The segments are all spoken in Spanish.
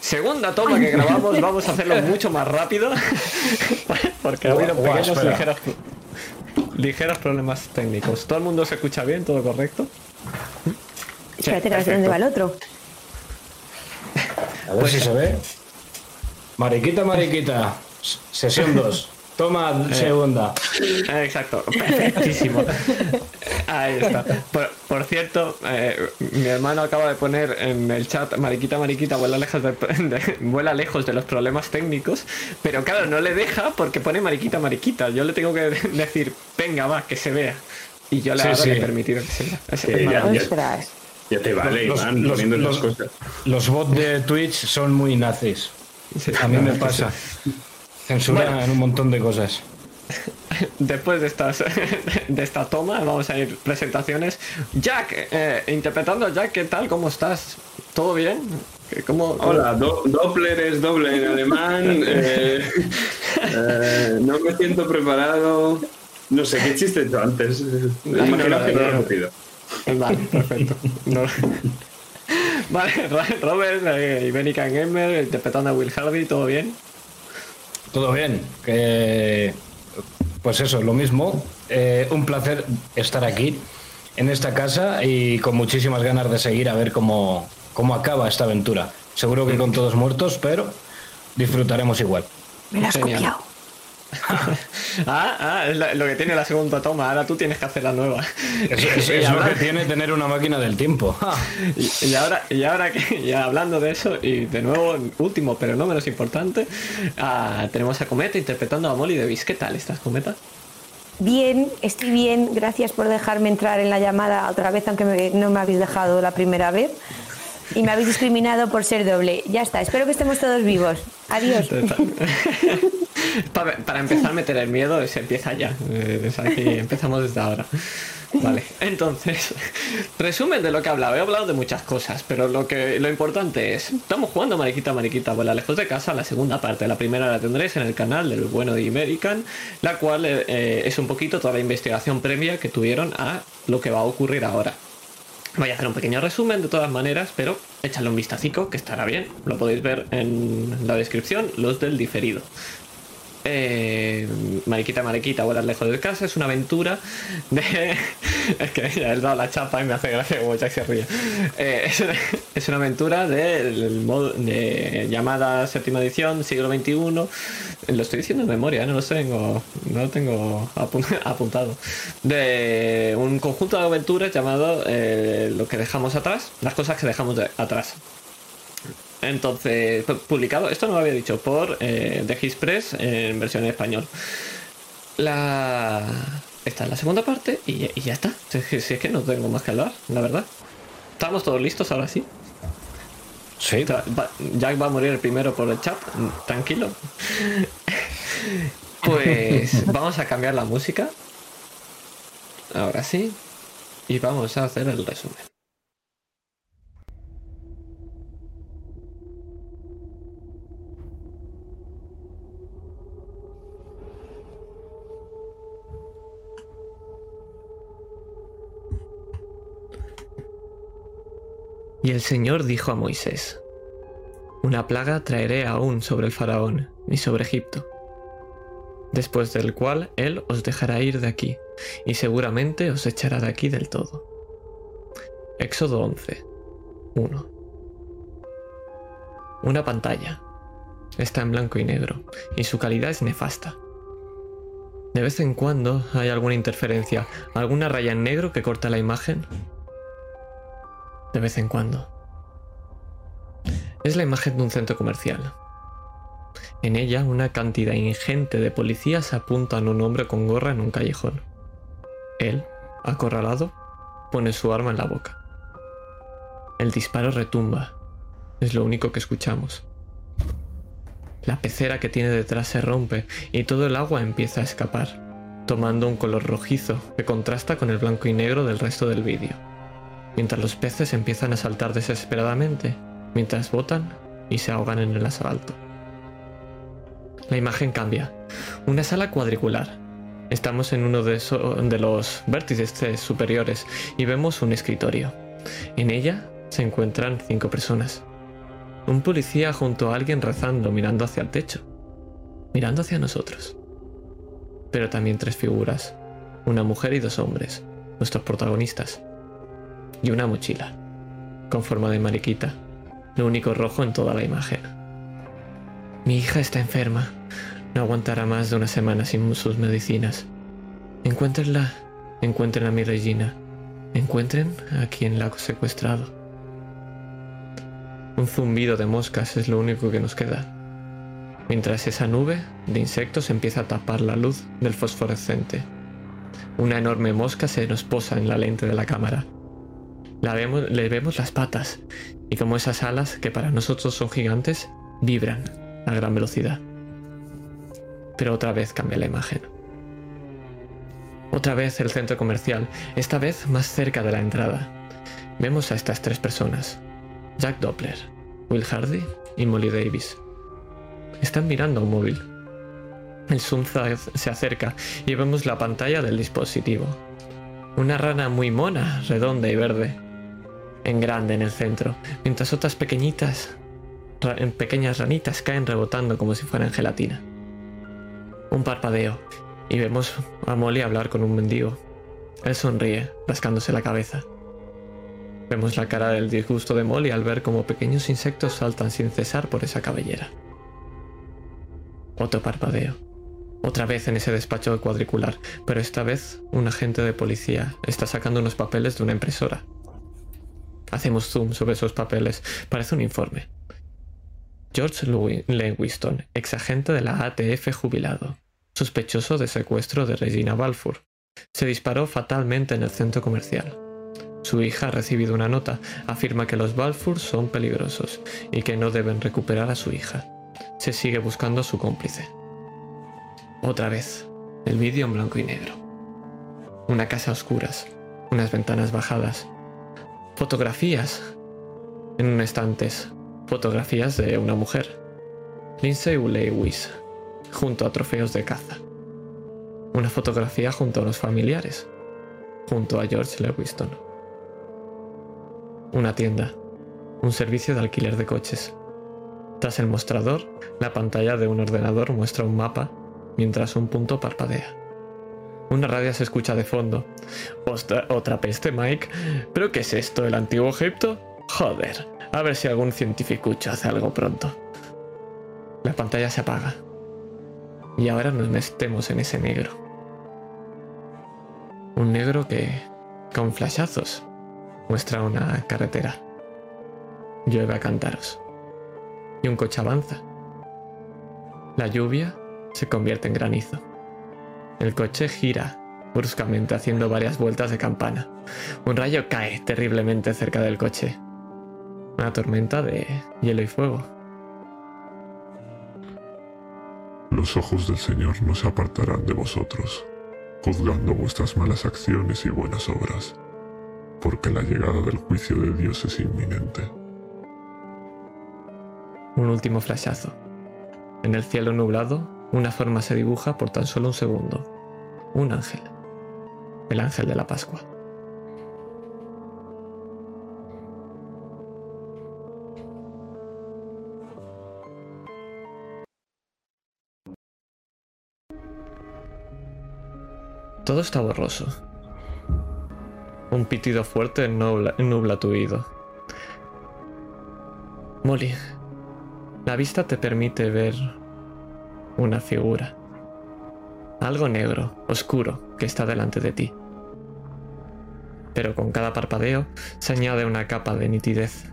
segunda toma que grabamos, vamos a hacerlo mucho más rápido. Porque ha habido pequeños ligeros, ligeros problemas técnicos. ¿Todo el mundo se escucha bien? ¿Todo correcto? Espérate, que a ver dónde va el otro. A ver si se ve. Mariquita, mariquita. Sesión 2. Toma Eh. segunda. Exacto, perfectísimo. Ahí está. Por, por cierto, eh, mi hermano acaba de poner en el chat, Mariquita, Mariquita, vuela lejos de, de- vuela lejos de los problemas técnicos, pero claro, no le deja porque pone Mariquita, Mariquita. Yo le tengo que decir, venga, va, que se vea. Y yo le Sí, hago sí. permitir que se vea. Es- Sí, es ya, te vale, Los- Iván, los- poniendo los- las cosas. Los bots de Twitch son muy nazis. Sí, A mí me que pasa. sí. Censuran un montón de cosas. Después de estas de esta toma, vamos a ir presentaciones. Jack, eh, interpretando a Jack, ¿qué tal? ¿Cómo estás? ¿Todo bien? ¿Cómo, cómo- Hola, do- Doppler es doble en alemán. eh, eh, no me siento preparado. No sé, ¿qué chiste he hecho antes? no, Imagino no, que no lo he repetido. Vale, perfecto. No. Vale, Ro- Robert, eh, Ibérica Gamer, interpretando a Will Harvey, ¿todo bien? Todo bien. Que, pues eso, lo mismo. Eh, un placer estar aquí, en esta casa, y con muchísimas ganas de seguir a ver cómo, cómo acaba esta aventura. Seguro que con todos muertos, pero disfrutaremos igual. Me lo has Genial. copiado. Ah, ah, es la- lo que tiene la segunda toma, ahora tú tienes que hacer la nueva. Eso, es lo ahora- que tiene tener una máquina del tiempo. Y, y ahora, y ahora que ya hablando de eso, y de nuevo, último pero no menos importante, ah, tenemos a Cometa interpretando a Molly Davis. ¿Qué tal estás, Cometa? Bien, estoy bien. Gracias por dejarme entrar en la llamada otra vez, aunque me- no me habéis dejado la primera vez. Y me habéis discriminado por ser doble. Ya está, espero que estemos todos vivos. Adiós. para, para empezar a meter el miedo, se empieza ya. Eh, es aquí, empezamos desde ahora. Vale, entonces, resumen de lo que he hablado. He hablado de muchas cosas, pero lo que lo importante es, estamos jugando Mariquita Mariquita Vuela Lejos de Casa, la segunda parte. La primera la tendréis en el canal del bueno de American, la cual eh, es un poquito toda la investigación previa que tuvieron a lo que va a ocurrir ahora. Voy a hacer un pequeño resumen de todas maneras, pero échale un vistacico que estará bien. Lo podéis ver en la descripción, los del diferido. Eh, Mariquita Mariquita, vuelas lejos de casa, es una aventura de... es que ya he dado la chapa y me hace gracia como Jack se ríe. Eh, es, una, es una aventura del de llamada séptima edición, siglo XXI. Lo estoy diciendo en memoria, ¿eh? no lo tengo, no lo tengo apun- apuntado. De un conjunto de aventuras llamado eh, Lo que dejamos atrás, las cosas que dejamos de- atrás. Entonces, pu- publicado, esto no lo había dicho, por eh, The His Press en versión en español. La... Esta es la segunda parte y, y ya está. Si es, que, si es que no tengo más que hablar, la verdad. ¿Estamos todos listos ahora sí? Sí. O sea, va- Jack va a morir el primero por el chat, tranquilo. Pues vamos a cambiar la música. Ahora sí. Y vamos a hacer el resumen. Y el Señor dijo a Moisés, Una plaga traeré aún sobre el faraón y sobre Egipto, después del cual él os dejará ir de aquí, y seguramente os echará de aquí del todo. Éxodo 11, 1. Una pantalla. Está en blanco y negro, y su calidad es nefasta. De vez en cuando hay alguna interferencia, alguna raya en negro que corta la imagen, de vez en cuando. Es la imagen de un centro comercial. En ella, una cantidad ingente de policías apuntan a un hombre con gorra en un callejón. Él, acorralado, pone su arma en la boca. El disparo retumba. Es lo único que escuchamos. La pecera que tiene detrás se rompe y todo el agua empieza a escapar, tomando un color rojizo que contrasta con el blanco y negro del resto del vídeo mientras los peces empiezan a saltar desesperadamente, mientras botan y se ahogan en el asfalto. La imagen cambia. Una sala cuadricular. Estamos en uno de, de los vértices superiores y vemos un escritorio. En ella se encuentran cinco personas. Un policía junto a alguien rezando, mirando hacia el techo. Mirando hacia nosotros. Pero también tres figuras. Una mujer y dos hombres, nuestros protagonistas. Y una mochila, con forma de mariquita, lo único rojo en toda la imagen. Mi hija está enferma. No aguantará más de una semana sin sus medicinas. Encuéntrenla. Encuentren a mi Regina. Encuentren a quien la ha secuestrado. Un zumbido de moscas es lo único que nos queda. Mientras esa nube de insectos empieza a tapar la luz del fosforescente. Una enorme mosca se nos posa en la lente de la cámara. La vemos, le vemos las patas y como esas alas que para nosotros son gigantes, vibran a gran velocidad. Pero otra vez cambia la imagen. Otra vez el centro comercial, esta vez más cerca de la entrada. Vemos a estas tres personas. Jack Doppler, Will Hardy y Molly Davis. Están mirando un móvil. El zoom se acerca y vemos la pantalla del dispositivo. Una rana muy mona, redonda y verde. En grande en el centro, mientras otras pequeñitas, en pequeñas ranitas caen rebotando como si fueran gelatina. Un parpadeo y vemos a Molly hablar con un mendigo. Él sonríe, rascándose la cabeza. Vemos la cara del disgusto de Molly al ver cómo pequeños insectos saltan sin cesar por esa cabellera. Otro parpadeo. Otra vez en ese despacho cuadricular, pero esta vez un agente de policía está sacando unos papeles de una impresora. Hacemos zoom sobre esos papeles. Parece un informe. George Lewiston, ex agente de la ATF jubilado sospechoso de secuestro de Regina Balfour. Se disparó fatalmente en el centro comercial. Su hija ha recibido una nota, afirma que los Balfour son peligrosos y que no deben recuperar a su hija. Se sigue buscando a su cómplice. Otra vez, el vídeo en blanco y negro. Una casa a oscuras, unas ventanas bajadas, fotografías en estantes, fotografías de una mujer. Lindsay Lewis, junto a trofeos de caza. Una fotografía junto a los familiares, junto a George Lewiston. Una tienda, un servicio de alquiler de coches. Tras el mostrador, la pantalla de un ordenador muestra un mapa mientras un punto parpadea. Una radio se escucha de fondo. ¿Otra peste, Mike? ¿Pero qué es esto, el antiguo Egipto? Joder, a ver si algún científico hace algo pronto. La pantalla se apaga. Y ahora nos metemos en ese negro. Un negro que, con flashazos, muestra una carretera. Llueve a cantaros. Y un coche avanza. La lluvia se convierte en granizo. El coche gira bruscamente haciendo varias vueltas de campana. Un rayo cae terriblemente cerca del coche. Una tormenta de hielo y fuego. Los ojos del Señor no se apartarán de vosotros, juzgando vuestras malas acciones y buenas obras, porque la llegada del juicio de Dios es inminente. Un último flashazo. En el cielo nublado, una forma se dibuja por tan solo un segundo. Un ángel. El ángel de la Pascua. Todo está borroso. Un pitido fuerte nubla, tu oído. Molly, la vista te permite ver una figura. Algo negro, oscuro, que está delante de ti. Pero con cada parpadeo se añade una capa de nitidez,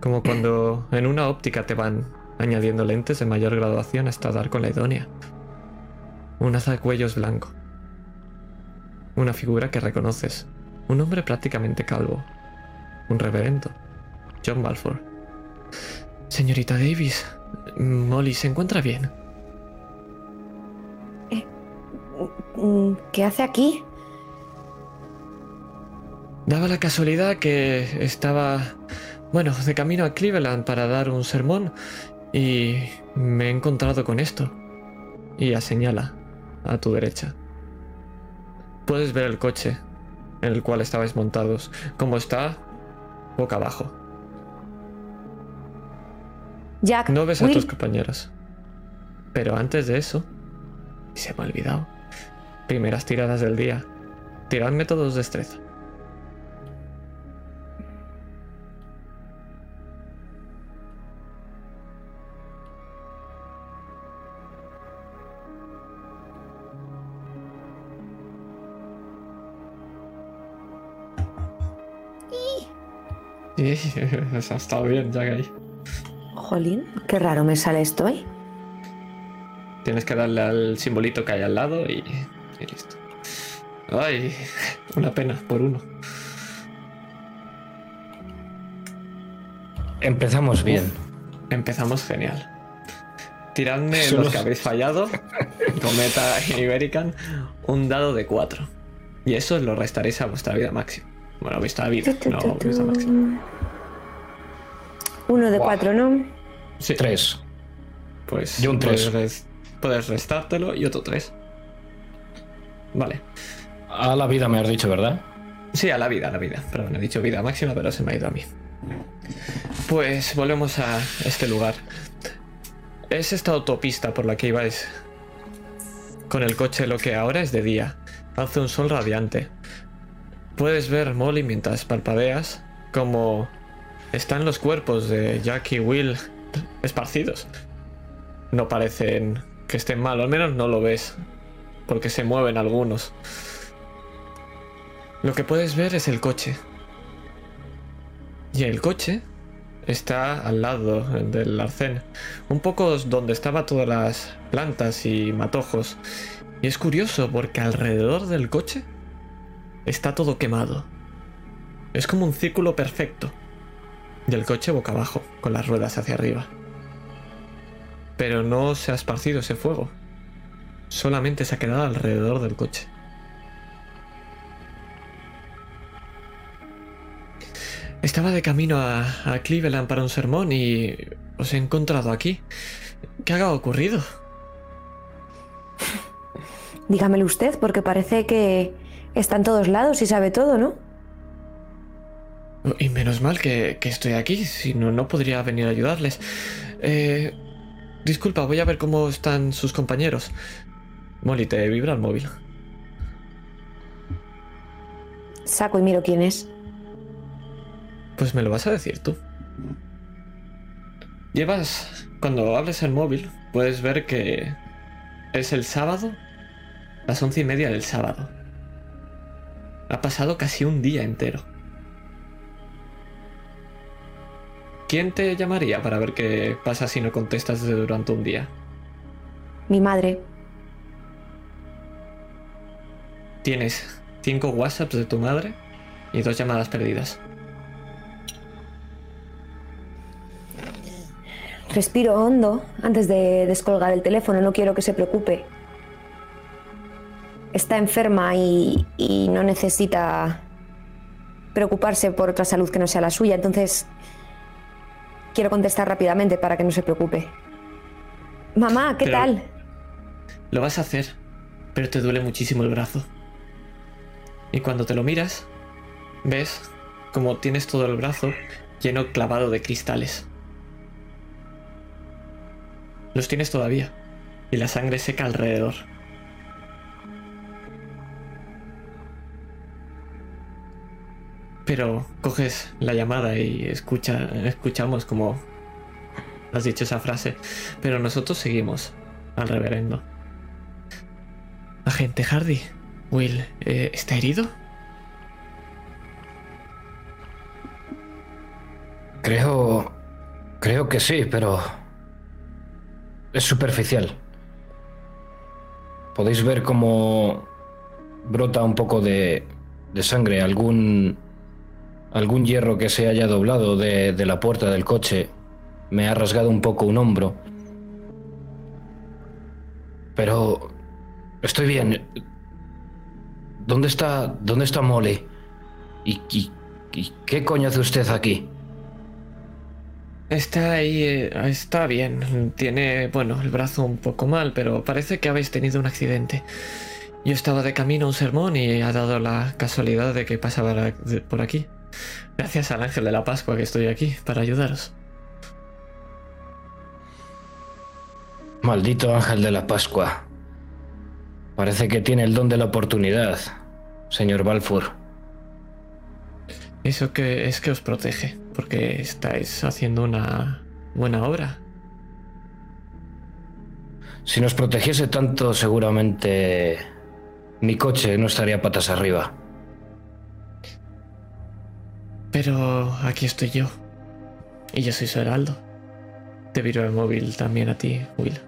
como cuando en una óptica te van añadiendo lentes de mayor graduación hasta dar con la idónea. Un cuellos blanco, una figura que reconoces. Un hombre prácticamente calvo. Un reverendo. John Balfour. Señorita Davis, Molly se encuentra bien. ¿Qué hace aquí? Daba la casualidad que estaba, bueno, de camino a Cleveland para dar un sermón y me he encontrado con esto. Y a señala a tu derecha. Puedes ver el coche en el cual estabais montados, como está boca abajo. Jack, No ves a Will, tus compañeros. Pero antes de eso, se me ha olvidado. Primeras tiradas del día. Tirad métodos de destreza. Sí, eso ha estado bien, Jack ahí. Jolín, qué raro me sale esto, ¿eh? Tienes que darle al simbolito que hay al lado y, y listo. Ay, una pena por uno. Empezamos bien. Empezamos genial. Tiradme Solo- los que habéis fallado, Cometa y Iberican, un dado de 4. Y eso lo restaréis a vuestra vida máxima. Bueno, vuestra vida, Tu, tu, no tu, vuestra máxima. Uno de Guau. cuatro, ¿no? Sí, Tres. pues Yo un tres. Puedes, res- puedes restártelo y otro 3. Vale. A la vida me has dicho, ¿verdad? Sí, a la vida, a la vida. Perdón, he dicho vida máxima, pero se me ha ido a mí. Pues volvemos a este lugar. Es esta autopista por la que ibais con el coche, lo que ahora es de día. Hace un sol radiante. Puedes ver, Molly, mientras palpadeas, como están los cuerpos de Jack y Will esparcidos. No parecen que estén mal, al menos no lo ves, porque se mueven algunos. Lo que puedes ver es el coche. Y el coche está al lado del arcén, un poco donde estaban todas las plantas y matojos. Y es curioso porque alrededor del coche está todo quemado. Es como un círculo perfecto. Y el coche boca abajo, con las ruedas hacia arriba. Pero no se ha esparcido ese fuego. Solamente se ha quedado alrededor del coche. Estaba de camino a, a Cleveland para un sermón y os he encontrado aquí. ¿Qué ha ocurrido? Dígamelo usted, porque parece que está en todos lados y sabe todo, ¿no? Y menos mal que, que estoy aquí, si no, no podría venir a ayudarles. Eh, disculpa, voy a ver cómo están sus compañeros. Molly, te vibra el móvil. Saco y miro quién es. Pues me lo vas a decir tú. Llevas, cuando hables el móvil, puedes ver que es el sábado, las once y media del sábado. Ha pasado casi un día entero. ¿Quién te llamaría para ver qué pasa si no contestas durante un día? Mi madre. Tienes cinco WhatsApps de tu madre y dos llamadas perdidas. Respiro hondo antes de descolgar el teléfono, no quiero que se preocupe. Está enferma y, y no necesita preocuparse por otra salud que no sea la suya, entonces quiero contestar rápidamente para que no se preocupe. Mamá, ¿qué Pero- tal? Lo vas a hacer, pero te duele muchísimo el brazo. Y cuando te lo miras, ves como tienes todo el brazo lleno clavado de cristales. Los tienes todavía, y la sangre seca alrededor. Pero coges la llamada y escucha, escuchamos como has dicho esa frase, pero nosotros seguimos al reverendo. Agente Hardy, Will, eh, ¿está herido? Creo. Creo que sí, pero. Es superficial. Podéis ver cómo brota un poco de, de sangre, algún. algún hierro que se haya doblado de, de la puerta del coche. Me ha rasgado un poco un hombro. Pero. Estoy bien. ¿Dónde está. ¿Dónde está Molly? ¿Y, y, y qué coño hace usted aquí? Está ahí, eh, está bien. Tiene, bueno, el brazo un poco mal, pero parece que habéis tenido un accidente. Yo estaba de camino a un sermón y ha dado la casualidad de que pasaba por aquí. Gracias al ángel de la Pascua que estoy aquí para ayudaros. Maldito ángel de la Pascua. Parece que tiene el don de la oportunidad, señor Balfour. Eso que es que os protege, porque estáis haciendo una buena obra. Si nos protegiese tanto, seguramente mi coche no estaría patas arriba. Pero aquí estoy yo. Y yo soy su heraldo. Te viro el móvil también a ti, Will.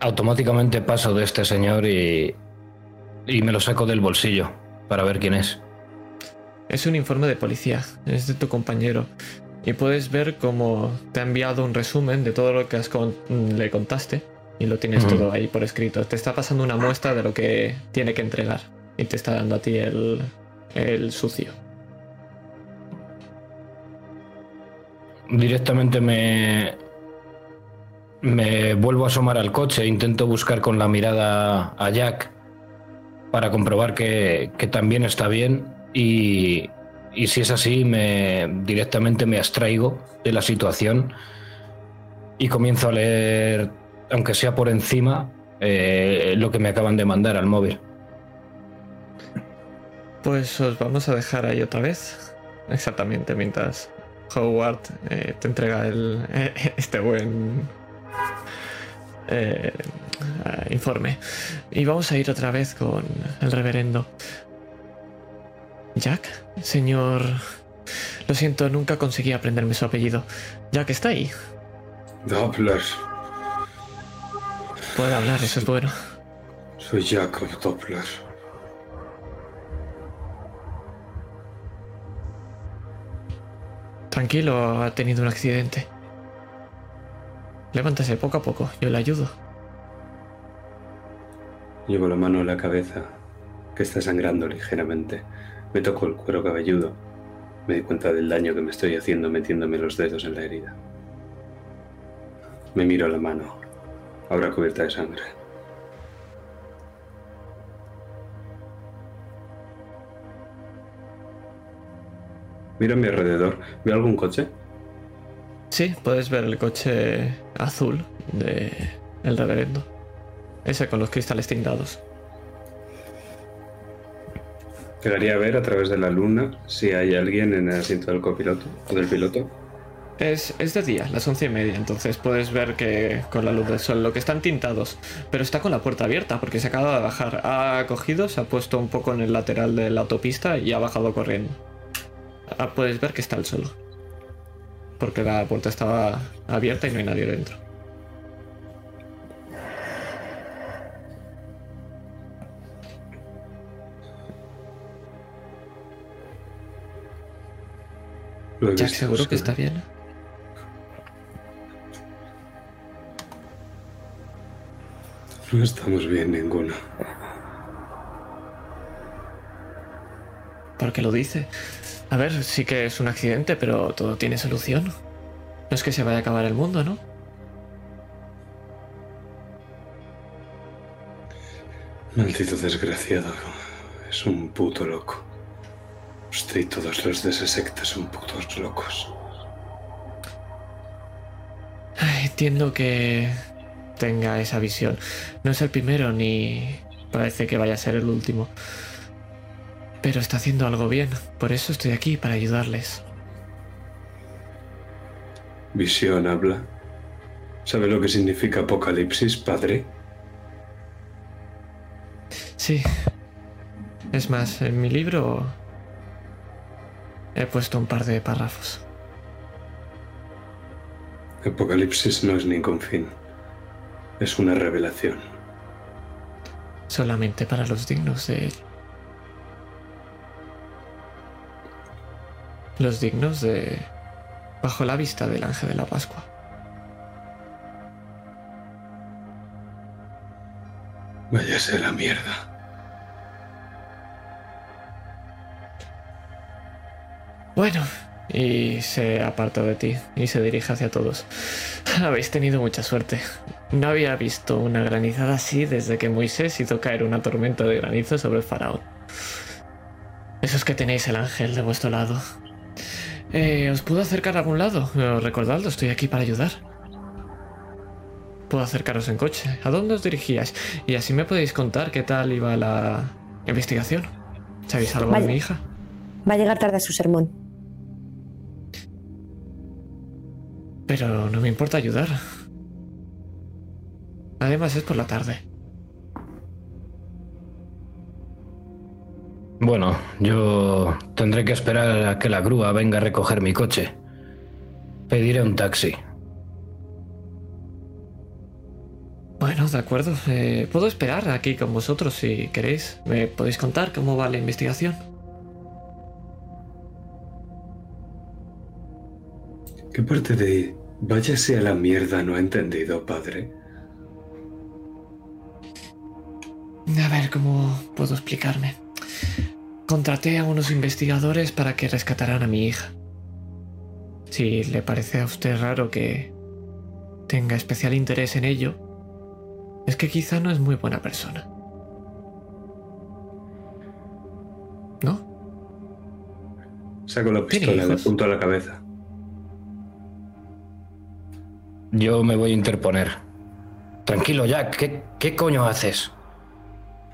Automáticamente paso de este señor y, y me lo saco del bolsillo para ver quién es. Es un informe de policía, es de tu compañero. Y puedes ver cómo te ha enviado un resumen de todo lo que has con- le contaste. Y lo tienes todo ahí por escrito. Te está pasando una muestra de lo que tiene que entregar. Y te está dando a ti el, el sucio. Directamente me. Me vuelvo a asomar al coche, intento buscar con la mirada a Jack para comprobar que, que también está bien y, y si es así, me directamente me abstraigo de la situación y comienzo a leer, aunque sea por encima, eh, lo que me acaban de mandar al móvil. Pues os vamos a dejar ahí otra vez. Exactamente, mientras Howard eh, te entrega el, este buen eh, informe. Y vamos a ir otra vez con el reverendo. Jack, señor... Lo siento, nunca conseguí aprenderme su apellido. Jack está ahí. Doppler. Puede hablar, eso es bueno. Soy Jacob Doppler. Tranquilo, ha tenido un accidente. Levántase poco a poco, yo le ayudo. Llevo la mano en la cabeza, que está sangrando ligeramente. Me toco el cuero cabelludo. Me di cuenta del daño que me estoy haciendo metiéndome los dedos en la herida. Me miro la mano, ahora cubierta de sangre. Miro a mi alrededor. ¿Veo algún coche? Sí, puedes ver el coche azul de el reverendo. Ese con los cristales tintados. Llegaría a ver a través de la luna si hay alguien en el asiento del copiloto o del piloto. Es, es de día, las once y media, entonces puedes ver que con la luz del sol lo que están tintados, pero está con la puerta abierta porque se acaba de bajar. Ha cogido, se ha puesto un poco en el lateral de la autopista y ha bajado corriendo. Ah, puedes ver que está el solo. Porque la puerta estaba abierta y no hay nadie dentro. Jack, seguro que está bien. No estamos bien ninguno. ¿Por qué lo dice? A ver, sí que es un accidente, pero todo tiene solución. No es que se vaya a acabar el mundo, ¿no? Maldito desgraciado. Es un puto loco. Usted y todos los de esa secta son putos locos. Ay, Entiendo que tenga esa visión. No es el primero ni parece que vaya a ser el último. Pero está haciendo algo bien. Por eso estoy aquí, para ayudarles. Visión habla. ¿Sabe lo que significa apocalipsis, padre? Sí. Es más, en mi libro he puesto un par de párrafos. Apocalipsis no es ningún fin. Es una revelación. Solamente para los dignos de ello. Los dignos de... Bajo la vista del ángel de la Pascua. Váyase la mierda. Bueno, y se aparta de ti y se dirige hacia todos. Habéis tenido mucha suerte. No había visto una granizada así desde que Moisés hizo caer una tormenta de granizo sobre el faraón. Eso es que tenéis el ángel de vuestro lado. Eh, ¿Os puedo acercar a algún lado? Recordadlo, estoy aquí para ayudar. puedo acercaros en coche. ¿A dónde os dirigíais? Y así me podéis contar qué tal iba la investigación. ¿Sabéis algo Vale. de mi hija? Va a llegar tarde a su sermón. Pero no me importa ayudar. Además es por la tarde. Bueno, yo tendré que esperar a que la grúa venga a recoger mi coche. Pediré un taxi. Bueno, de acuerdo. Eh, puedo esperar aquí con vosotros si queréis. ¿Me podéis contar cómo va la investigación? ¿Qué parte de váyase a la mierda no ha entendido, padre? A ver, ¿cómo puedo explicarme? Contraté a unos investigadores para que rescataran a mi hija. Si le parece a usted raro que tenga especial interés en ello, es que quizá no es muy buena persona. ¿No? Saco la ¿Tiene pistola y le apunto a la cabeza. Yo me voy a interponer. Tranquilo, Jack. ¿Qué, qué coño haces?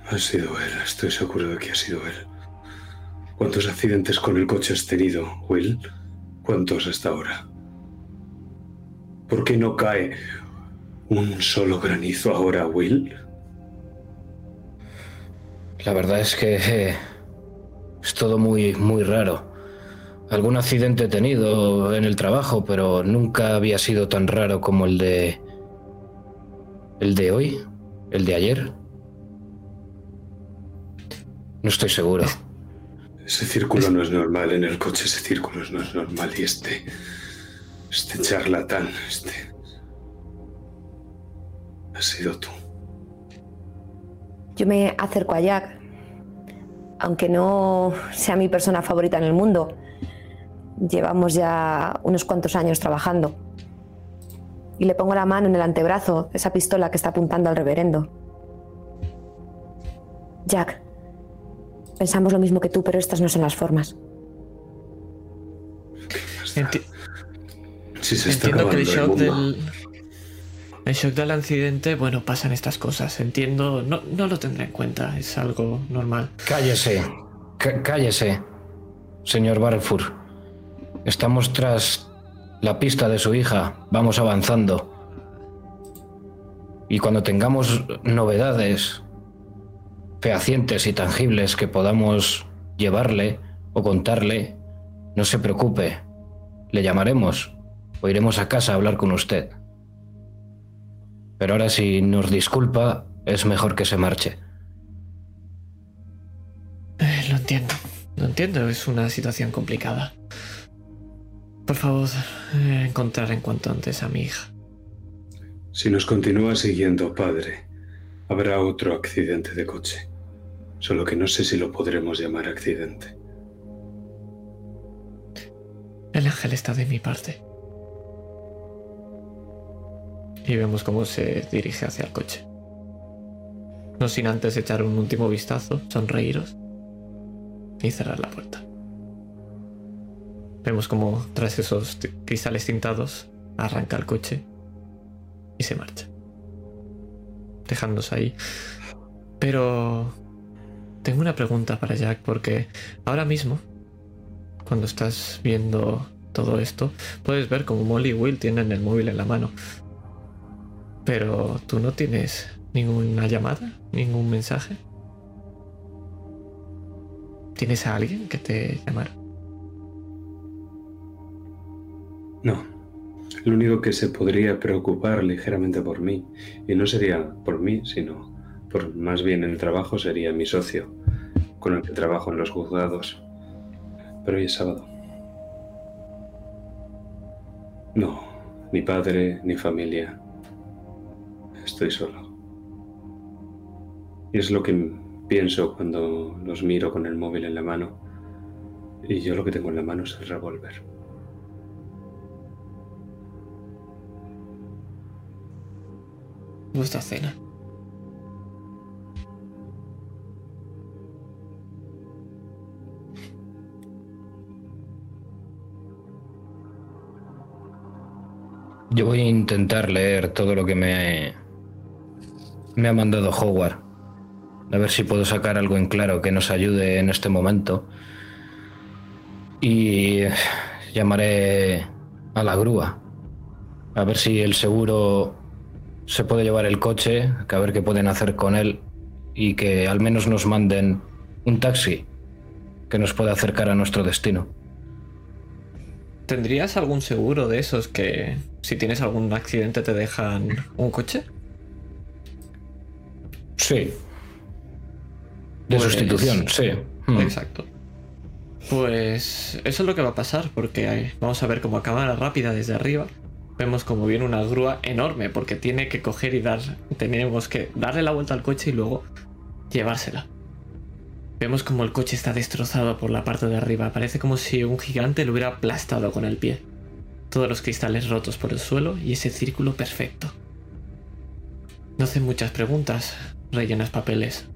Ha sido él, estoy seguro de que ha sido él. ¿Cuántos accidentes con el coche has tenido, Will? ¿Cuántos hasta ahora? ¿Por qué no cae un solo granizo ahora, Will? La verdad es que eh, es todo muy, muy raro. Algún accidente he tenido en el trabajo, pero nunca había sido tan raro como el de... ¿El de hoy? ¿El de ayer? No estoy seguro. Ese círculo no es normal en el coche, ese círculo no es normal. Y este. Este charlatán, este. Has sido tú. Yo me acerco a Jack, aunque no sea mi persona favorita en el mundo. Llevamos ya unos cuantos años trabajando. Y le pongo la mano en el antebrazo, esa pistola que está apuntando al reverendo. Jack, pensamos lo mismo que tú, pero estas no son las formas. Enti- Si se está Entiendo que el shock el del. El shock del accidente, bueno, pasan estas cosas. Entiendo, no, no lo tendré en cuenta, es algo normal. Cállese. Cá- cállese, señor Barfur. Estamos tras la pista de su hija. Vamos avanzando. Y cuando tengamos novedades fehacientes y tangibles que podamos llevarle o contarle, no se preocupe. Le llamaremos o iremos a casa a hablar con usted. Pero ahora si nos disculpa, es mejor que se marche. Eh, lo entiendo, lo entiendo, es una situación complicada. Por favor, eh, encontrar en cuanto antes a mi hija. Si nos continúa siguiendo, padre, habrá otro accidente de coche. Solo que no sé si lo podremos llamar accidente. El ángel está de mi parte. Y vemos cómo se dirige hacia el coche. No sin antes echar un último vistazo, sonreíros y cerrar la puerta. Vemos como tras esos cristales tintados arranca el coche y se marcha. Dejándonos ahí. Pero tengo una pregunta para Jack porque ahora mismo cuando estás viendo todo esto, puedes ver como Molly y Will tienen el móvil en la mano. Pero tú no tienes ninguna llamada, ningún mensaje. ¿Tienes a alguien que te llamara? No. El único que se podría preocupar ligeramente por mí, y no sería por mí, sino más bien el trabajo, sería mi socio, con el que trabajo en los juzgados. Pero hoy es sábado. No, ni padre, ni familia. Estoy solo. Es lo que pienso cuando los miro con el móvil en la mano. Y yo lo que tengo en la mano es el revólver. Vuestra cena. Yo voy a intentar leer todo lo que me, me ha mandado Howard. A ver si puedo sacar algo en claro que nos ayude en este momento. Y llamaré a la grúa. A ver si el seguro se puede llevar el coche, a ver qué pueden hacer con él y que al menos nos manden un taxi que nos pueda acercar a nuestro destino. ¿Tendrías algún seguro de esos que si tienes algún accidente te dejan un coche? Sí. De Pues- sustitución, sí. Hmm. Exacto. Pues eso es lo que va a pasar, porque hay- vamos a ver como a cámara rápida desde arriba. Vemos como viene una grúa enorme, porque tiene que coger y dar. Tenemos que darle la vuelta al coche y luego llevársela. Vemos como el coche está destrozado por la parte de arriba. Parece como si un gigante lo hubiera aplastado con el pie. Todos los cristales rotos por el suelo y ese círculo perfecto. No hacen muchas preguntas, rellenas papeles.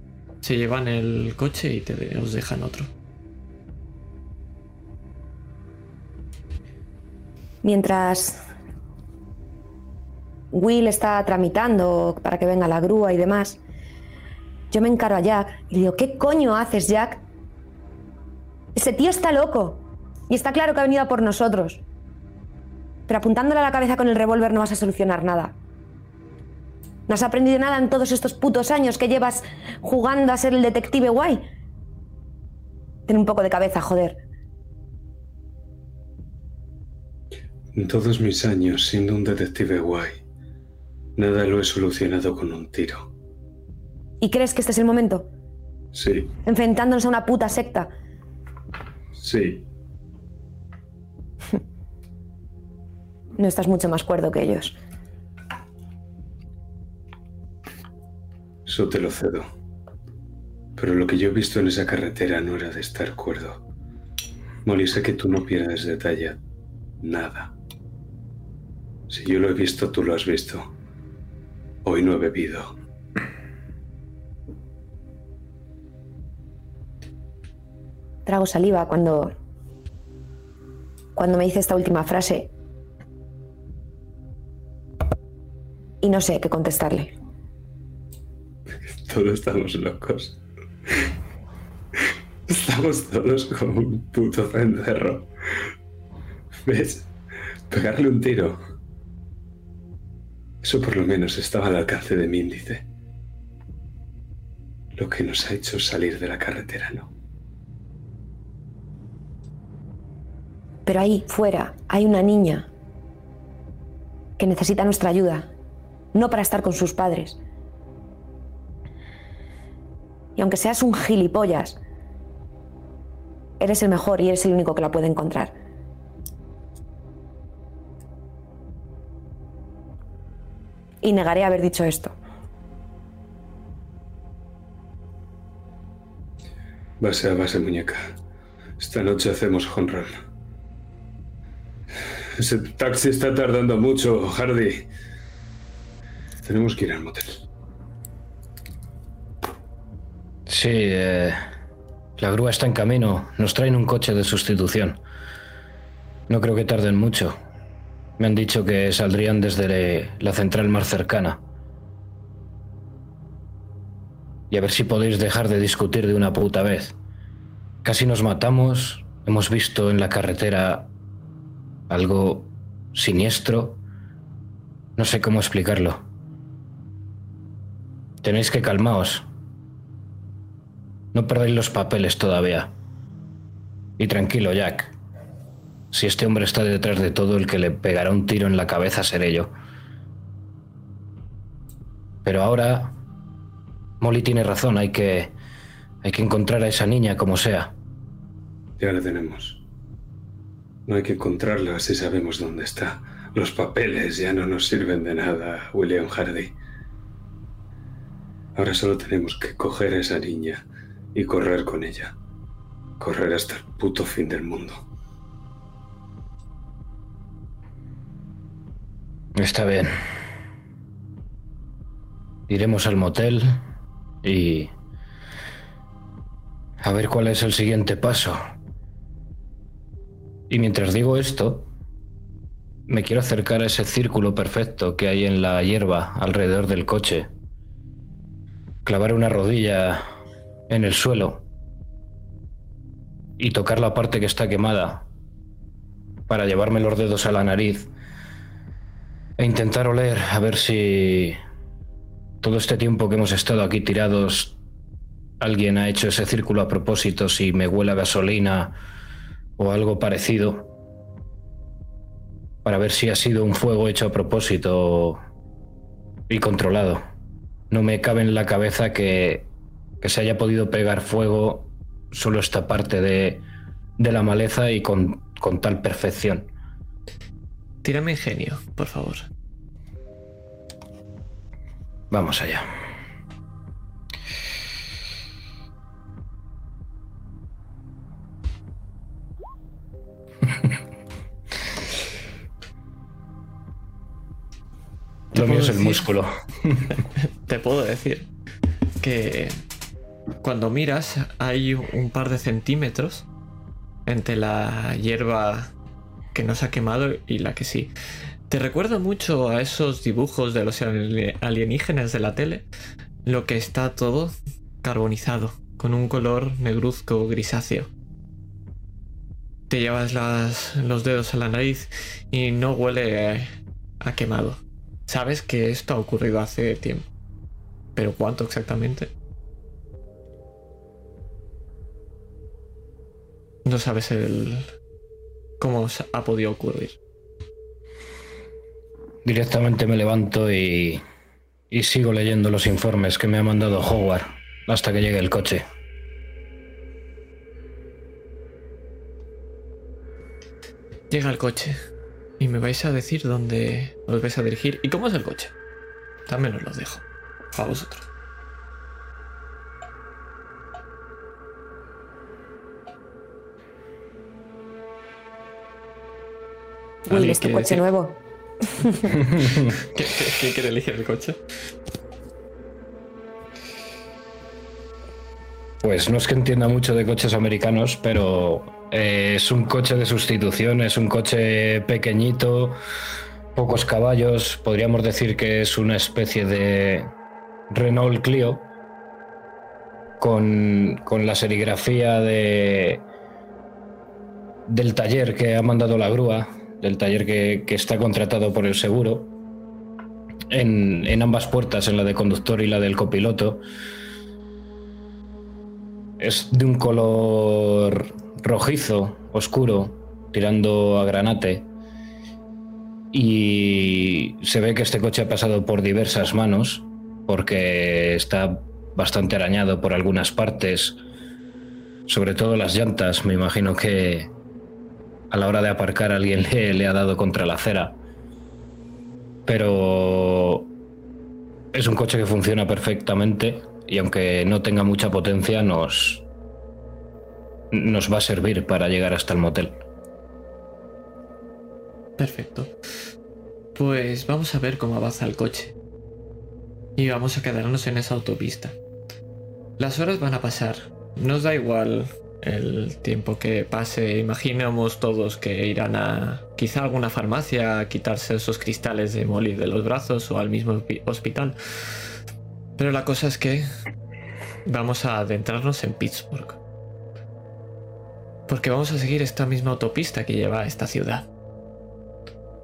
Se llevan el coche y te, os dejan otro. Mientras Will está tramitando para que venga la grúa y demás, yo me encaro a Jack y le digo, ¿qué coño haces, Jack? Ese tío está loco. Y está claro que ha venido por nosotros. Pero apuntándole a la cabeza con el revólver no vas a solucionar nada. ¿No has aprendido nada en todos estos putos años que llevas jugando a ser el detective guay? Ten un poco de cabeza, joder. En todos mis años siendo un detective guay, nada lo he solucionado con un tiro. ¿Y crees que este es el momento? Sí, Enfrentándonos a una puta secta. sí. No estás mucho más cuerdo que ellos. Eso te lo cedo. Pero lo que yo he visto en esa carretera no era de estar cuerdo. Molly, sé que tú no pierdes detalle. Nada. Si yo lo he visto, tú lo has visto. Hoy no he bebido. Trago saliva cuando. cuando me dice esta última frase. Y no sé qué contestarle. Todos estamos locos. Estamos todos como un puto cencerro. ¿Ves? Pegarle un tiro. Eso por lo menos estaba al alcance de mi índice. Lo que nos ha hecho salir de la carretera, ¿no? Pero ahí, fuera, hay una niña que necesita nuestra ayuda. No para estar con sus padres. Y aunque seas un gilipollas, eres el mejor y eres el único que la puede encontrar. Y negaré haber dicho esto. Base a base, muñeca. Esta noche hacemos home run. Ese taxi está tardando mucho, Hardy. Tenemos que ir al motel. Sí, eh, la grúa está en camino. Nos traen un coche de sustitución. No creo que tarden mucho. Me han dicho que saldrían desde la central más cercana. Y a ver si podéis dejar de discutir de una puta vez. Casi nos matamos. Hemos visto en la carretera algo siniestro. No sé cómo explicarlo. Tenéis que calmaos. No perdáis los papeles todavía. Y tranquilo, Jack. Si este hombre está detrás de todo, el que le pegará un tiro en la cabeza seré yo. Pero ahora, Molly tiene razón, hay que, hay que encontrar a esa niña como sea. Ya la tenemos. No hay que encontrarla si sabemos dónde está. Los papeles ya no nos sirven de nada, William Hardy. Ahora solo tenemos que coger a esa niña y correr con ella. Correr hasta el puto fin del mundo. Está bien. Iremos al motel y... A ver cuál es el siguiente paso. Y mientras digo esto, me quiero acercar a ese círculo perfecto que hay en la hierba alrededor del coche. Clavar una rodilla en el suelo y tocar la parte que está quemada para llevarme los dedos a la nariz e intentar oler a ver si todo este tiempo que hemos estado aquí tirados alguien ha hecho ese círculo a propósito, si me huele gasolina o algo parecido, para ver si ha sido un fuego hecho a propósito y controlado. No me cabe en la cabeza que, que se haya podido pegar fuego solo esta parte de, de la maleza y con, con tal perfección. Tírame ingenio, por favor. Vamos allá. Lo mío es el decir? músculo. Te puedo decir que cuando miras hay un par de centímetros entre la hierba que no se ha quemado y la que sí. Te recuerda mucho a esos dibujos de los ali- alienígenas de la tele, lo que está todo carbonizado, con un color negruzco grisáceo. Te llevas las- los dedos a la nariz y no huele a quemado. Sabes que esto ha ocurrido hace tiempo. ¿Pero cuánto exactamente? No sabes el... cómo ha podido ocurrir. Directamente me levanto y, y sigo leyendo los informes que me ha mandado Howard hasta que llegue el coche. Llega el coche y me vais a decir dónde os vais a dirigir y cómo es el coche. También os lo dejo. A vosotros. Will, ¿Alguien es tu quiere coche decir- nuevo. ¿Qué- qué- ¿Quién quiere elegir el coche? Pues no es que entienda mucho de coches americanos, pero eh, es un coche de sustitución, es un coche pequeñito, pocos caballos, podríamos decir que es una especie de Renault Clio con, con la serigrafía de, del taller que ha mandado la grúa, del taller que, que está contratado por el seguro, en, en ambas puertas, en la de conductor y la del copiloto. Es de un color rojizo, oscuro, tirando a granate. Y se ve que este coche ha pasado por diversas manos, porque está bastante arañado por algunas partes, sobre todo las llantas. Me imagino que a la hora de aparcar alguien le, le ha dado contra la acera. Pero es un coche que funciona perfectamente y aunque no tenga mucha potencia nos nos va a servir para llegar hasta el motel. Perfecto. Pues vamos a ver cómo avanza el coche. Y vamos a quedarnos en esa autopista. Las horas van a pasar. Nos da igual el tiempo que pase. Imaginamos todos que irán a quizá alguna farmacia a quitarse esos cristales de Molly de los brazos o al mismo hospi- hospital. Pero la cosa es que vamos a adentrarnos en Pittsburgh. Porque vamos a seguir esta misma autopista que lleva a esta ciudad.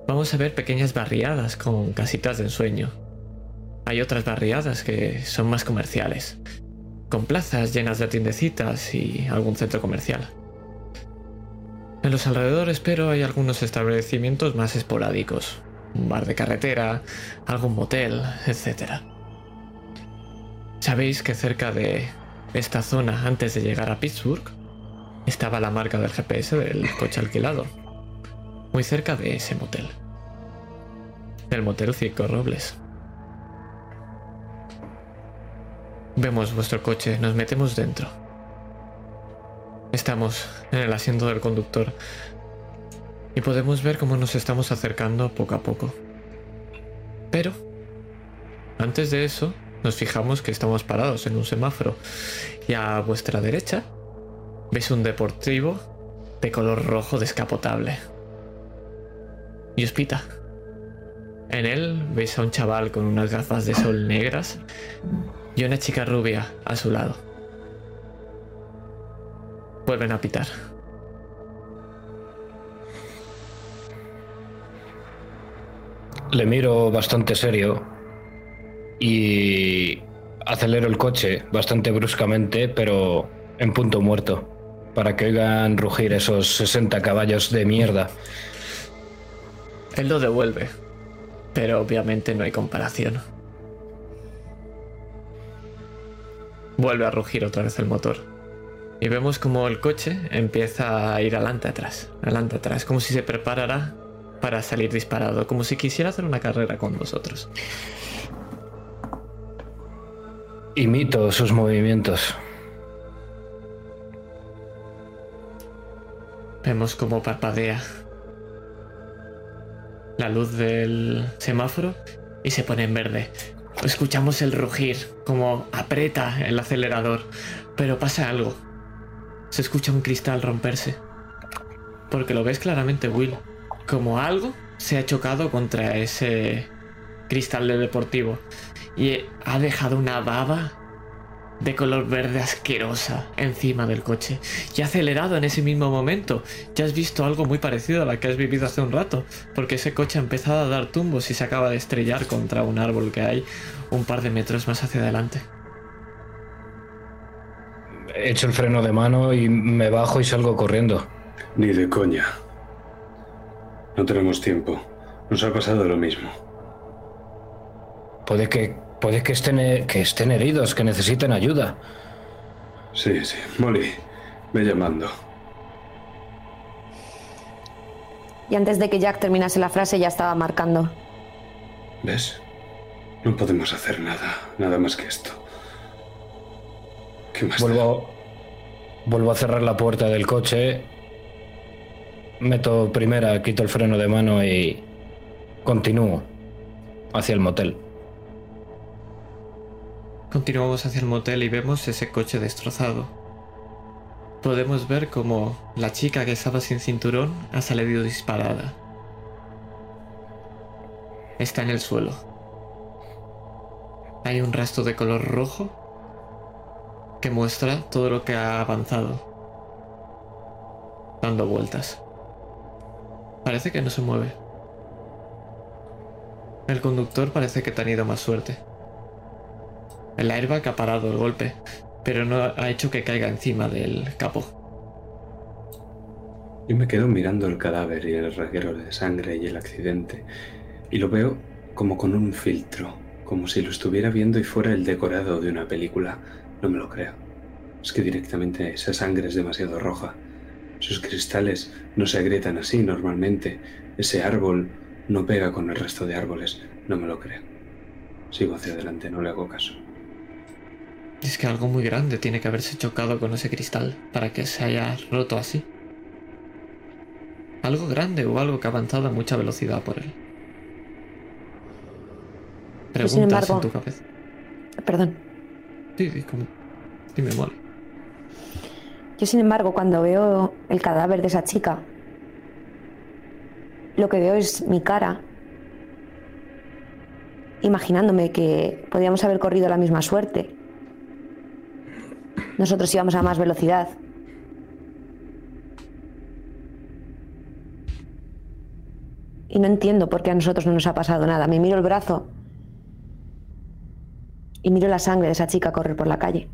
Vamos a ver pequeñas barriadas con casitas de ensueño. Hay otras barriadas que son más comerciales, con plazas llenas de tiendecitas y algún centro comercial. En los alrededores, pero hay algunos establecimientos más esporádicos, un bar de carretera, algún motel, etc. Sabéis que cerca de esta zona, antes de llegar a Pittsburgh, estaba la marca del GPS del coche alquilado muy cerca de ese motel. Del motel Cinco Robles. Vemos vuestro coche, nos metemos dentro. Estamos en el asiento del conductor y podemos ver cómo nos estamos acercando poco a poco. Pero, antes de eso, nos fijamos que estamos parados en un semáforo y a vuestra derecha ves un deportivo de color rojo descapotable. y hospita. En él veis a un chaval con unas gafas de sol negras y una chica rubia a su lado. Vuelven a pitar. Le miro bastante serio y acelero el coche bastante bruscamente, pero en punto muerto, para que oigan rugir esos 60 caballos de mierda. Él lo devuelve, pero obviamente no hay comparación. Vuelve a rugir otra vez el motor. Y vemos como el coche empieza a ir adelante atrás, adelante atrás, como si se preparara para salir disparado, como si quisiera hacer una carrera con vosotros. Imito sus movimientos. Vemos como parpadea la luz del semáforo y se pone en verde. Escuchamos el rugir, como aprieta el acelerador, pero pasa algo. Se escucha un cristal romperse. Porque lo ves claramente, Will. Como algo se ha chocado contra ese cristal de deportivo y ha dejado una baba de color verde asquerosa encima del coche. Y ha acelerado en ese mismo momento. Ya has visto algo muy parecido a lo que has vivido hace un rato, porque ese coche ha empezado a dar tumbos y se acaba de estrellar contra un árbol que hay un par de metros más hacia adelante. Echo el freno de mano y me bajo y salgo corriendo. Ni de coña. No tenemos tiempo. Nos ha pasado lo mismo. Puede que, puede que estén, que estén heridos, que necesiten ayuda. Sí, sí. Molly, ve llamando. Y antes de que Jack terminase la frase ya estaba marcando. ¿Ves? No podemos hacer nada, nada más que esto. ¿Qué más? da? Vuelvo, vuelvo a cerrar la puerta del coche. Meto primera, quito el freno de mano y continúo hacia el motel. Continuamos hacia el motel y vemos ese coche destrozado. Podemos ver como la chica que estaba sin cinturón ha salido disparada. Está en el suelo. Hay un rastro de color rojo que muestra todo lo que ha avanzado. Dando vueltas. Parece que no se mueve. El conductor parece que ha tenido más suerte. El airbag ha parado el golpe, pero no ha hecho que caiga encima del capó. Yo me quedo mirando el cadáver y el reguero de sangre y el accidente, y lo veo como con un filtro, como si lo estuviera viendo y fuera el decorado de una película. No me lo creo. Es que directamente esa sangre es demasiado roja. Sus cristales no se agrietan así normalmente. Ese árbol no pega con el resto de árboles. No me lo creo. Sigo hacia adelante, no le hago caso. Es que algo muy grande tiene que haberse chocado con ese cristal para que se haya roto así. Algo grande o algo que ha avanzado a mucha velocidad por él. Pues, sin Preguntas embargo- en tu cabeza. Perdón. Sí, sí, como... Dime, Molly. Yo, sin embargo, cuando veo el cadáver de esa chica, lo que veo es mi cara, imaginándome que podíamos haber corrido la misma suerte. Nosotros íbamos a más velocidad. Y no entiendo por qué a nosotros no nos ha pasado nada. Me miro el brazo y miro la sangre de esa chica correr por la calle.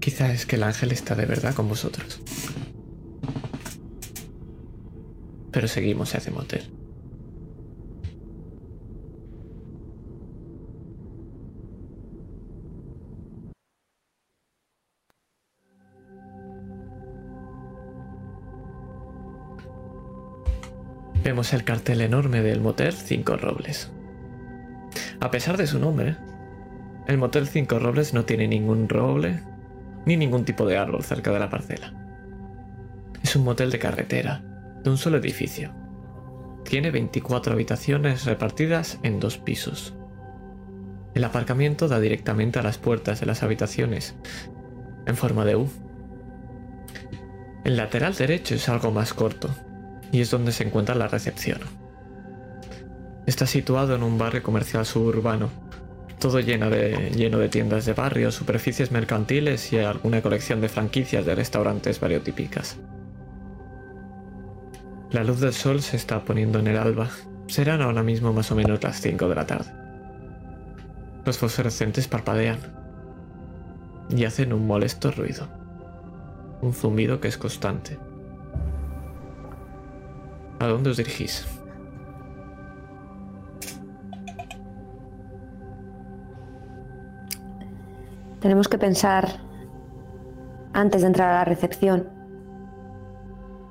Quizá es que el ángel está de verdad con vosotros. Pero seguimos hacia motel. Vemos el cartel enorme del motel Cinco Robles. A pesar de su nombre, el motel Cinco Robles no tiene ningún roble ni ningún tipo de árbol cerca de la parcela. Es un motel de carretera, de un solo edificio. Tiene 24 habitaciones repartidas en dos pisos. El aparcamiento da directamente a las puertas de las habitaciones, en forma de U. El lateral derecho es algo más corto y es donde se encuentra la recepción. Está situado en un barrio comercial suburbano, todo lleno de, tiendas de barrio, superficies mercantiles y alguna colección de franquicias de restaurantes variotípicas. La luz del sol se está poniendo en el alba. Serán ahora mismo más o menos las 5 de la tarde. Los fosforescentes parpadean y hacen un molesto ruido. Un zumbido que es constante. ¿A dónde os dirigís? Tenemos que pensar, antes de entrar a la recepción,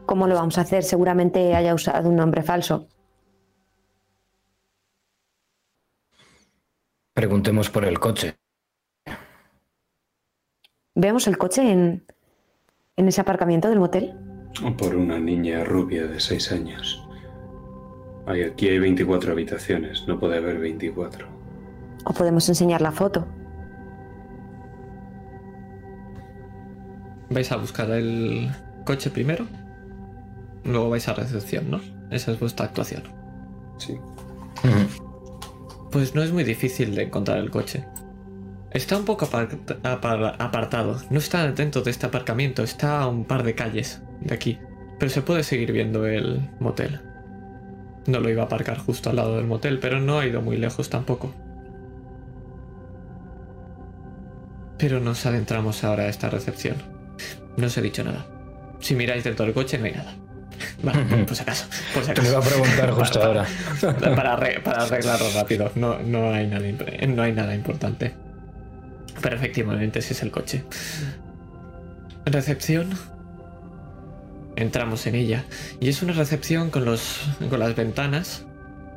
cómo lo vamos a hacer. Seguramente haya usado un nombre falso. Preguntemos por el coche. ¿Vemos el coche en, en ese aparcamiento del motel? Por una niña rubia de 6 años. Ay, aquí hay 24 habitaciones, no puede haber 24. ¿O podemos enseñar la foto? ¿Vais a buscar el coche primero? Luego vais a recepción, ¿no? Esa es vuestra actuación. Sí. Pues no es muy difícil de encontrar el coche. Está un poco apar- apar- apartado. No está dentro de este aparcamiento, está a un par de calles de aquí. Pero se puede seguir viendo el motel. No lo iba a aparcar justo al lado del motel, pero no ha ido muy lejos tampoco. Pero nos adentramos ahora a esta recepción. No os he dicho nada. Si miráis dentro del coche no hay nada. Vale, por si acaso. Por si Te lo iba a preguntar justo ahora. para, arre- para arreglarlo rápido. No, no, hay nada, imp- no hay nada importante. Pero efectivamente ese es el coche. Recepción. Entramos en ella. Y es una recepción con, los, con las ventanas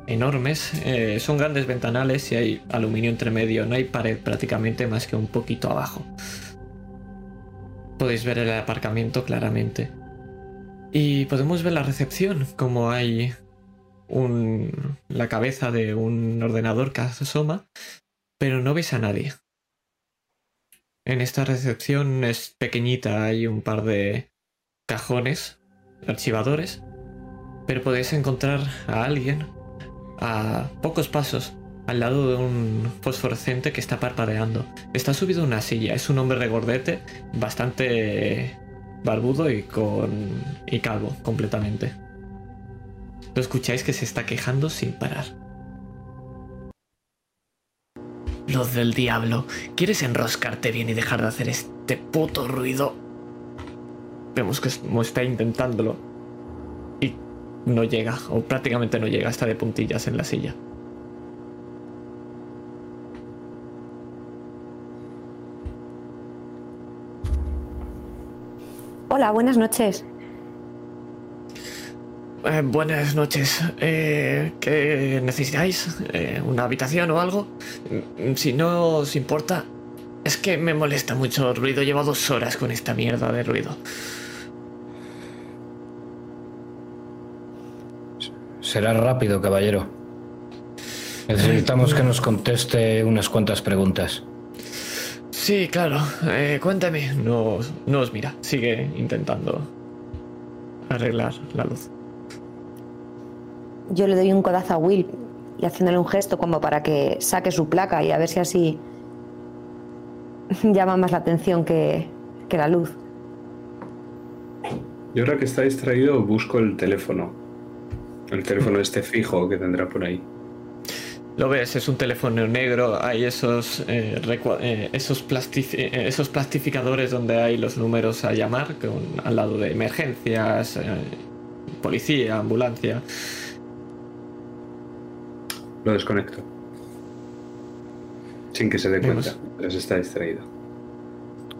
enormes. eh, son grandes ventanales y hay aluminio entre medio. No hay pared prácticamente más que un poquito abajo. Podéis ver el aparcamiento claramente. Y podemos ver la recepción, como hay un, la cabeza de un ordenador que asoma, pero no veis a nadie. En esta recepción es pequeñita, hay un par de cajones, archivadores, pero podéis encontrar a alguien a pocos pasos al lado de un fosforescente que está parpadeando. Está subido a una silla, es un hombre regordete, bastante barbudo y con y calvo completamente. Lo escucháis que se está quejando sin parar. Los del diablo, ¿quieres enroscarte bien y dejar de hacer este puto ruido? Vemos que está intentándolo y no llega, o prácticamente no llega, está de puntillas en la silla. Hola, buenas noches. Eh, buenas noches. Eh, ¿Qué necesitáis? Eh, ¿Una habitación o algo? Mm, Si no os importa, es que me molesta mucho el ruido. Llevo dos horas con esta mierda de ruido. Será rápido, caballero. Necesitamos que nos conteste unas cuantas preguntas. Sí, claro. Eh, cuéntame. No, os- no os mira. Sigue intentando arreglar la luz. Yo le doy un codazo a Will y haciéndole un gesto como para que saque su placa y a ver si así llama más la atención que, que la luz. Y ahora que está distraído, busco el teléfono. El teléfono este fijo que tendrá por ahí. Lo ves, es un teléfono negro, hay esos, eh, eh, esos, eh, esos plastificadores donde hay los números a llamar, con, al lado de emergencias, eh, policía, ambulancia. Lo desconecto. Sin que se dé cuenta. Mientras está distraído.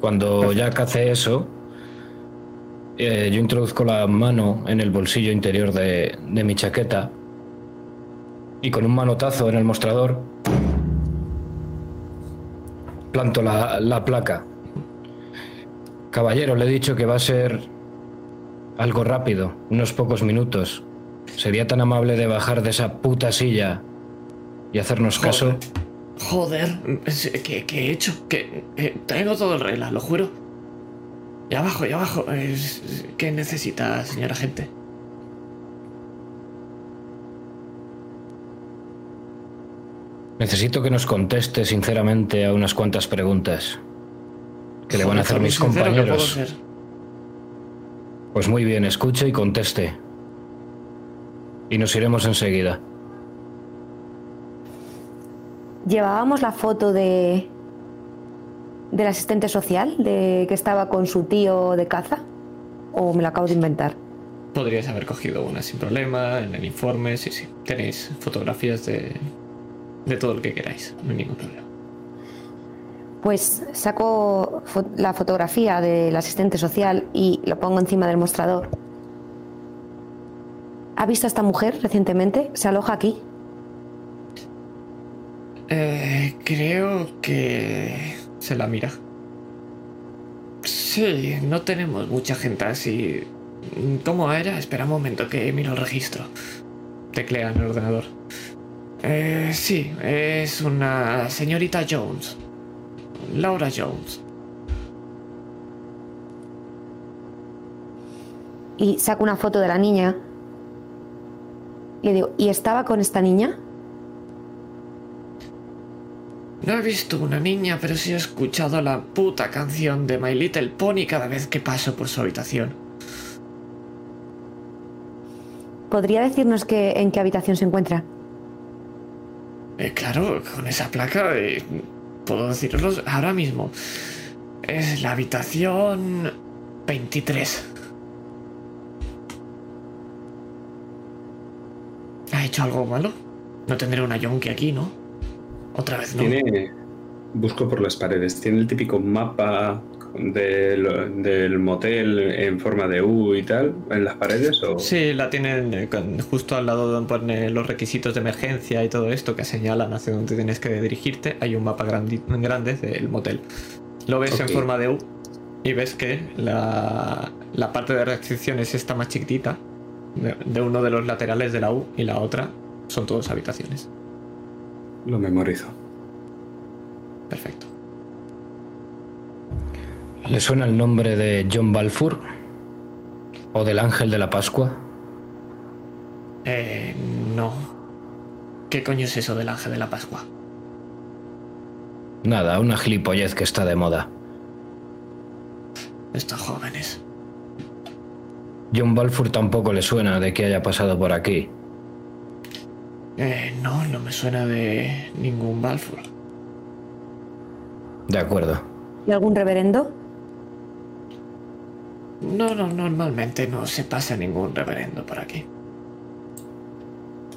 Cuando Jack hace eso, eh, yo introduzco la mano en el bolsillo interior de, de mi chaqueta y con un manotazo en el mostrador planto la, la placa. Caballero, le he dicho que va a ser algo rápido, unos pocos minutos. ¿Sería tan amable de bajar de esa puta silla y hacernos caso? Joder, ¿qué, he hecho? Que eh, tengo todo en regla, lo juro. Y abajo, y abajo. Es- ¿Qué necesita, señora gente? Necesito que nos conteste sinceramente a unas cuantas preguntas que le van a hacer mis compañeros. Pues muy bien, escuche y conteste. Y nos iremos enseguida. Llevábamos la foto de del asistente social, de que estaba con su tío de caza, o me lo acabo de inventar. Podríais haber cogido una sin problema en el informe. Sí, sí. Tenéis fotografías de, de todo lo que queráis. No hay ningún problema. Pues saco fo- la fotografía del asistente social y lo pongo encima del mostrador. ¿Ha visto a esta mujer recientemente? ¿Se aloja aquí? Eh, creo que se la mira. Sí, no tenemos mucha gente así. ¿Cómo era? Espera un momento que miro el registro. Teclea en el ordenador. Eh, sí, es una señorita Jones. Laura Jones. Y saco una foto de la niña. Le digo, ¿y estaba con esta niña? No he visto una niña, pero sí he escuchado la puta canción de My Little Pony cada vez que paso por su habitación. ¿Podría decirnos que, en qué habitación se encuentra? Eh, claro, con esa placa eh, puedo deciroslo ahora mismo. Es la habitación 23. ¿Ha hecho algo malo? No tendré una yonki aquí, ¿no? Otra vez no. Tiene. Busco por las paredes. Tiene el típico mapa del, del motel en forma de U y tal en las paredes o Sí, la tienen eh, justo al lado donde pone los requisitos de emergencia y todo esto que señalan hacia dónde tienes que dirigirte. Hay un mapa grandi- grande del motel. Lo ves en forma de U y ves que la, la parte de restricciones está más chiquitita de, de uno de los laterales de la U y la otra son todas habitaciones. Lo memorizo. Perfecto. ¿Le suena el nombre de John Balfour? ¿O del Ángel de la Pascua? Eh, no. ¿Qué coño es eso del ángel de la Pascua? Nada, una gilipollez que está de moda. Estos jóvenes. John Balfour tampoco le suena de que haya pasado por aquí. Eh, no, no me suena de ningún Balfour. De acuerdo. ¿Y algún reverendo? No, no, normalmente no se pasa ningún reverendo por aquí.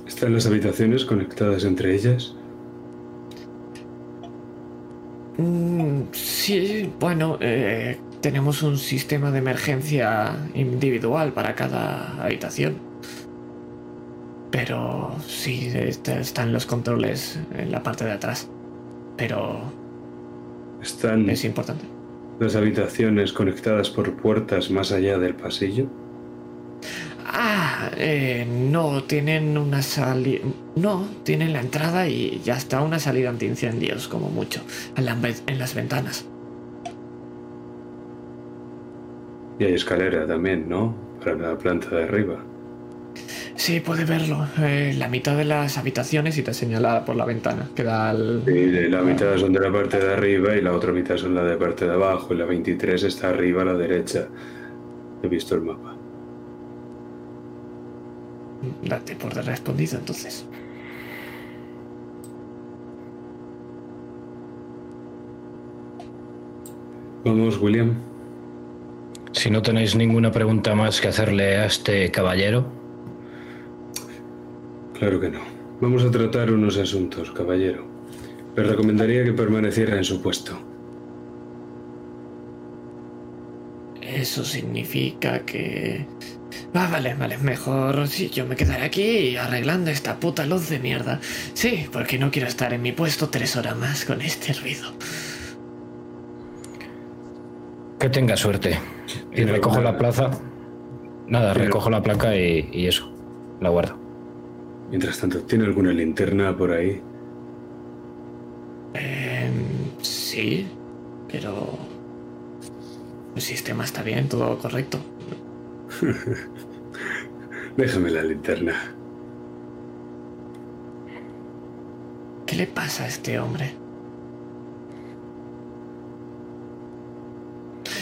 ¿Están las habitaciones conectadas entre ellas? Mm, sí, bueno, eh, tenemos un sistema de emergencia individual para cada habitación. Pero sí, est- están los controles en la parte de atrás. Pero ¿Están es importante. las habitaciones conectadas por puertas más allá del pasillo? Ah, eh, no, tienen una salida... No, tienen la entrada y ya está una salida antiincendios, como mucho, en, la- en las ventanas. Y hay escalera también, ¿no? Para la planta de arriba. Sí, puede verlo. eh, la mitad de las habitaciones y te señala por la ventana que da al... Sí, de la mitad son de la parte de arriba y la otra mitad son la de parte de abajo. Y la 23 está arriba a la derecha. He visto el mapa. Date por respondido entonces. Vamos, William. Si no tenéis ninguna pregunta más que hacerle a este caballero, Claro que no. Vamos a tratar unos asuntos, caballero. Le recomendaría que permaneciera en su puesto. Eso significa que... Ah, vale, vale, mejor si yo me quedaré aquí arreglando esta puta luz de mierda. Sí, porque no quiero estar en mi puesto tres horas más con este ruido. que tenga suerte. Y recojo alguna- la plaza. Nada, recojo la placa y, y eso. La guardo. Mientras tanto, ¿tiene alguna linterna por ahí? Em, sí, pero... El sistema está bien, todo correcto. Déjame la linterna. ¿Qué le pasa a este hombre?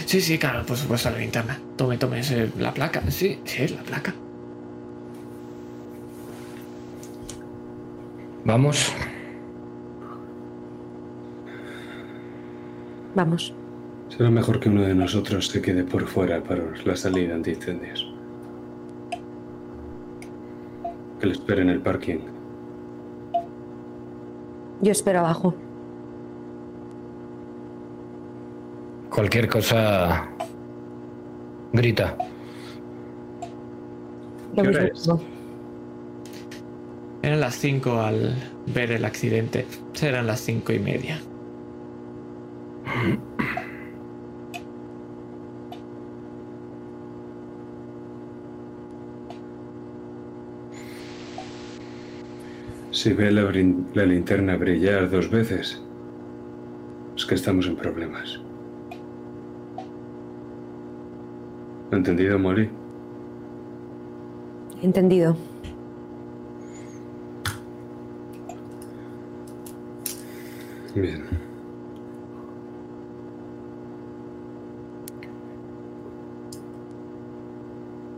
Sí, sí, claro, por supuesto, la linterna. Tome, tome, la placa. Sí, sí, la placa. Vamos. Vamos. Será mejor que uno de nosotros se quede por fuera para la salida antiincendios. Que le espere en el parking. Yo espero abajo. Cualquier cosa. Grita. Lo ¿Qué hora mismo es? Eran las 5 al ver el accidente. Serán las cinco y media. Si ve la, brin- la linterna brillar dos veces, es que estamos en problemas. ¿Entendido, Molly? Entendido. Bien.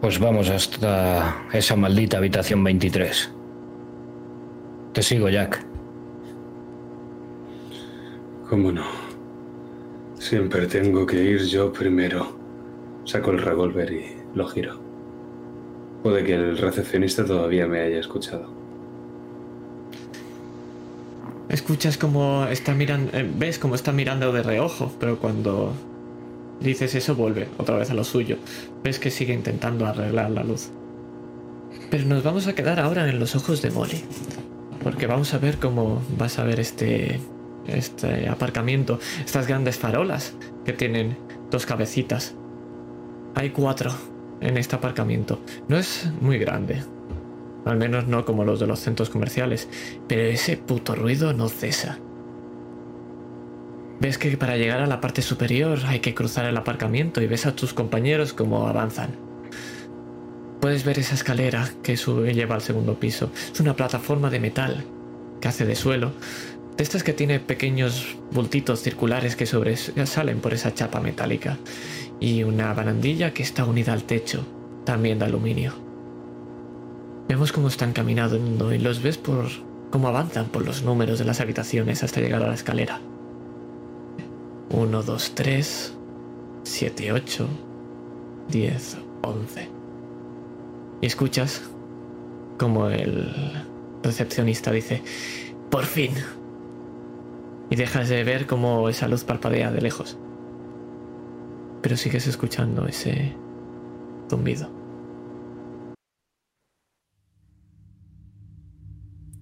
Pues vamos hasta esa maldita habitación 23. Te sigo, Jack. ¿Cómo no? Siempre tengo que ir yo primero. Saco el revólver y lo giro. Puede que el recepcionista todavía me haya escuchado. Escuchas como está mirando, ves como está mirando de reojo, pero cuando dices eso vuelve otra vez a lo suyo. Ves que sigue intentando arreglar la luz. Pero nos vamos a quedar ahora en los ojos de Molly, porque vamos a ver cómo vas a ver este este aparcamiento, estas grandes farolas que tienen dos cabecitas. Hay cuatro en este aparcamiento. No es muy grande, al menos no como los de los centros comerciales. Pero ese puto ruido no cesa. Ves que para llegar a la parte superior hay que cruzar el aparcamiento y ves a tus compañeros como avanzan. Puedes ver esa escalera que sube y lleva al segundo piso. Es una plataforma de metal que hace de suelo. De estas que tiene pequeños bultitos circulares que sobresalen por esa chapa metálica. Y una barandilla que está unida al techo, también de aluminio. Vemos cómo están caminando y los ves por cómo avanzan por los números de las habitaciones hasta llegar a la escalera. 1, 2, 3, 7, 8, 10, 11. Y escuchas como el recepcionista dice, por fin. Y dejas de ver cómo esa luz parpadea de lejos. Pero sigues escuchando ese zumbido.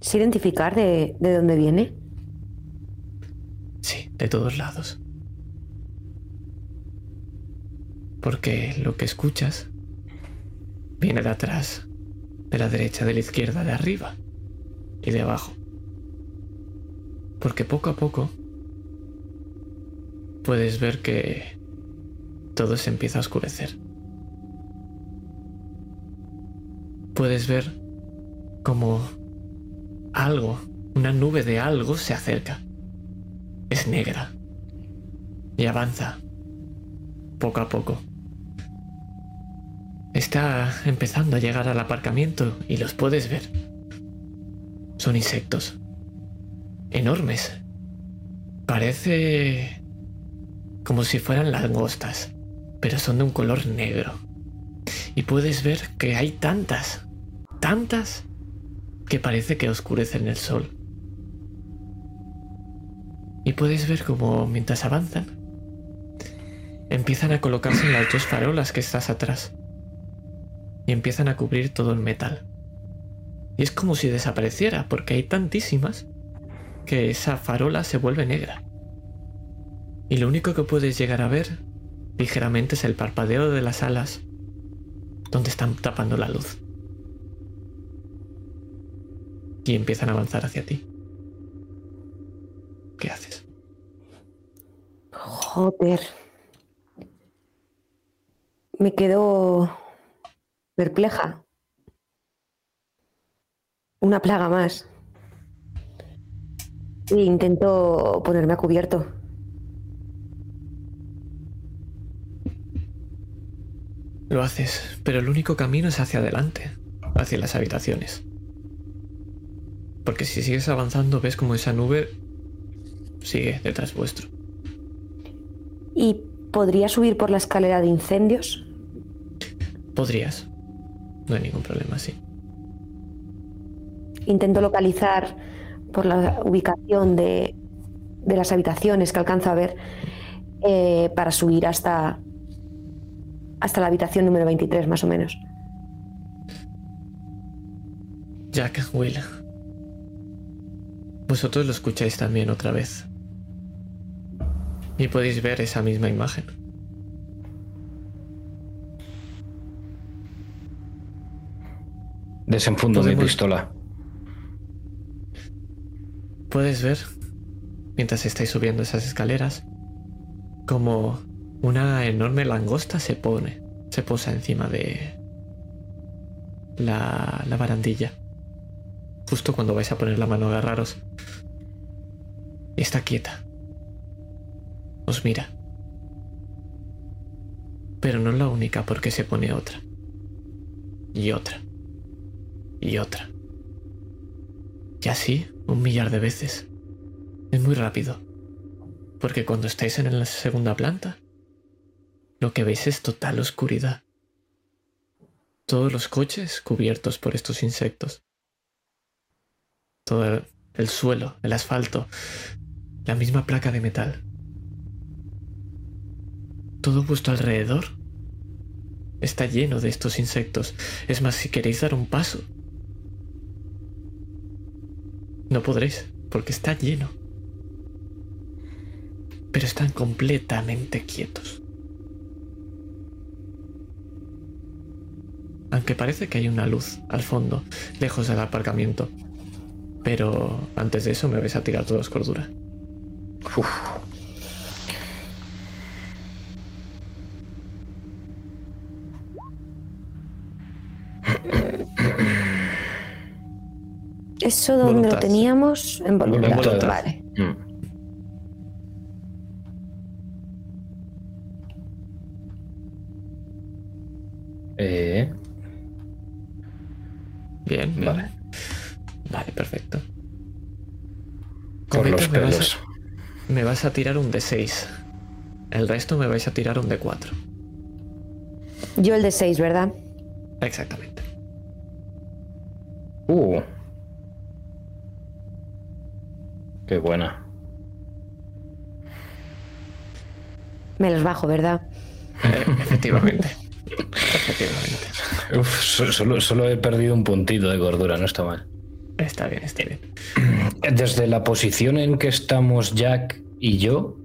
¿Se identificar de, de dónde viene? Sí, de todos lados. Porque lo que escuchas viene de atrás, de la derecha, de la izquierda, de arriba y de abajo. Porque poco a poco puedes ver que todo se empieza a oscurecer. Puedes ver como algo, una nube de algo se acerca. Es negra y avanza poco a poco. Está empezando a llegar al aparcamiento y los puedes ver. Son insectos. Enormes. Parece como si fueran langostas, pero son de un color negro. Y puedes ver que hay tantas, tantas, que parece que oscurecen el sol. Y puedes ver como mientras avanzan, empiezan a colocarse en las dos farolas que estás atrás. Y empiezan a cubrir todo el metal. Y es como si desapareciera, porque hay tantísimas que esa farola se vuelve negra. Y lo único que puedes llegar a ver ligeramente es el parpadeo de las alas donde están tapando la luz. Y empiezan a avanzar hacia ti. ¿Qué haces? Joder. me quedo perpleja. Una plaga más. E intento ponerme a cubierto. Lo haces, pero el único camino es hacia adelante, hacia las habitaciones. Porque si sigues avanzando ves como esa nube sigue detrás vuestro. ¿Y podría subir por la escalera de incendios? Podrías. No hay ningún problema, sí. Intento localizar por la ubicación de, de las habitaciones que alcanzo a ver eh, para subir hasta, hasta la habitación número 23, más o menos. Jack, Will. Vosotros lo escucháis también otra vez. Y podéis ver esa misma imagen. Desenfundo mi pistola. Puedes ver, mientras estáis subiendo esas escaleras, como una enorme langosta se pone, se posa encima de la, la barandilla. Justo cuando vais a poner la mano a agarraros. Está quieta. Os mira. Pero no es la única porque se pone otra. Y otra. Y otra. Y así un millar de veces. Es muy rápido. Porque cuando estáis en la segunda planta, lo que veis es total oscuridad. Todos los coches cubiertos por estos insectos. Todo el, el suelo, el asfalto, la misma placa de metal. Todo vuestro alrededor está lleno de estos insectos. Es más, si queréis dar un paso, no podréis, porque está lleno. Pero están completamente quietos. Aunque parece que hay una luz al fondo, lejos del aparcamiento. Pero antes de eso me vais a tirar todos cordura. Uf. ¿Eso Voluntad. lo teníamos? En voluntad. Voluntad. Vale. Mm. Eh, Bien, bien. Vale. Vale, perfecto. por los me vas a- pelos. Me vas a tirar un D6. El resto me vais a tirar un D4. Yo el de 6, ¿verdad? Exactamente. Uh. Qué buena. Me los bajo, ¿verdad? Eh, efectivamente. efectivamente. Uf, so- solo, solo he perdido un puntito de gordura, no está mal. Está bien, está bien. Desde la posición en que estamos Jack y yo,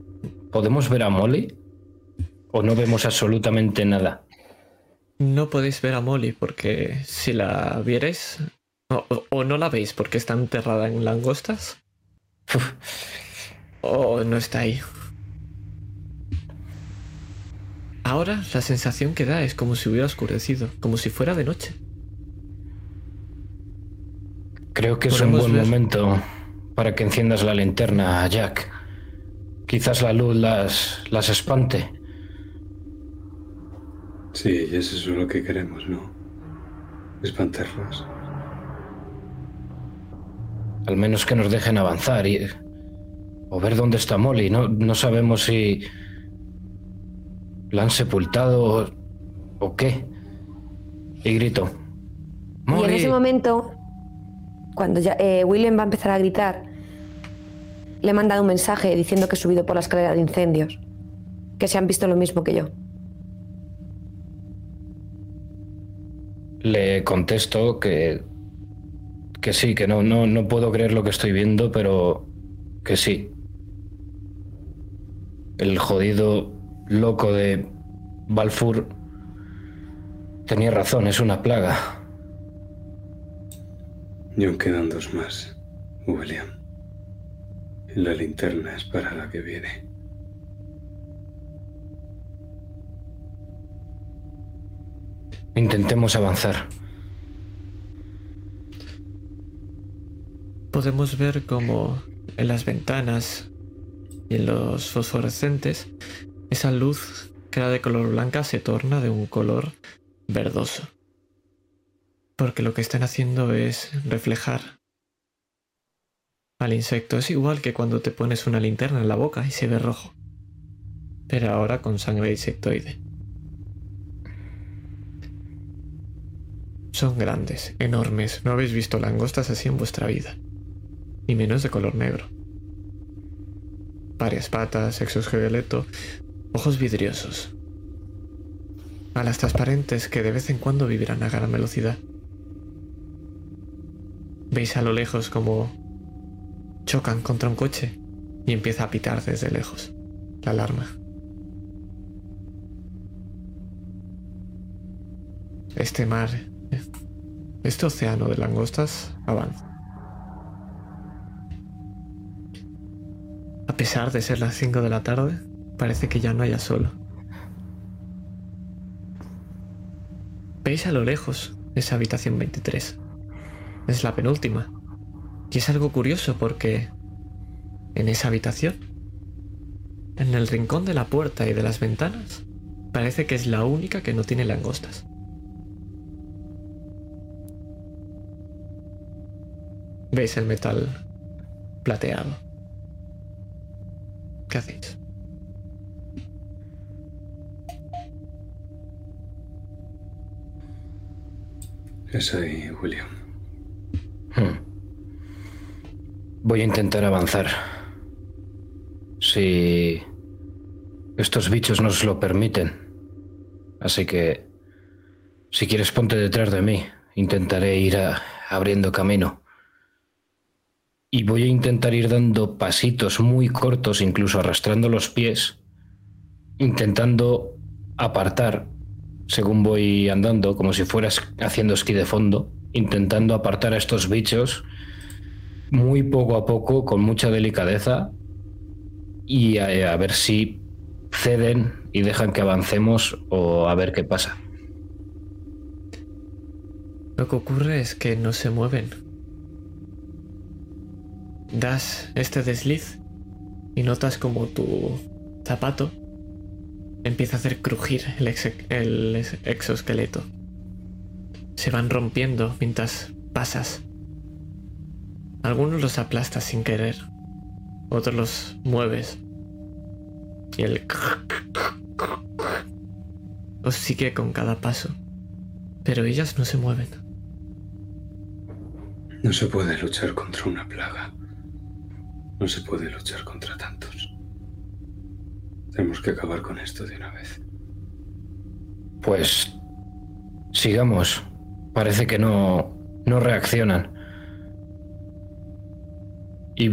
¿podemos ver a Molly? ¿O no vemos absolutamente nada? No podéis ver a Molly porque si la vierais o, o- o no la veis porque está enterrada en langostas o no está ahí. Ahora la sensación que da es como si hubiera oscurecido, como si fuera de noche. Creo que es un buen ver. momento para que enciendas la linterna, Jack. Quizás la luz las, las espante. Sí, eso es lo que queremos, ¿no? Espantarlas. Al menos que nos dejen avanzar y, o ver dónde está Molly. No, no sabemos si la han sepultado o, o qué. Y grito. Y en Molly. ese momento, cuando ya, eh, William va a empezar a gritar, le he mandado un mensaje diciendo que he subido por la escalera de incendios. Que se han visto lo mismo que yo. Le contesto que, que sí, que no, no, no puedo creer lo que estoy viendo, pero que sí. El jodido loco de Balfour tenía razón, es una plaga. Y aún quedan dos más, William. Y la linterna es para la que viene. Intentemos avanzar. Podemos ver como en las ventanas y en los fosforescentes esa luz que era de color blanca se torna de un color verdoso. Porque lo que están haciendo es reflejar al insecto. Es igual que cuando te pones una linterna en la boca y se ve rojo. Pero ahora con sangre insectoide. Son grandes, enormes. No habéis visto langostas así en vuestra vida. Y menos de color negro. Varias patas, exoesqueleto, ojos vidriosos. Alas transparentes que de vez en cuando vivirán a gran velocidad. Veis a lo lejos como chocan contra un coche y empieza a pitar desde lejos la alarma. Este mar este océano de langostas avanza. A pesar de ser las 5 de la tarde, parece que ya no haya sol. Veis a lo lejos esa habitación 23. Es la penúltima. Y es algo curioso porque en esa habitación, en el rincón de la puerta y de las ventanas, parece que es la única que no tiene langostas. Veis el metal plateado. ¿Qué hacéis? Es ahí, William. Voy a intentar avanzar. Si estos bichos nos lo permiten. Así que, si quieres, ponte detrás de mí. Intentaré ir abriendo camino y voy a intentar ir dando pasitos muy cortos, incluso arrastrando los pies, intentando apartar según voy andando, como si fueras haciendo esquí de fondo, intentando apartar a estos bichos muy poco a poco, con mucha delicadeza, y a, a ver si ceden y dejan que avancemos o a ver qué pasa. Lo que ocurre es que no se mueven das este desliz y notas como tu zapato empieza a hacer crujir el, exoesqueleto. Se van rompiendo mientras pasas. Algunos los aplastas sin querer, otros los mueves. Y el os sigue con cada paso. Pero ellas no se mueven. No se puede luchar contra una plaga. No se puede luchar contra tantos. Tenemos que acabar con esto de una vez. Pues sigamos. Parece que no, no reaccionan. Y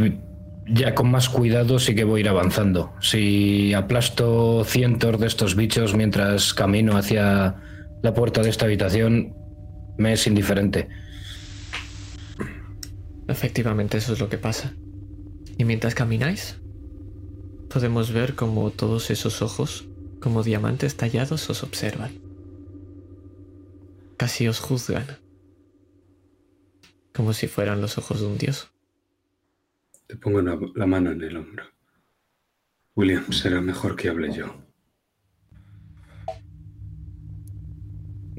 ya con más cuidado sí que voy a ir avanzando. Si aplasto cientos de estos bichos mientras camino hacia la puerta de esta habitación, me es indiferente. Efectivamente, eso es lo que pasa. Y mientras camináis, podemos ver como todos esos ojos, como diamantes tallados, os observan. Casi os juzgan. Como si fueran los ojos de un dios. Te pongo la mano en el hombro. William, será mejor que hable yo.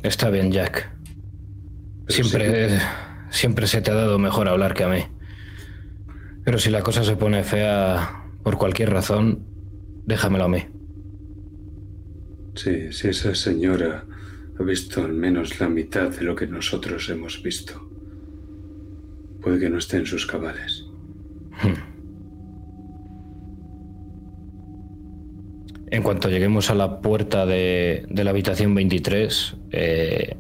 Está bien, Jack. siempre, siempre se te ha dado mejor hablar que a mí. Pero si la cosa se pone fea por cualquier razón, déjamelo a mí. Sí, si esa señora ha visto al menos la mitad de lo que nosotros hemos visto, puede que no esté en sus cabales. En cuanto lleguemos a la puerta de, la habitación 23, eh,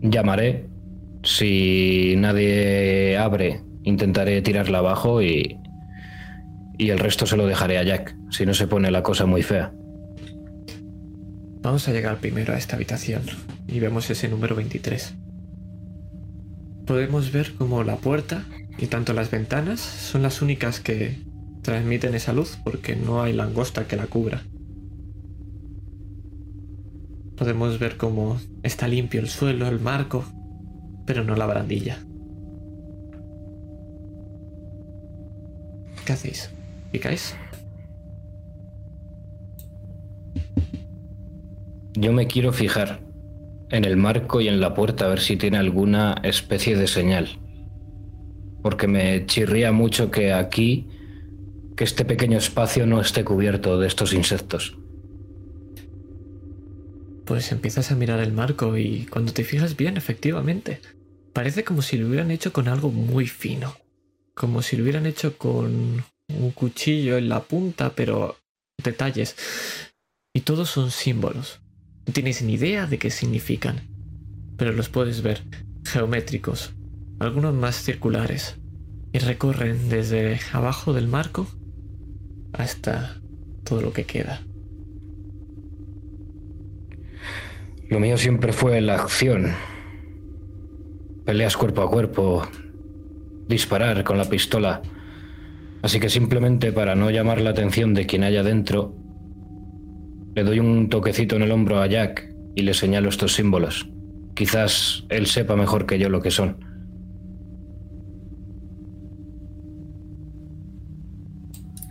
llamaré. Si nadie abre intentaré tirarla abajo y, y el resto se lo dejaré a Jack, si no se pone la cosa muy fea. Vamos a llegar primero a esta habitación y vemos ese número 23. Podemos ver como la puerta y tanto las ventanas son las únicas que transmiten esa luz porque no hay langosta que la cubra. Podemos ver cómo está limpio el suelo, el marco, pero no la barandilla. ¿Qué hacéis? ¿Picáis? Yo me quiero fijar en el marco y en la puerta a ver si tiene alguna especie de señal. Porque me chirría mucho que aquí, que este pequeño espacio no esté cubierto de estos insectos. Pues empiezas a mirar el marco y cuando te fijas bien, efectivamente, parece como si lo hubieran hecho con algo muy fino. Como si lo hubieran hecho con un cuchillo en la punta, pero detalles. Y todos son símbolos. No tienes ni idea de qué significan, pero los puedes ver geométricos, algunos más circulares, y recorren desde abajo del marco hasta todo lo que queda. Lo mío siempre fue la acción. Peleas cuerpo a cuerpo, disparar con la pistola. Así que simplemente para no llamar la atención de quien haya dentro, le doy un toquecito en el hombro a Jack y le señalo estos símbolos. Quizás él sepa mejor que yo lo que son.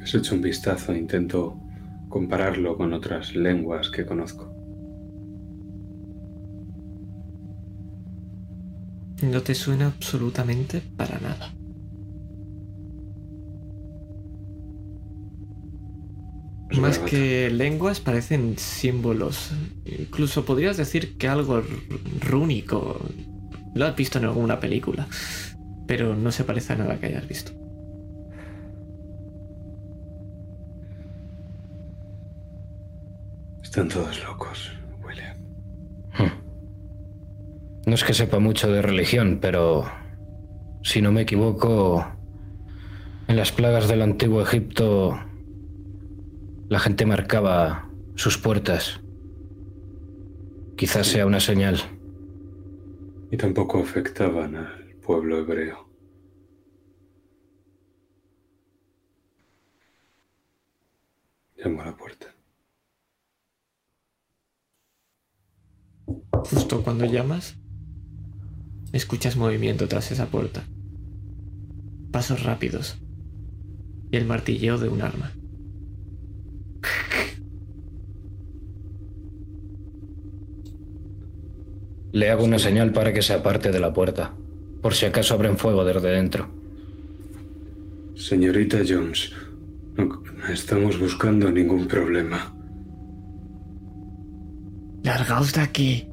Has hecho un vistazo, intento compararlo con otras lenguas que conozco. No te suena absolutamente para nada. Más que lenguas parecen símbolos. Incluso podrías decir que algo rúnico. Lo has visto en alguna película. Pero no se parece a nada que hayas visto. Están todos locos, William. No es que sepa mucho de religión, pero si no me equivoco, en las plagas del antiguo Egipto la gente marcaba sus puertas. Quizás sea una señal. Y tampoco afectaban al pueblo hebreo. Llamo a la puerta. Justo cuando llamas, escuchas movimiento tras esa puerta. Pasos rápidos y el martilleo de un arma. Le hago una señal para que se aparte de la puerta, por si acaso abren fuego desde dentro. Señorita Jones, no estamos buscando ningún problema. Largaos de aquí.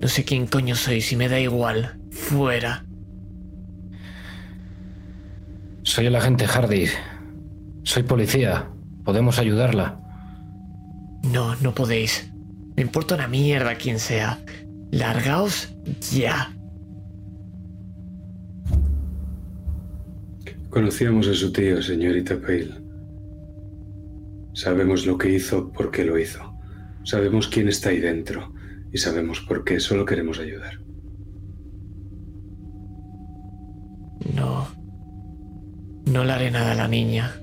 No sé quién coño sois y me da igual. Fuera. Soy el agente Hardy. Soy policía. Podemos ayudarla. No, no podéis. Me importa una mierda quién sea. Largaos ya. Conocíamos a su tío, señorita Pale. Sabemos lo que hizo, por qué lo hizo. Sabemos quién está ahí dentro y sabemos por qué solo queremos ayudar. No. No le haré nada a la niña.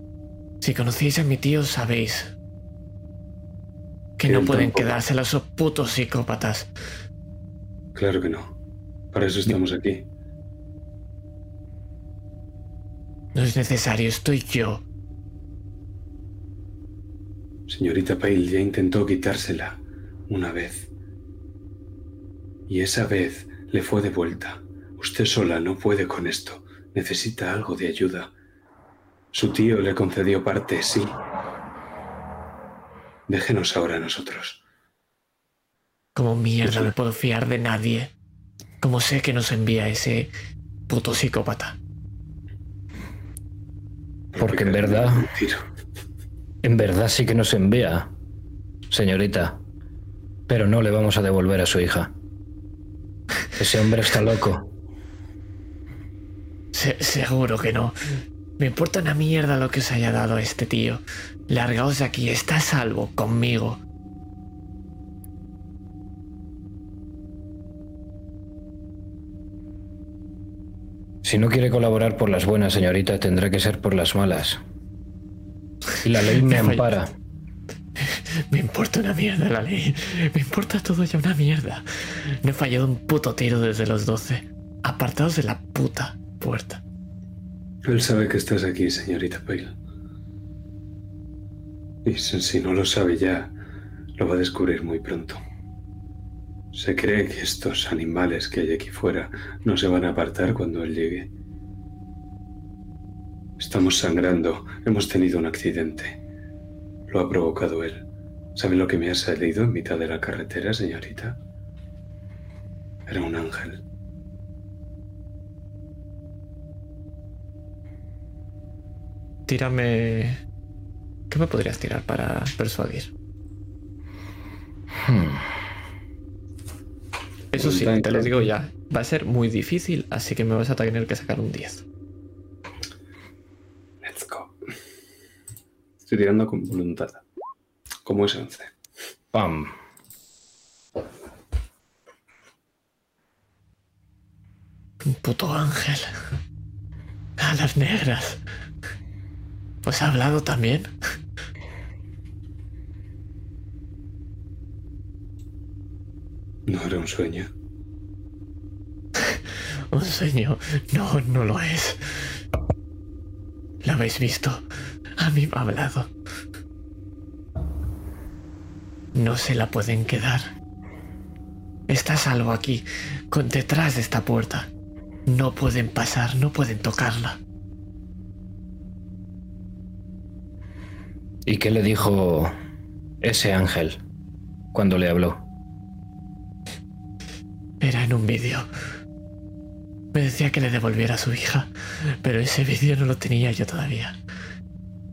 Si conocéis a mi tío, sabéis que no pueden tampoco. quedársela esos putos psicópatas. Claro que no. Para eso estamos aquí. No es necesario, estoy yo. Señorita Pale ya intentó quitársela una vez. Y esa vez le fue de vuelta. Usted sola no puede con esto. Necesita algo de ayuda. Su tío le concedió parte, sí. Déjenos ahora a nosotros. Como mierda me puedo fiar de nadie. Como sé que nos envía ese puto psicópata. Porque en verdad-. En verdad sí que nos envía, señorita. Pero no le vamos a devolver a su hija. Ese hombre está loco. Se- seguro que no. Me importa una mierda lo que os haya dado este tío. Largaos de aquí, está a salvo conmigo. Si no quiere colaborar por las buenas, señorita, tendrá que ser por las malas. Y la ley me ampara. Me importa una mierda la ley. Me importa todo ya una mierda. No he fallado un puto tiro desde los 12. Apartados de la puta puerta. Él sabe que estás aquí, señorita Pale. Y si si no lo sabe ya, lo va a descubrir muy pronto. Se cree que estos animales que hay aquí fuera no se van a apartar cuando él llegue. Estamos sangrando, hemos tenido un accidente. Lo ha provocado él. ¿Sabe lo que me ha salido en mitad de la carretera, señorita? Era un ángel. Tírame. ¿Qué me podrías tirar para persuadir? Eso sí, te lo digo ya. Va a ser muy difícil, así que me vas a tener que sacar un 10. Let's go. Estoy tirando con voluntad. Como es 11. Pam. Un puto ángel. Alas negras. Pues ha hablado también. No era un sueño. Un sueño. No, no lo es. ¿Lo habéis visto? A mí me ha hablado. No se la pueden quedar. Está a salvo aquí, con detrás de esta puerta. No pueden pasar, no pueden tocarla. ¿Y qué le dijo ese ángel cuando le habló? Era en un vídeo. Me decía que le devolviera a su hija, pero ese vídeo no lo tenía yo todavía.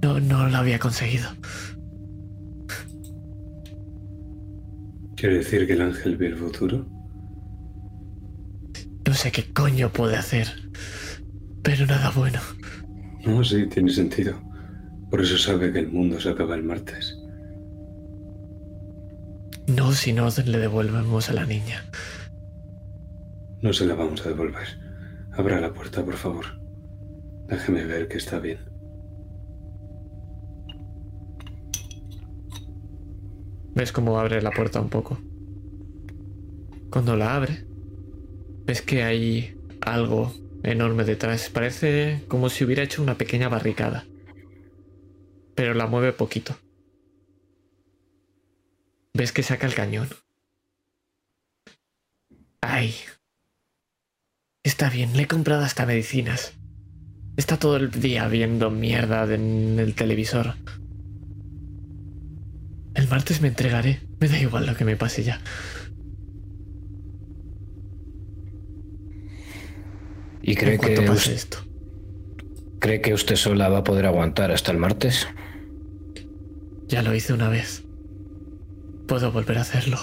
No, no lo había conseguido. ¿Quiere decir que el ángel ve el futuro? No sé qué coño puede hacer, pero nada bueno. No, sí, tiene sentido. Por eso sabe que el mundo se acaba el martes. No si no le devolvemos a la niña. No se la vamos a devolver. Abra la puerta, por favor. Déjeme ver que está bien. ¿Ves cómo abre la puerta un poco? Cuando la abre, ves que hay algo enorme detrás. Parece como si hubiera hecho una pequeña barricada. Pero la mueve poquito. Ves que saca el cañón. Ay. Está bien, le he comprado hasta medicinas. Está todo el día viendo mierda en el televisor. El martes me entregaré. Me da igual lo que me pase ya. ¿Y cree que, pase esto. cree que usted sola va a poder aguantar hasta el martes? Ya lo hice una vez. Puedo volver a hacerlo.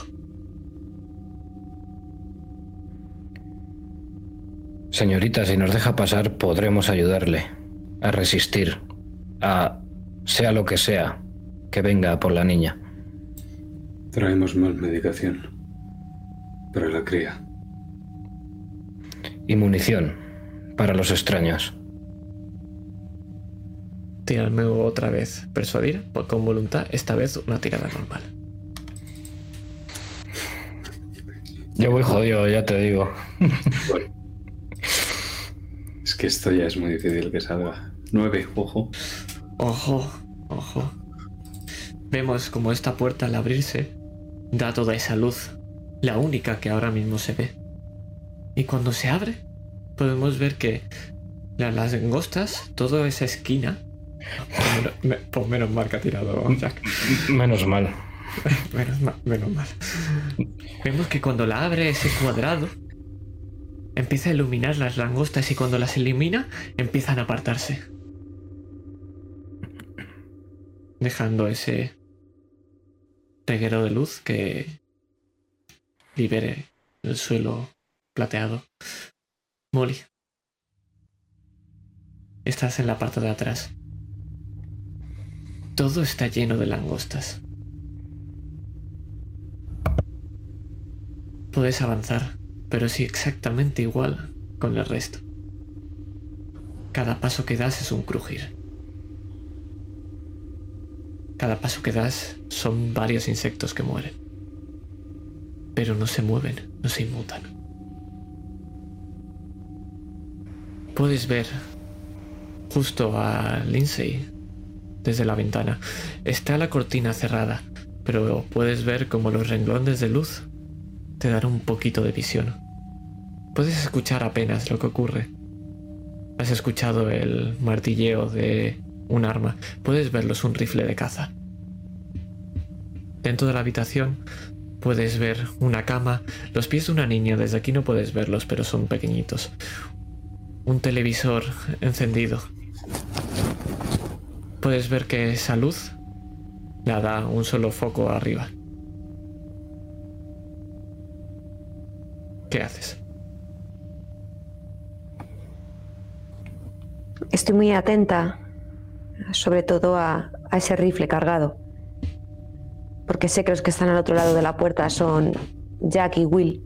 Señorita, si nos deja pasar, podremos ayudarle a resistir, a sea lo que sea que venga por la niña. Traemos más medicación. Para la cría. Y munición para los extraños. Tirarme otra vez. Persuadir con voluntad. Esta vez una tirada normal. Yo voy jodido, ya te digo. Bueno. Es que esto ya es muy difícil que salga. Nueve, ojo. Ojo, ojo. Vemos como esta puerta al abrirse da toda esa luz, la única que ahora mismo se ve. Y cuando se abre, podemos ver que la- las langostas, toda esa esquina. Pues menos, me- pues menos mal que ha tirado Jack. Menos mal. Menos mal, menos mal. Vemos que cuando la abre ese cuadrado, empieza a iluminar las langostas y cuando las elimina, empiezan a apartarse. Dejando ese reguero de luz que libere el suelo plateado. Molly. Estás en la parte de atrás. Todo está lleno de langostas. Puedes avanzar, pero sí exactamente igual con el resto. Cada paso que das es un crujir. Cada paso que das son varios insectos que mueren. Pero no se mueven, no se inmutan. Puedes ver justo a Lindsay desde la ventana. Está la cortina cerrada, pero puedes ver como los renglones de luz te dan un poquito de visión. Puedes escuchar apenas lo que ocurre. Has escuchado el martilleo de un arma. Puedes verlo, es un rifle de caza. Dentro de la habitación puedes ver una cama, los pies de una niña, desde aquí no puedes verlos, pero son pequeñitos. Un televisor encendido. Puedes ver que esa luz la da un solo foco arriba. ¿Qué haces? Estoy muy atenta, sobre todo a, a ese rifle cargado. Porque sé que los que están al otro lado de la puerta son Jack y Will.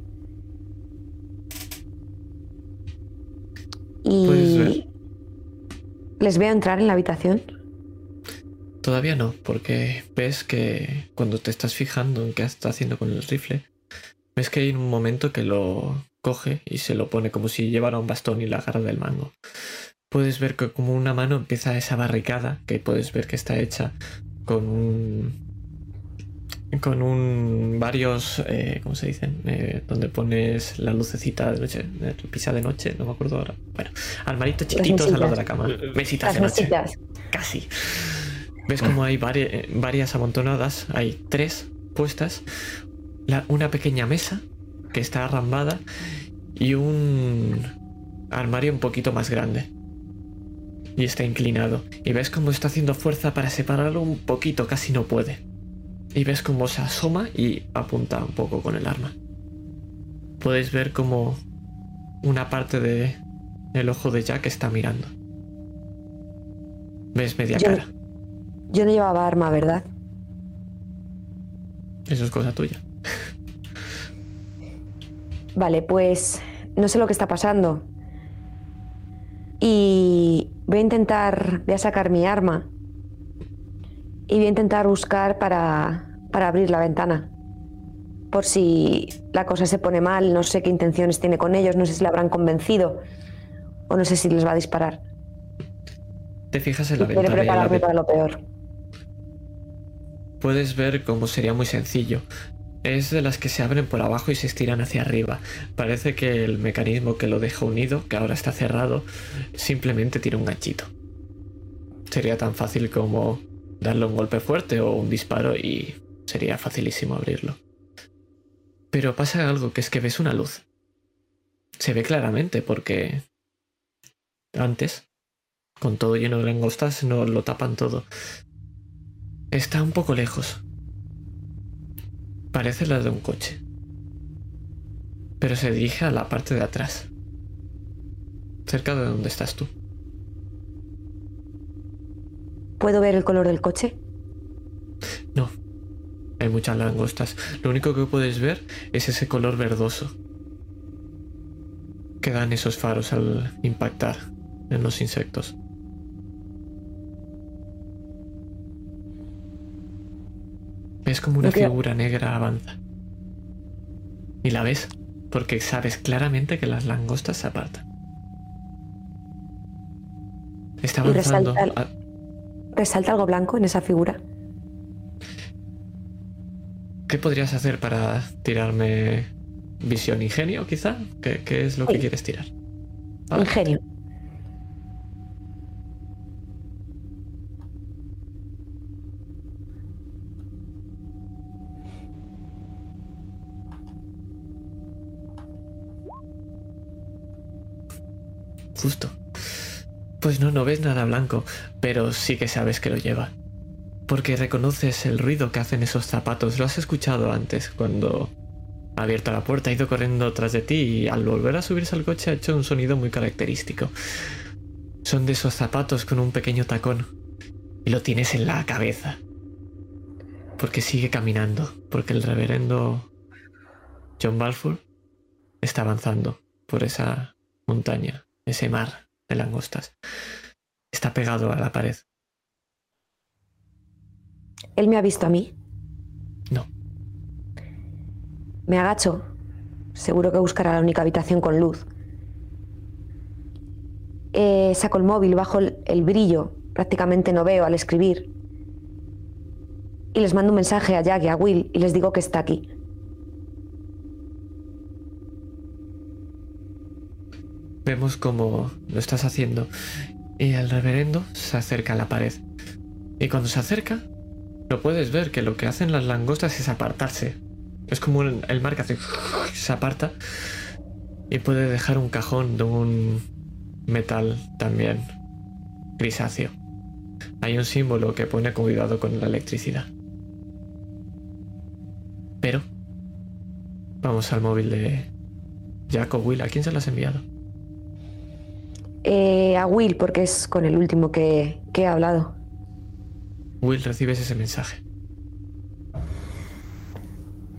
Y les veo entrar en la habitación. Todavía no, porque ves que cuando te estás fijando en qué está haciendo con el rifle, ves que hay un momento que lo coge y se lo pone como si llevara un bastón y la agarra del mango. Puedes ver que como una mano empieza esa barricada, que puedes ver que está hecha con un... con un... varios... Eh, ¿cómo se dicen? Eh, donde pones la lucecita de noche, eh, pisa de noche, no me acuerdo ahora. Bueno, armaritos chiquititos al lado de la cama. Mesitas Las de noche. mesitas. Casi. ¿Ves como hay vari- eh, varias amontonadas? Hay tres puestas. La- una pequeña mesa que está arrambada y un armario un poquito más grande. Y está inclinado. Y ves cómo está haciendo fuerza para separarlo un poquito, casi no puede. Y ves cómo se asoma y apunta un poco con el arma. Puedes ver como una parte de el ojo de Jack está mirando. Ves media Yo- cara. Yo no llevaba arma, ¿verdad? Eso es cosa tuya. Vale, pues no sé lo que está pasando. Y voy a intentar, voy a sacar mi arma. Y voy a intentar buscar para, para abrir la ventana. Por si la cosa se pone mal, no sé qué intenciones tiene con ellos, no sé si la habrán convencido o no sé si les va a disparar. Te fijas en la ventana y en la prepararme para lo peor. puedes ver cómo sería muy sencillo. Es de las que se abren por abajo y se estiran hacia arriba. Parece que el mecanismo que lo deja unido, que ahora está cerrado, simplemente tira un ganchito. Sería tan fácil como darle un golpe fuerte o un disparo y sería facilísimo abrirlo. Pero pasa algo que es que ves una luz. Se ve claramente porque antes, con todo lleno de langostas, no lo tapan todo. Está un poco lejos. Parece la de un coche. Pero se dirige a la parte de atrás. Cerca de donde estás tú. ¿Puedo ver el color del coche? No. Hay muchas langostas. Lo único que puedes ver es ese color verdoso. Que dan esos faros al impactar en los insectos. Ves como una figura negra avanza. Y la ves porque sabes claramente que las langostas se apartan. Está Y avanzando. resalta- a- ¿Resalta algo blanco en esa figura? ¿Qué podrías hacer para tirarme visión ingenio, quizá? ¿Qué, qué es lo que quieres tirar? Vale. Ingenio. Justo. Pues no, no ves nada blanco, pero sí que sabes que lo lleva. Porque reconoces el ruido que hacen esos zapatos. Lo has escuchado antes, cuando ha abierto la puerta, ha ido corriendo tras de ti y al volver a subirse al coche ha hecho un sonido muy característico. Son de esos zapatos con un pequeño tacón. Y lo tienes en la cabeza. Porque sigue caminando. Porque el reverendo John Balfour está avanzando por esa montaña, ese mar de langostas. Está pegado a la pared. ¿Él me ha visto a mí? No. Me agacho. Seguro que buscará la única habitación con luz. Eh, saco el móvil, bajo el, el brillo. Prácticamente no veo al escribir. Y les mando un mensaje a Jack y a Will y les digo que está aquí. Vemos cómo lo estás haciendo. Y el reverendo se acerca a la pared. Y cuando se acerca, lo puedes ver que lo que hacen las langostas es apartarse. Es como el, mar que hace. Se aparta. Y puede dejar un cajón de un metal también grisáceo. Hay un símbolo que pone cuidado con la electricidad. Pero vamos al móvil de Jack o Will. ¿A quién se lo has enviado? Eh, a Will, porque es con el último que, que he hablado. Will, recibes ese mensaje.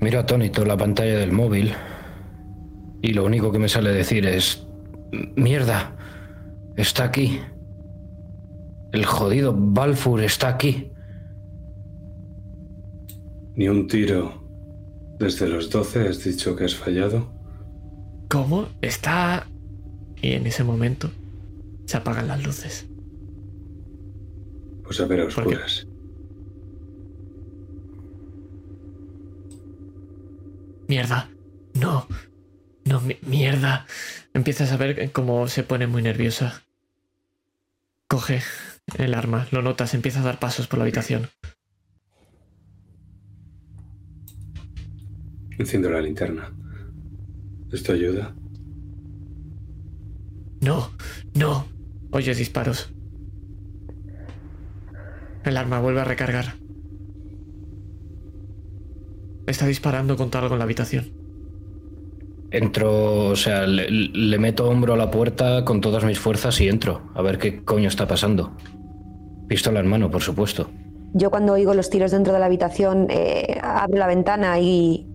Miro atónito la pantalla del móvil y lo único que me sale decir es... Mierda, está aquí. El jodido Balfour está aquí. Ni un tiro. Desde los 12 has dicho que has fallado. ¿Cómo? Está... Y en ese momento se apagan las luces. Pues a ver a oscuras. Mierda. No. No, mi- mierda. Empiezas a ver cómo se pone muy nerviosa. Coge el arma, lo notas, empieza a dar pasos por la habitación. Enciendo la linterna. ¿Esto ayuda? No, no. Oyes disparos. El arma vuelve a recargar. Está disparando contra algo en la habitación. Entro, o sea, le, le meto hombro a la puerta con todas mis fuerzas y entro. A ver qué coño está pasando. Pistola en mano, por supuesto. Yo cuando oigo los tiros dentro de la habitación eh, abro la ventana y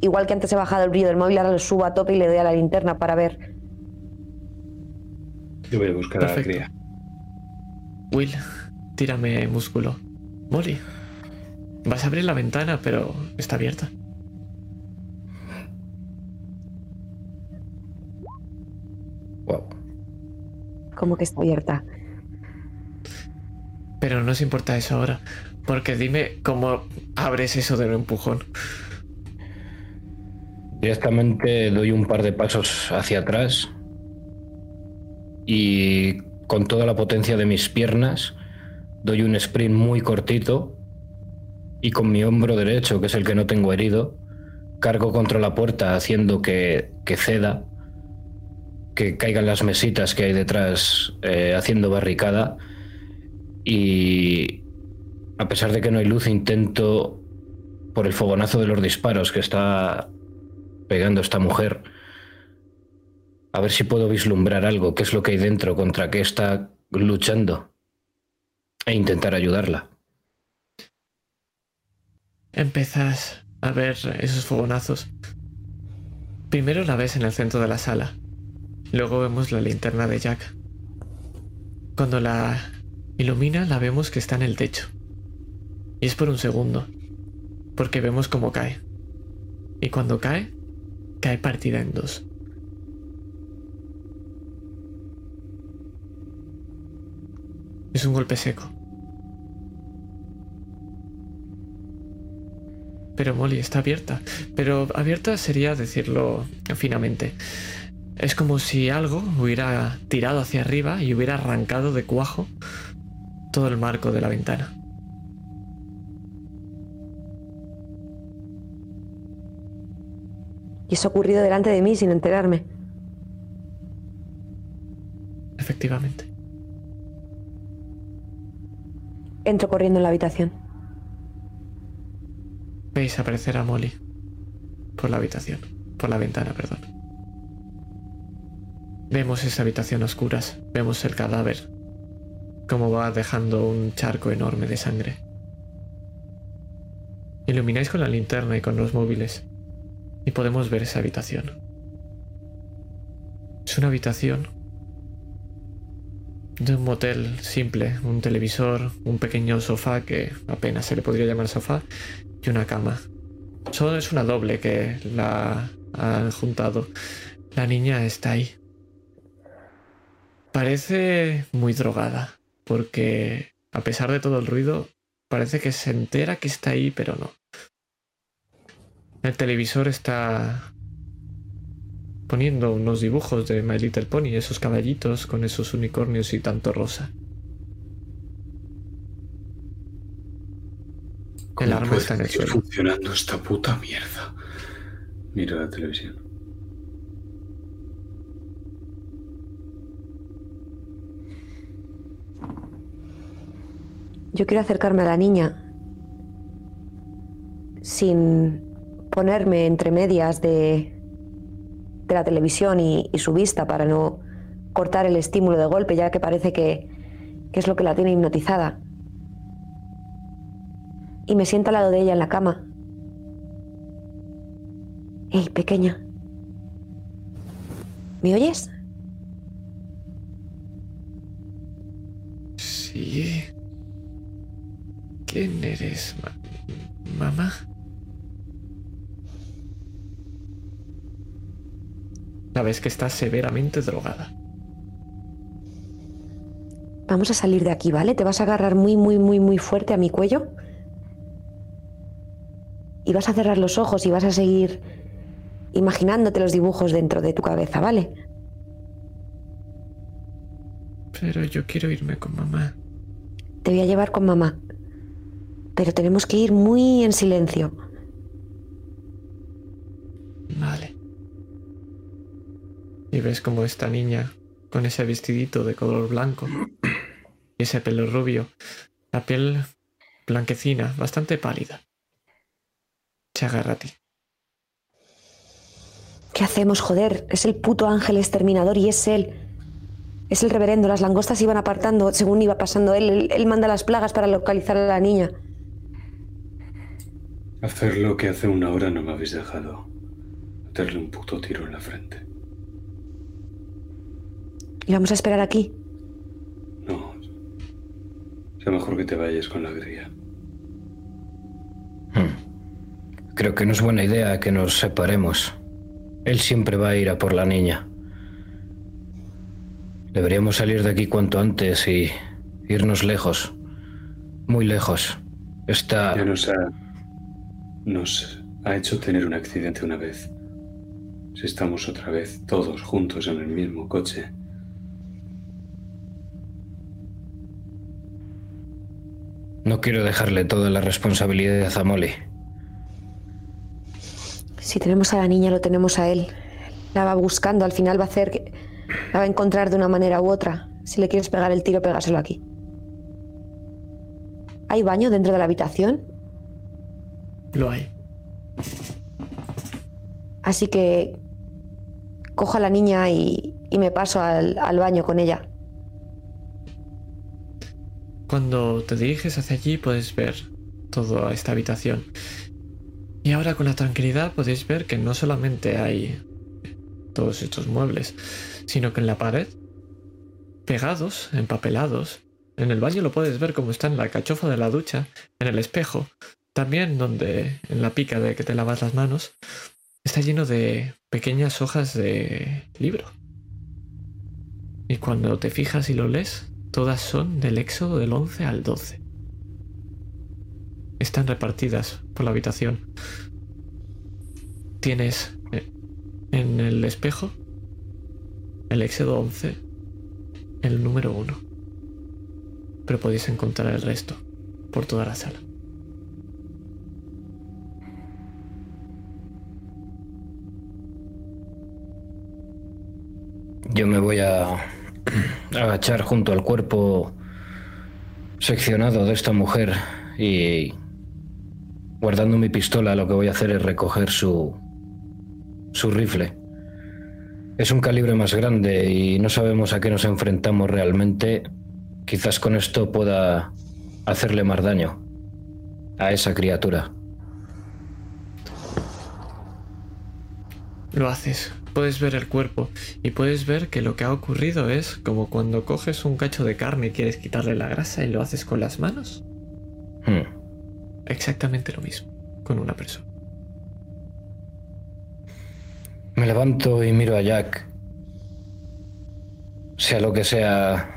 igual que antes he bajado el brillo del móvil, ahora lo subo a tope y le doy a la linterna para ver. Yo voy a buscar a la cría. Will, tírame músculo. Molly, vas a abrir la ventana, pero está abierta. Wow. Como que está abierta. Pero no os importa eso ahora. Porque dime cómo abres eso de un empujón. Directamente doy un par de pasos hacia atrás y con toda la potencia de mis piernas doy un sprint muy cortito y con mi hombro derecho, que es el que no tengo herido, cargo contra la puerta haciendo que, que ceda, que caigan las mesitas que hay detrás eh, haciendo barricada y a pesar de que no hay luz intento por el fogonazo de los disparos que está pegando esta mujer. A ver si puedo vislumbrar algo, qué es lo que hay dentro, contra qué está luchando. E intentar ayudarla. Empiezas a ver esos fogonazos. Primero la ves en el centro de la sala. Luego vemos la linterna de Jack. Cuando la ilumina, la vemos que está en el techo. Y es por un segundo. Porque vemos cómo cae. Y cuando cae, cae partida en dos. Es un golpe seco. Pero Molly está abierta. Pero abierta sería decirlo finamente. Es como si algo hubiera tirado hacia arriba y hubiera arrancado de cuajo todo el marco de la ventana. Y eso ha ocurrido delante de mí sin enterarme. Efectivamente. Entro corriendo en la habitación. Veis aparecer a Molly por la habitación, por la ventana, perdón. Vemos esa habitación a oscuras, vemos el cadáver, cómo va dejando un charco enorme de sangre. Ilumináis con la linterna y con los móviles y podemos ver esa habitación. Es una habitación de un motel simple, un televisor, un pequeño sofá que apenas se le podría llamar sofá y una cama. Solo es una doble que la han juntado. La niña está ahí. Parece muy drogada, porque a pesar de todo el ruido, parece que se entera que está ahí, pero no. El televisor está poniendo unos dibujos de My Little Pony, esos caballitos con esos unicornios y tanto rosa. El ¿Cómo arma puede está en el suelo. funcionando esta puta mierda? Mira la televisión. Yo quiero acercarme a la niña sin ponerme entre medias de, de la televisión y, su vista para no cortar el estímulo de golpe, ya que parece que, que es lo que la tiene hipnotizada. Y me siento al lado de ella en la cama. Hey, pequeña. ¿Me oyes? Sí. ¿Quién eres, ma- mamá? Sabes que estás severamente drogada. Vamos a salir de aquí, ¿vale? Te vas a agarrar muy, muy, muy, muy fuerte a mi cuello. Y vas a cerrar los ojos y vas a seguir imaginándote los dibujos dentro de tu cabeza, ¿vale? Pero yo quiero irme con mamá. Te voy a llevar con mamá. Pero tenemos que ir muy en silencio. Vale. Y ves como esta niña, con ese vestidito de color blanco y ese pelo rubio, la piel blanquecina, bastante pálida, se agarra a ti. ¿Qué hacemos, joder? Es el puto ángel exterminador y es él. Es el reverendo. Las langostas iban apartando según iba pasando él. Él, él manda las plagas para localizar a la niña. Hacer lo que hace una hora no me habéis dejado. Meterle un puto tiro en la frente. Y vamos a esperar aquí. No. Sea mejor que te vayas con la cría. Creo que no es buena idea que nos separemos. Él siempre va a ir a por la niña. Deberíamos salir de aquí cuanto antes y irnos lejos. Muy lejos. Está... Ya nos ha. Nos ha hecho tener un accidente una vez. Si estamos otra vez todos juntos en el mismo coche. No quiero dejarle toda la responsabilidad a Molly. Si tenemos a la niña, lo tenemos a él. La va buscando, al final va a hacer que. La va a encontrar de una manera u otra. Si le quieres pegar el tiro, pégaselo aquí. ¿Hay baño dentro de la habitación? Lo hay. Así que. Cojo a la niña y, y me paso al, al baño con ella. Cuando te diriges hacia allí puedes ver toda esta habitación. Y ahora con la tranquilidad podéis ver que no solamente hay todos estos muebles, sino que en la pared, pegados, empapelados, en el baño lo puedes ver como está en la cachofa de la ducha, en el espejo, también donde en la pica de que te lavas las manos, está lleno de pequeñas hojas de libro. Y cuando te fijas y lo lees, todas son del éxodo del 11 al 12. Están repartidas por la habitación. Tienes eh, en el espejo el éxodo 11, el número 1. Pero podéis encontrar el resto por toda la sala. Yo me voy a agachar junto al cuerpo seccionado de esta mujer y guardando mi pistola lo que voy a hacer es recoger su su rifle. Es un calibre más grande y no sabemos a qué nos enfrentamos realmente. Quizás con esto pueda hacerle más daño a esa criatura. Lo haces puedes ver el cuerpo y puedes ver que lo que ha ocurrido es como cuando coges un cacho de carne y quieres quitarle la grasa y lo haces con las manos. Hmm. Exactamente lo mismo con una persona. Me levanto y miro a Jack. Sea lo que sea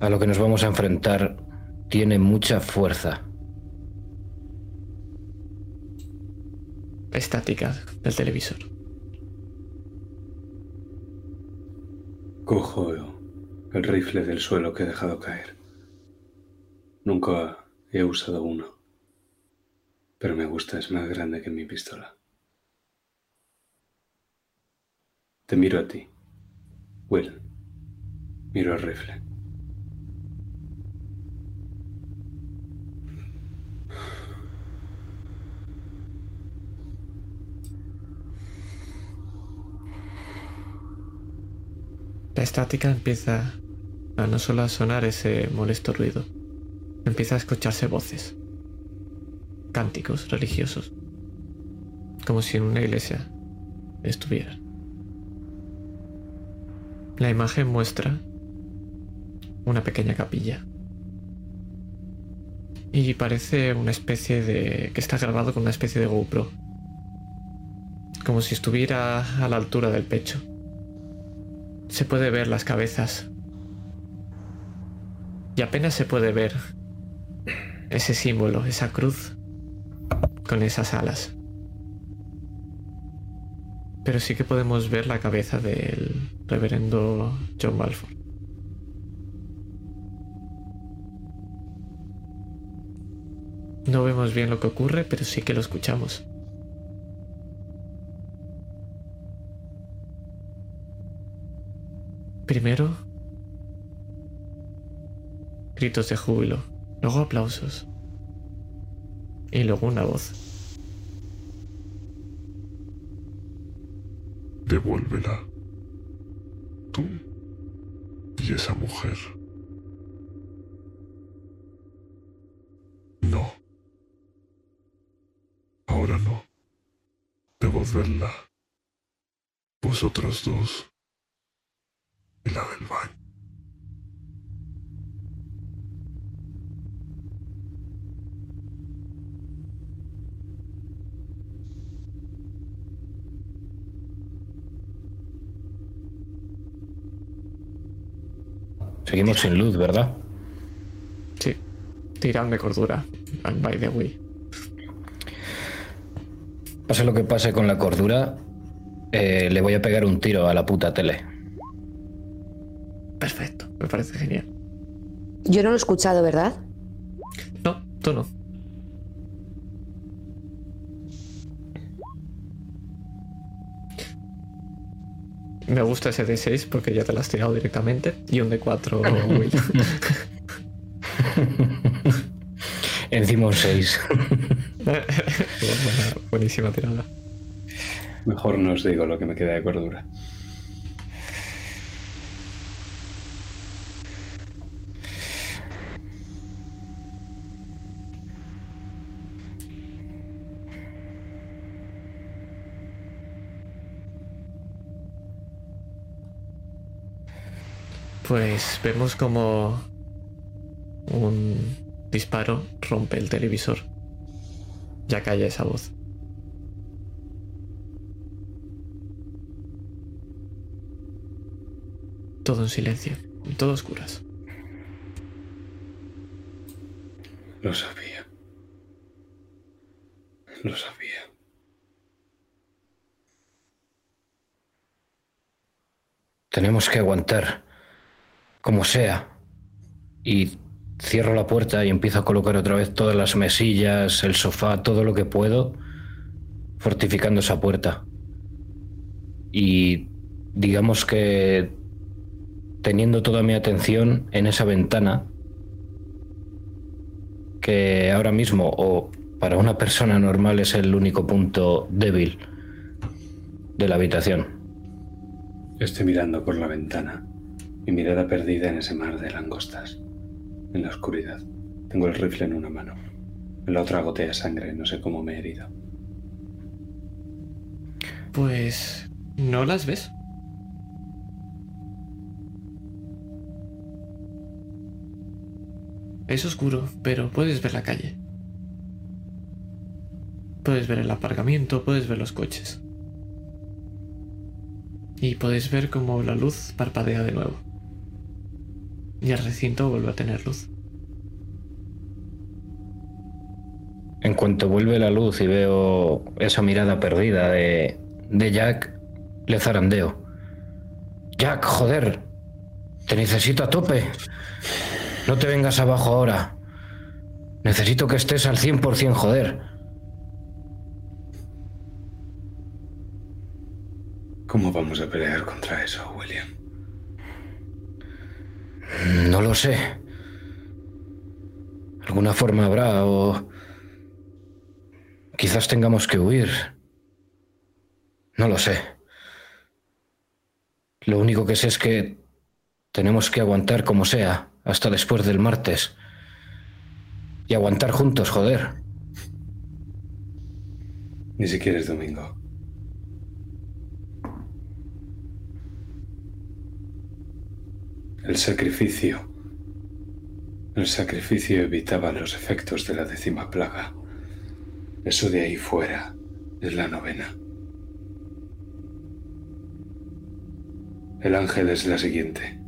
a lo que nos vamos a enfrentar, tiene mucha fuerza. Estática del televisor. Cojo el rifle del suelo que he dejado caer. Nunca he usado uno, pero me gusta, es más grande que mi pistola. Te miro a ti, Will. Miro el rifle. La estática empieza a no solo a sonar ese molesto ruido, empieza a escucharse voces, cánticos religiosos, como si en una iglesia estuvieran. La imagen muestra una pequeña capilla. Y parece una especie de... que está grabado con una especie de GoPro. Como si estuviera a la altura del pecho. Se puede ver las cabezas. Y apenas se puede ver ese símbolo, esa cruz con esas alas. Pero sí que podemos ver la cabeza del reverendo John Balfour. No vemos bien lo que ocurre, pero sí que lo escuchamos. Primero, gritos de júbilo, luego aplausos y luego una voz. Devuélvela. Tú y esa mujer. No. Ahora no. Devolverla. Vosotros dos. Y la del baño. Seguimos sin luz, ¿verdad? Sí, tiradme cordura. And by the way. Pase lo que pase con la cordura, eh, le voy a pegar un tiro a la puta tele. Perfecto, me parece genial. Yo no lo he escuchado, ¿verdad? No, tú no. Me gusta ese D6 porque ya te lo has tirado directamente. Y un D4, Will. Encima un 6. Buena- Buenísima tirada. Mejor no os digo lo que me queda de cordura. Pues vemos como un disparo rompe el televisor. Ya calla esa voz. Todo en silencio, todo oscuras. Lo sabía. Lo sabía. Tenemos que aguantar, como sea. Y cierro la puerta y empiezo a colocar otra vez todas las mesillas, el sofá, todo lo que puedo, fortificando esa puerta. Y digamos que teniendo toda mi atención en esa ventana, que ahora mismo, o para una persona normal, es el único punto débil de la habitación. Estoy mirando por la ventana, mi mirada perdida en ese mar de langostas, en la oscuridad. Tengo el rifle en una mano, en la otra gotea sangre, no sé cómo me he herido. Pues ¿No las ves? Es oscuro, pero puedes ver la calle. Puedes ver el aparcamiento, puedes ver los coches. Y puedes ver cómo la luz parpadea de nuevo. Y el recinto vuelve a tener luz. En cuanto vuelve la luz y veo esa mirada perdida de, de Jack, le zarandeo. Jack, joder, te necesito a tope. No te vengas abajo ahora. Necesito que estés al 100%, joder. ¿Cómo vamos a pelear contra eso, William? No lo sé. Alguna forma habrá o... Quizás tengamos que huir. No lo sé. Lo único que sé es que tenemos que aguantar como sea hasta después del martes. Y aguantar juntos, joder. Ni siquiera es domingo. El sacrificio. El sacrificio evitaba los efectos de la décima plaga. Eso de ahí fuera es la novena. El ángel es la siguiente.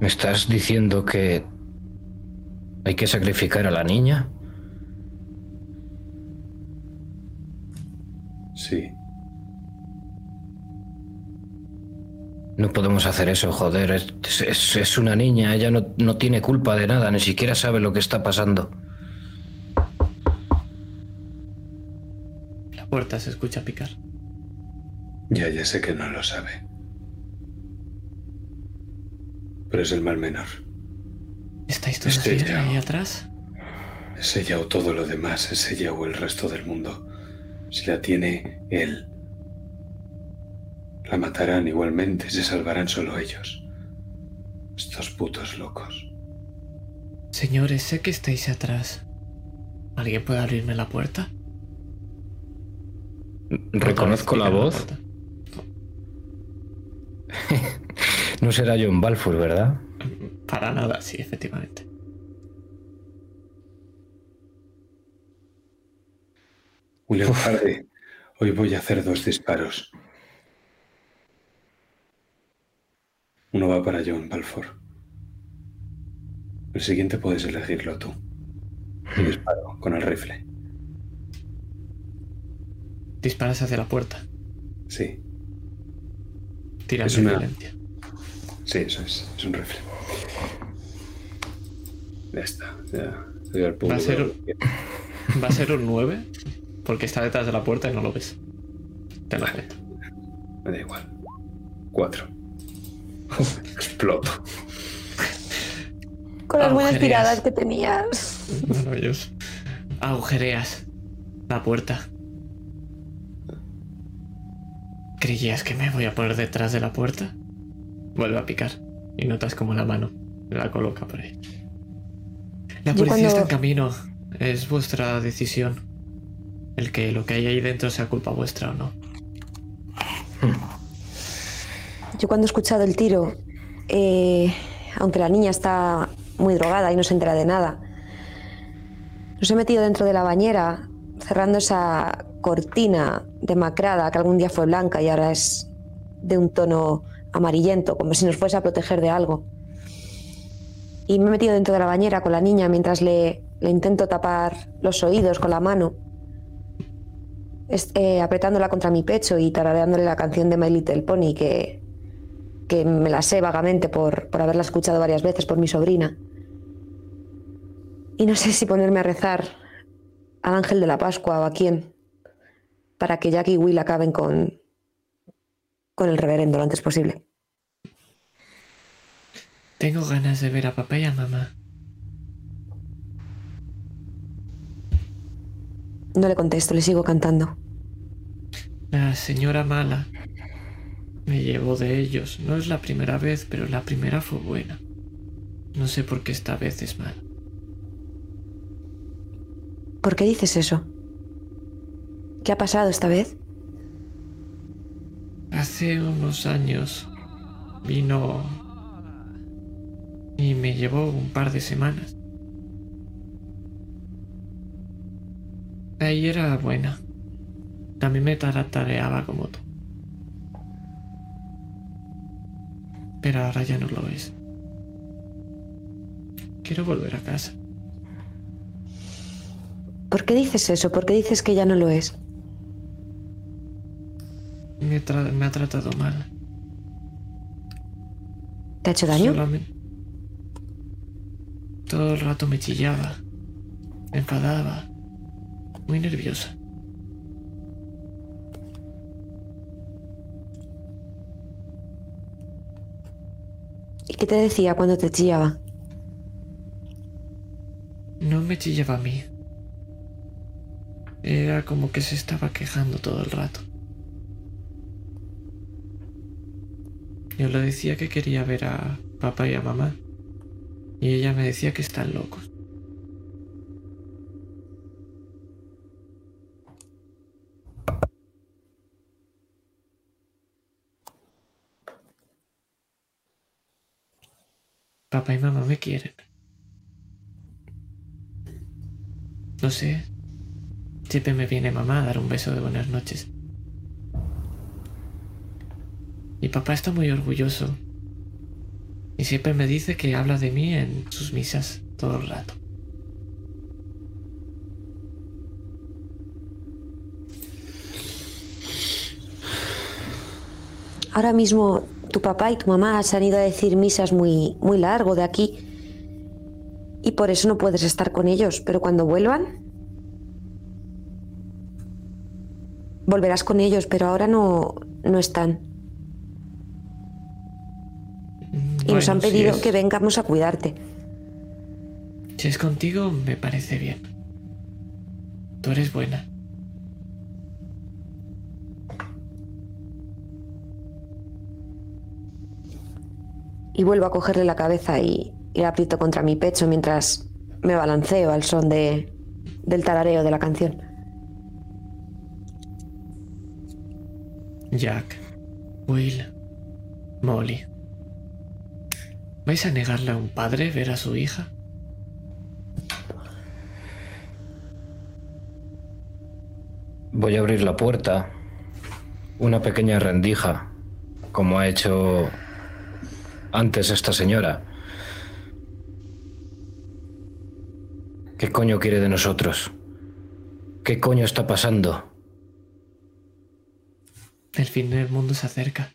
¿Me estás diciendo que hay que sacrificar a la niña? Sí. No podemos hacer eso, joder. Es, es- es una niña, ella no, no tiene culpa de nada, ni siquiera sabe lo que está pasando. La puerta se escucha picar. Ya, ya sé que no lo sabe. Pero es el mal menor. ¿Estáis todos bien ya. ahí atrás? Es ella o todo lo demás, es ella o el resto del mundo. Si la tiene él, la matarán igualmente, se salvarán solo ellos. Estos putos locos. Señores, sé que estáis atrás. ¿Alguien puede abrirme la puerta? Reconozco la voz. No será John Balfour, ¿verdad? Para nada, sí, efectivamente. William Hardy, hoy voy a hacer dos disparos. Uno va para John Balfour. El siguiente puedes elegirlo tú. Un disparo con el rifle. Disparas hacia la puerta. Sí, Tiras Es una- violencia. sí, eso es. Es un rifle. Ya está. Ya. Va a ser-. Va a ser un 9, porque está detrás de la puerta y no lo ves. Te lo cuento. Me da igual. Cuatro. Exploto. Con las buenas tiradas que tenías. Maravilloso. Agujereas la puerta. ¿Creías que me voy a poner detrás de la puerta? Vuelve a picar y notas como la mano la coloca por ahí. La policía cuando- está en camino. Es vuestra decisión. El que lo que hay ahí dentro sea culpa vuestra o no. Yo cuando he escuchado el tiro, eh, aunque la niña está muy drogada y no se entera de nada, nos he metido dentro de la bañera, cerrando esa cortina demacrada que algún día fue blanca y ahora es de un tono amarillento, como si nos fuese a proteger de algo. Y me he metido dentro de la bañera con la niña mientras le, intento tapar los oídos con la mano, eh, apretándola contra mi pecho y tarareándole la canción de My Little Pony que, que me la sé vagamente por, por haberla escuchado varias veces por mi sobrina. Y no sé si ponerme a rezar al ángel de la Pascua o a quién para que Jack y Will acaben con, con el reverendo lo antes posible. Tengo ganas de ver a papá y a mamá. No le contesto, le sigo cantando. La señora mala me llevó de ellos. No es la primera vez, pero la primera fue buena. No sé por qué esta vez es mala. ¿Por qué dices eso? ¿Qué ha pasado esta vez? Hace unos años vino y me llevó un par de semanas. Ahí era buena. También me taratareaba como tú. Pero ahora ya no lo es. Quiero volver a casa. ¿Por qué dices eso? ¿Por qué dices que ya no lo es? Me, ha tratado mal. ¿Te ha hecho daño? Solamente- Todo el rato me chillaba. Me enfadaba. Muy nerviosa. ¿Y qué te decía cuando te chillaba? No me chillaba a mí. Era como que se estaba quejando todo el rato. Yo le decía que quería ver a papá y a mamá. Y ella me decía que están locos. Papá y mamá me quieren. No sé. Siempre me viene mamá a dar un beso de buenas noches. Y papá está muy orgulloso. Y siempre me dice que habla de mí en sus misas todo el rato. Ahora mismo tu papá y tu mamá se han ido a decir misas muy, muy largo de aquí. Y por eso no puedes estar con ellos. Pero cuando vuelvan, volverás con ellos, pero ahora no, no están. Y nos han si pedido es- que vengamos a cuidarte. Si es contigo, me parece bien. Tú eres buena. Y vuelvo a cogerle la cabeza y, y la aprieto contra mi pecho mientras me balanceo al son de, del tarareo de la canción. Jack, Will, Molly. ¿Vais a negarle a un padre ver a su hija? Voy a abrir la puerta. Una pequeña rendija, como ha hecho antes esta señora. ¿Qué coño quiere de nosotros? ¿Qué coño está pasando? El fin del mundo se acerca.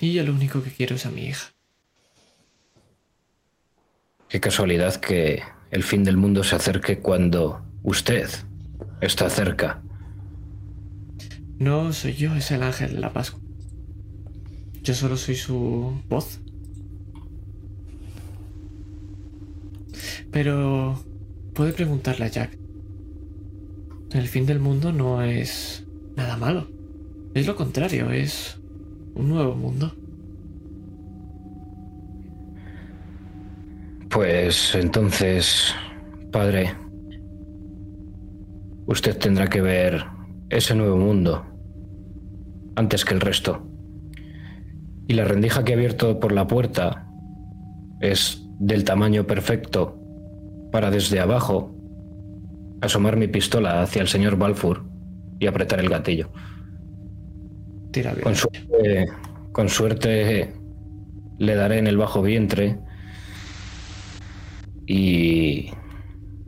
Y yo lo único que quiero es a mi hija. Qué casualidad que el fin del mundo se acerque cuando usted está cerca. No soy yo, es el ángel de la Pascua. Yo solo soy su voz. Pero puede preguntarle a Jack. El fin del mundo no es nada malo. Es lo contrario, es un nuevo mundo. Pues entonces, padre, usted tendrá que ver ese nuevo mundo antes que el resto. Y la rendija que he abierto por la puerta es del tamaño perfecto para desde abajo asomar mi pistola hacia el señor Balfour y apretar el gatillo. Tira bien. Con suerte, con suerte le daré en el bajo vientre y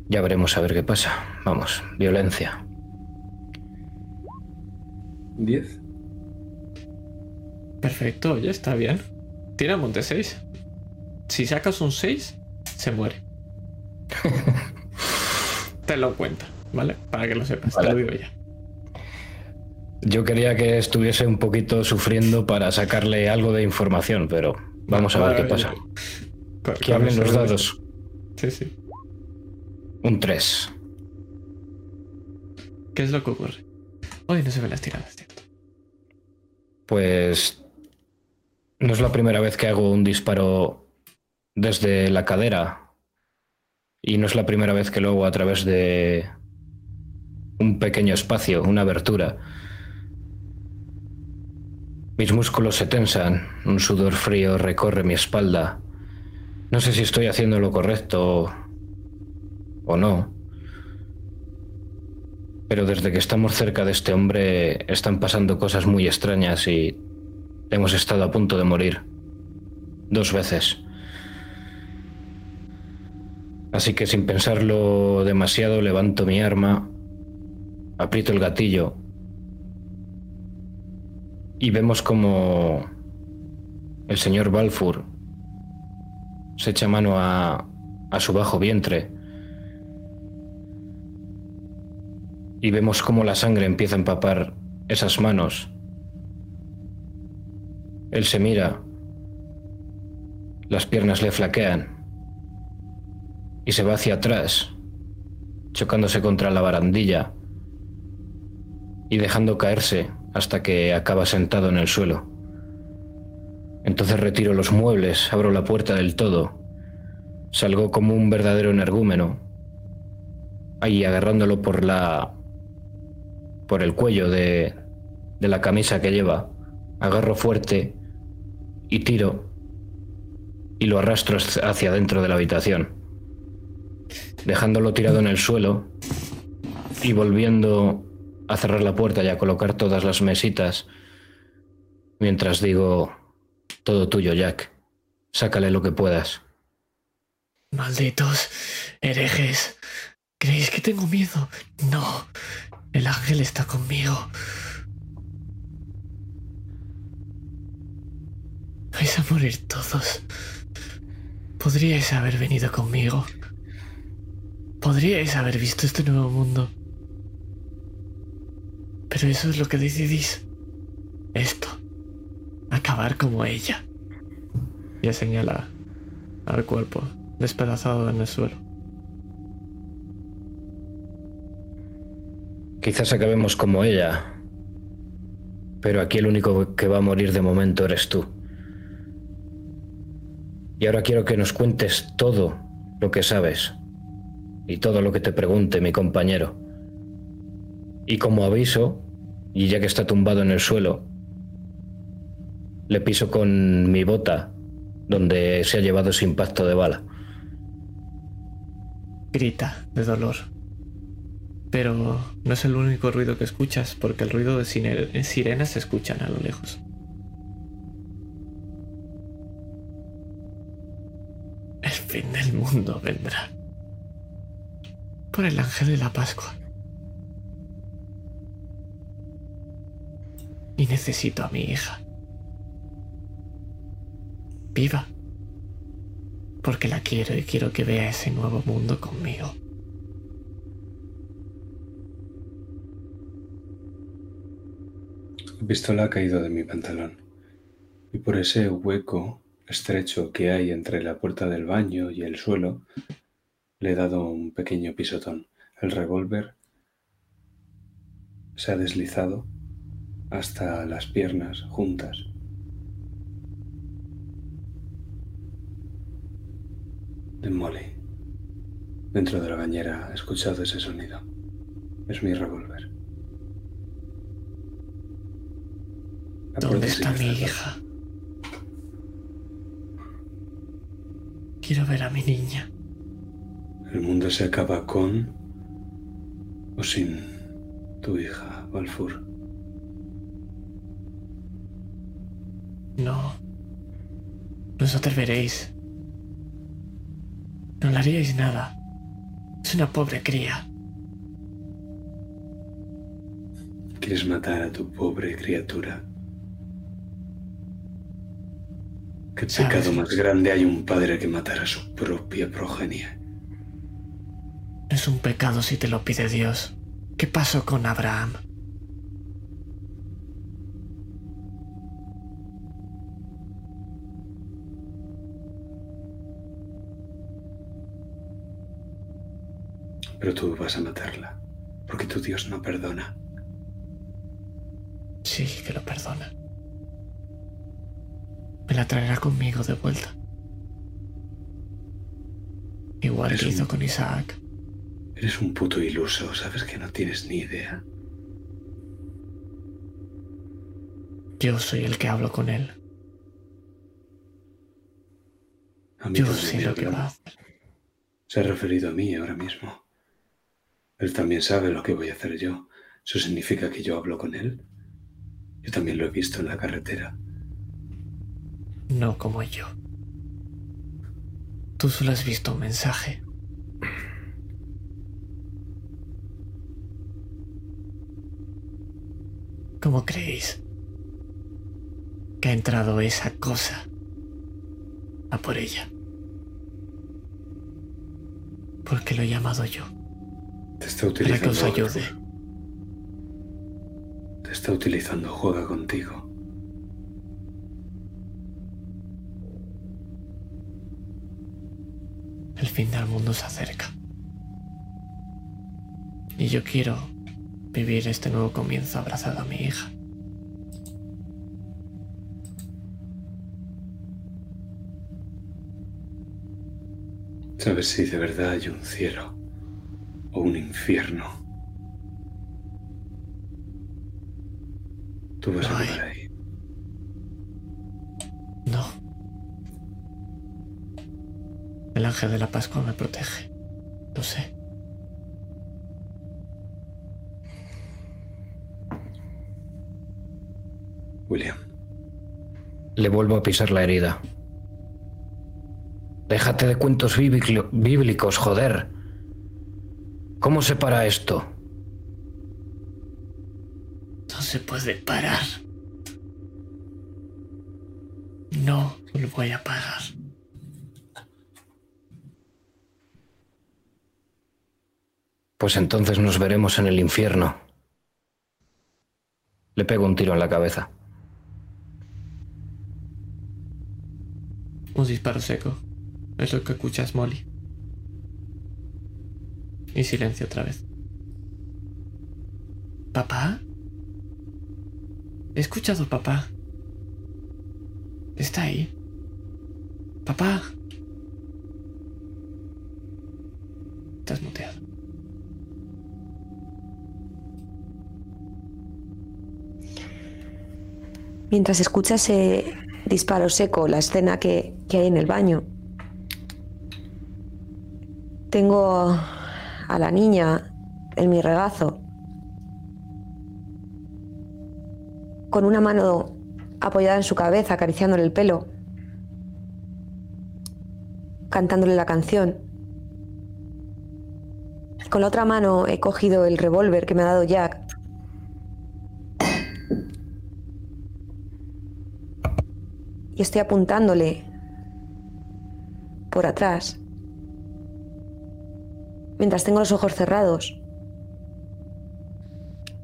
ya veremos a ver qué pasa. Vamos, violencia. ¿Diez? Perfecto, ya está bien. Tira monte 6. Si sacas un 6, se muere. te lo cuenta, ¿vale? Para que lo sepas, te lo digo ya. Yo quería que estuviese un poquito sufriendo para sacarle algo de información, pero vamos a ver qué pasa. Que hablen los lo- dados. Sí, sí. Un 3. ¿Qué es lo que ocurre? Hoy no se ven las tiradas, ¿cierto? Pues no es la primera vez que hago un disparo desde la cadera y no es la primera vez que lo hago a través de un pequeño espacio, una abertura. Mis músculos se tensan, un sudor frío recorre mi espalda. No sé si estoy haciendo lo correcto o no. Pero desde que estamos cerca de este hombre están pasando cosas muy extrañas y hemos estado a punto de morir. Dos veces. Así que sin pensarlo demasiado levanto mi arma, aprieto el gatillo y vemos como el señor Balfour se echa mano a, a su bajo vientre y vemos como la sangre empieza a empapar esas manos. Él se mira, las piernas le flaquean. Y se va hacia atrás, chocándose contra la barandilla y dejando caerse hasta que acaba sentado en el suelo. Entonces retiro los muebles, abro la puerta del todo, salgo como un verdadero energúmeno, ahí agarrándolo por la por el cuello de, de la camisa que lleva, agarro fuerte y tiro y lo arrastro hacia dentro de la habitación dejándolo tirado en el suelo y volviendo a cerrar la puerta y a colocar todas las mesitas, mientras digo, todo tuyo, Jack, sácale lo que puedas. Malditos herejes. ¿Creéis que tengo miedo? No. El ángel está conmigo. Vais a morir todos. Podríais haber venido conmigo. Podríais haber visto este nuevo mundo. Pero eso es lo que decidís. Esto. Acabar como ella. Y señala al cuerpo, despedazado en el suelo. Quizás acabemos como ella. Pero aquí el único que va a morir de momento eres tú. Y ahora quiero que nos cuentes todo lo que sabes y todo lo que te pregunte mi compañero. Y como aviso, y ya que está tumbado en el suelo, le piso con mi bota donde se ha llevado ese impacto de bala. Grita de dolor. Pero no es el único ruido que escuchas, porque el ruido de sirenas se escuchan a lo lejos. El fin del mundo vendrá por el ángel de la Pascua. Y necesito a mi hija. Viva. Porque la quiero y quiero que vea ese nuevo mundo conmigo. La pistola ha caído de mi pantalón y por ese hueco estrecho que hay entre la puerta del baño y el suelo le he dado un pequeño pisotón. El revólver se ha deslizado hasta las piernas juntas. De Molly. Dentro de la bañera he escuchado ese sonido. Es mi revólver. ¿Dónde está mi hija? Quiero ver a mi niña. El mundo se acaba con o sin tu hija, Balfour. No. No os atreveréis. No le haríais nada. Es una pobre cría. ¿Quieres matar a tu pobre criatura? ¿Qué pecado más grande hay un padre que matar a su propia progenie? Es un pecado si te lo pide Dios. ¿Qué pasó con Abraham? Pero tú vas a matarla, porque tu Dios no perdona. Sí, que lo perdona. Me la traerá conmigo de vuelta. Igual que hizo con Isaac. Eres un puto iluso, sabes que no tienes ni idea. Yo soy el que hablo con él. A mí Yo sé lo que va a hacer. Se ha referido a mí ahora mismo. Él también sabe lo que voy a hacer yo. ¿Eso significa que yo hablo con él? Yo también lo he visto en la carretera. No como yo. Tú solo has visto un mensaje. ¿Cómo creéis que ha entrado esa cosa a por ella? Porque lo he llamado yo, Te está para que utilizando. os ayude. Te está utilizando, juega contigo. El fin del mundo se acerca. Y yo quiero vivir este nuevo comienzo abrazado a mi hija. ¿Sabes si de verdad hay un cielo o un infierno? Tú vas No a llegar ahí. No. El ángel de la Pascua me protege. Lo sé. William, Le vuelvo a pisar la herida. Déjate de cuentos bíblicos, joder. ¿Cómo se para esto? No se puede parar. No lo voy a parar. Pues entonces nos veremos en el infierno. Le pego un tiro en la cabeza. Un disparo seco. Es lo que escuchas, Molly. Y silencio otra vez. ¿Papá? He escuchado papá. Está ahí. Papá. Estás muteado. Mientras escucha ese disparo seco, la escena que, que hay en el baño, tengo a la niña en mi regazo, con una mano apoyada en su cabeza, acariciándole el pelo, cantándole la canción. Con la otra mano he cogido el revólver que me ha dado Jack y estoy apuntándole por atrás, mientras tengo los ojos cerrados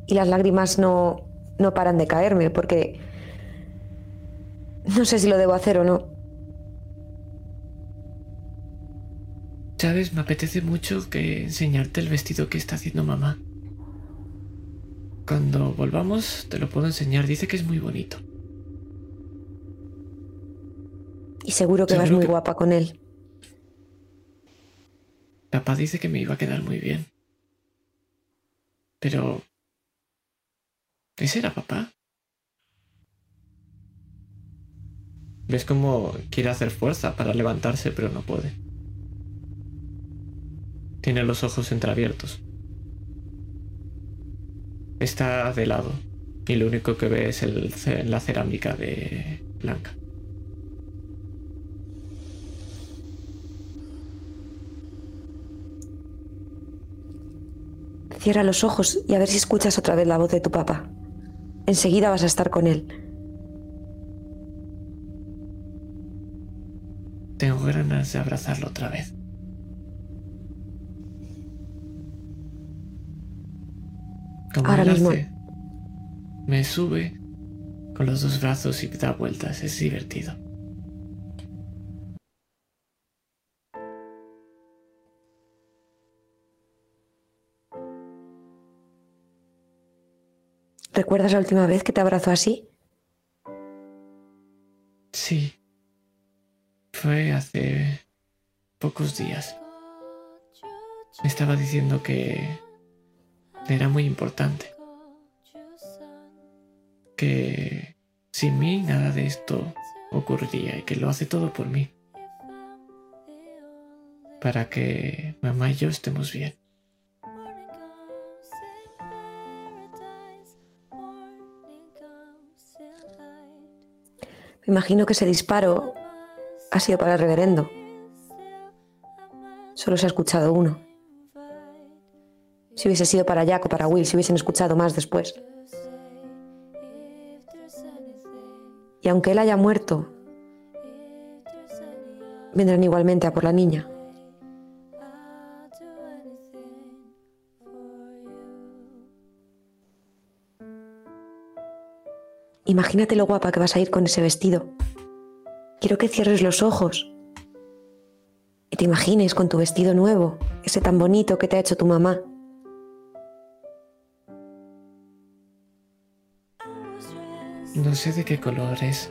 y las lágrimas no, no paran de caerme porque no sé si lo debo hacer o no. ¿Sabes? Me apetece mucho que enseñarte el vestido que está haciendo mamá. Cuando volvamos te lo puedo enseñar. Dice que es muy bonito. Y seguro que vas muy que- guapa con él. Papá dice que me iba a quedar muy bien. Pero... ¿Ese era papá? ¿Ves cómo quiere hacer fuerza para levantarse pero no puede? Tiene los ojos entreabiertos. Está de lado y lo único que ve es el la cerámica de Blanca. Cierra los ojos y a ver si escuchas otra vez la voz de tu papá. Enseguida vas a estar con él. Tengo ganas de abrazarlo otra vez. Como Ahora él mismo. hace, me sube con los dos brazos y da vueltas. Es divertido. ¿Recuerdas la última vez que te abrazó así? Sí. Fue hace pocos días. me estaba diciendo que era muy importante. Que sin mí nada de esto ocurriría y que lo hace todo por mí. Para que mamá y yo estemos bien. Imagino que ese disparo ha sido para el reverendo. Solo se ha escuchado uno. Si hubiese sido para Jack o para Will, si hubiesen escuchado más después. Y aunque él haya muerto, vendrán igualmente a por la niña. Imagínate lo guapa que vas a ir con ese vestido. Quiero que cierres los ojos y te imagines con tu vestido nuevo, ese tan bonito que te ha hecho tu mamá. No sé de qué color es.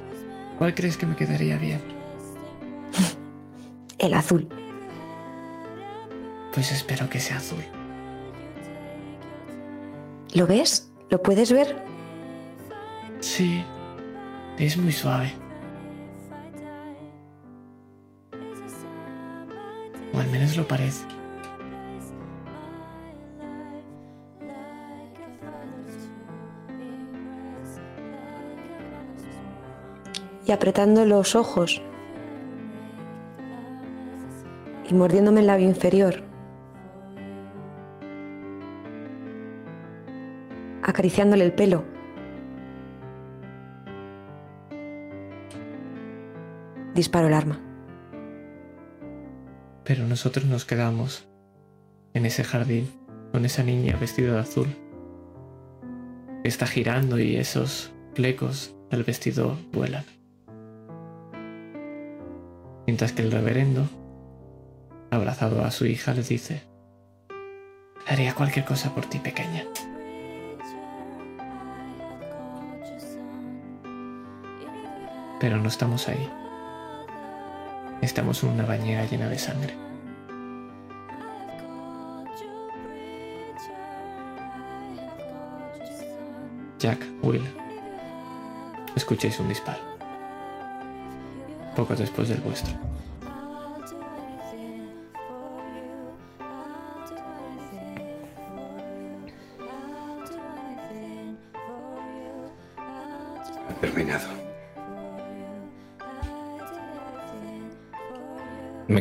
¿Cuál crees que me quedaría bien? El azul. Pues espero que sea azul. ¿Lo ves? ¿Lo puedes ver? Sí, es muy suave. O al menos lo parece. Y apretando los ojos y mordiéndome el labio inferior, acariciándole el pelo. Disparo el arma. Pero nosotros nos quedamos en ese jardín con esa niña vestida de azul. Está girando y esos flecos del vestido vuelan. Mientras que el reverendo, abrazado a su hija, le dice, haría cualquier cosa por ti, pequeña. Pero no estamos ahí. Estamos en una bañera llena de sangre. Jack, Will, escuchéis un disparo. Poco después del vuestro.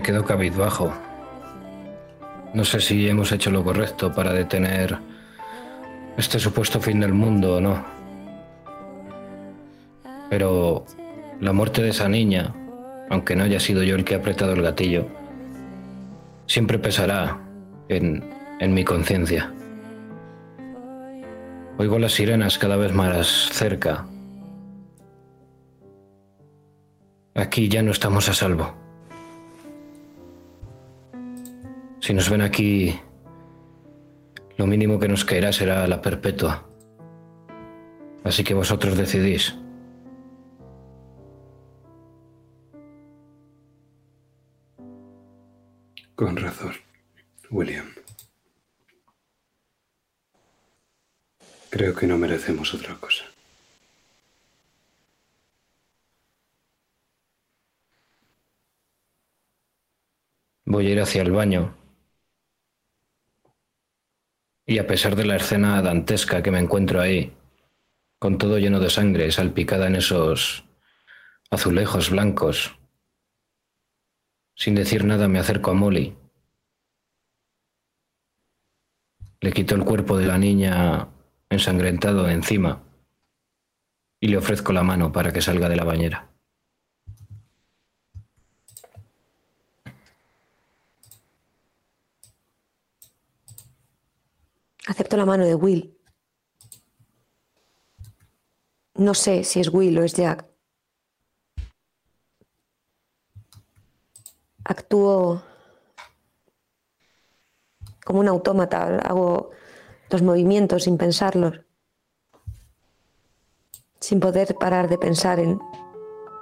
Me quedo cabizbajo. No sé si hemos hecho lo correcto para detener este supuesto fin del mundo o no. Pero la muerte de esa niña, aunque no haya sido yo el que ha apretado el gatillo, siempre pesará en, en mi conciencia. Oigo las sirenas cada vez más cerca. Aquí ya no estamos a salvo. Si nos ven aquí, lo mínimo que nos caerá será la perpetua. Así que vosotros decidís. Con razón, William. Creo que no merecemos otra cosa. Voy a ir hacia el baño. Y a pesar de la escena dantesca que me encuentro ahí, con todo lleno de sangre salpicada en esos azulejos blancos, sin decir nada me acerco a Molly. Le quito el cuerpo de la niña ensangrentado de encima y le ofrezco la mano para que salga de la bañera. Acepto la mano de Will. No sé si es Will o es Jack. Actúo como un autómata, hago los movimientos sin pensarlos, sin poder parar de pensar en,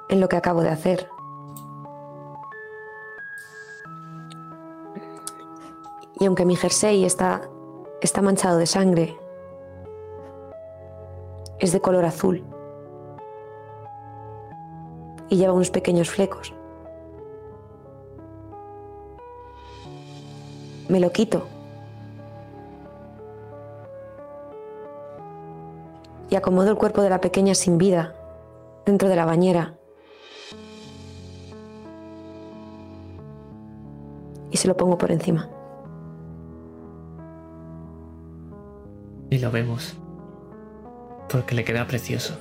en lo que acabo de hacer. Y aunque mi jersey está, está manchado de sangre, es de color azul y lleva unos pequeños flecos. Me lo quito. Y acomodo el cuerpo de la pequeña sin vida dentro de la bañera. Y se lo pongo por encima. Y lo vemos. Porque le queda precioso.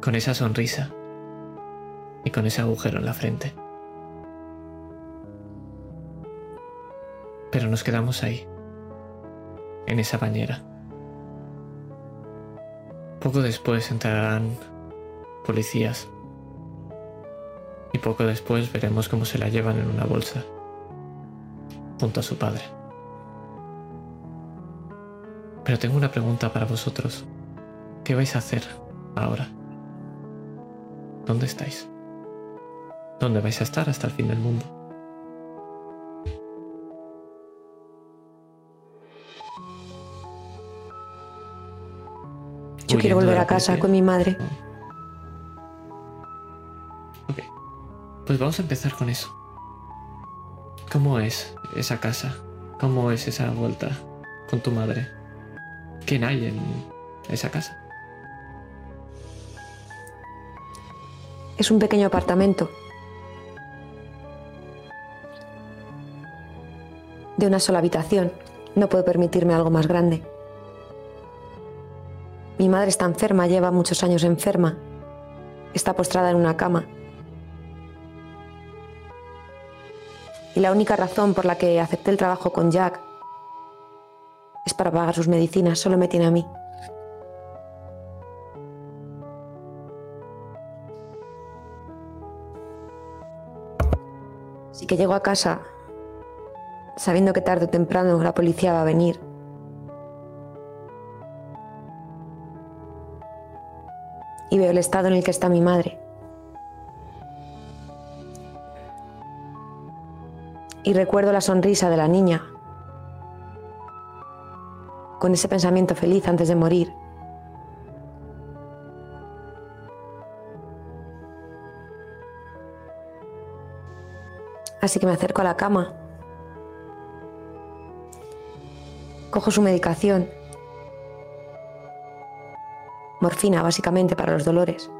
Con esa sonrisa. Y con ese agujero en la frente. Pero nos quedamos ahí. En esa bañera. Poco después entrarán policías. Y poco después veremos cómo se la llevan en una bolsa. Junto a su padre. Pero tengo una pregunta para vosotros. ¿Qué vais a hacer ahora? ¿Dónde estáis? ¿Dónde vais a estar hasta el fin del mundo? Yo quiero volver a casa con mi madre. Ok. Pues vamos a empezar con eso. ¿Cómo es esa casa? ¿Cómo es esa vuelta con tu madre? ¿Quién hay en esa casa? Es un pequeño apartamento. De una sola habitación. No puedo permitirme algo más grande. Mi madre está enferma, lleva muchos años enferma. Está postrada en una cama. Y la única razón por la que acepté el trabajo con Jack es para pagar sus medicinas. Solo me tiene a mí. Así que llego a casa sabiendo que tarde o temprano la policía va a venir. Y veo el estado en el que está mi madre. Y recuerdo la sonrisa de la niña, con ese pensamiento feliz antes de morir. Así que me acerco a la cama. Cojo su medicación. Morfina, básicamente, para los dolores.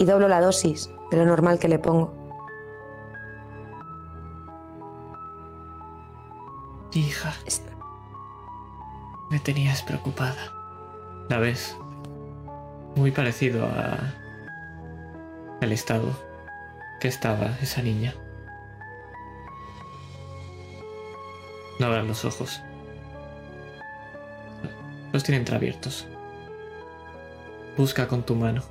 Y doblo la dosis de lo normal que le pongo. Hija, me tenías preocupada. ¿La ves? Muy parecido a el estado que estaba esa niña. No abran los ojos. Los tiene entreabiertos. Busca con tu mano.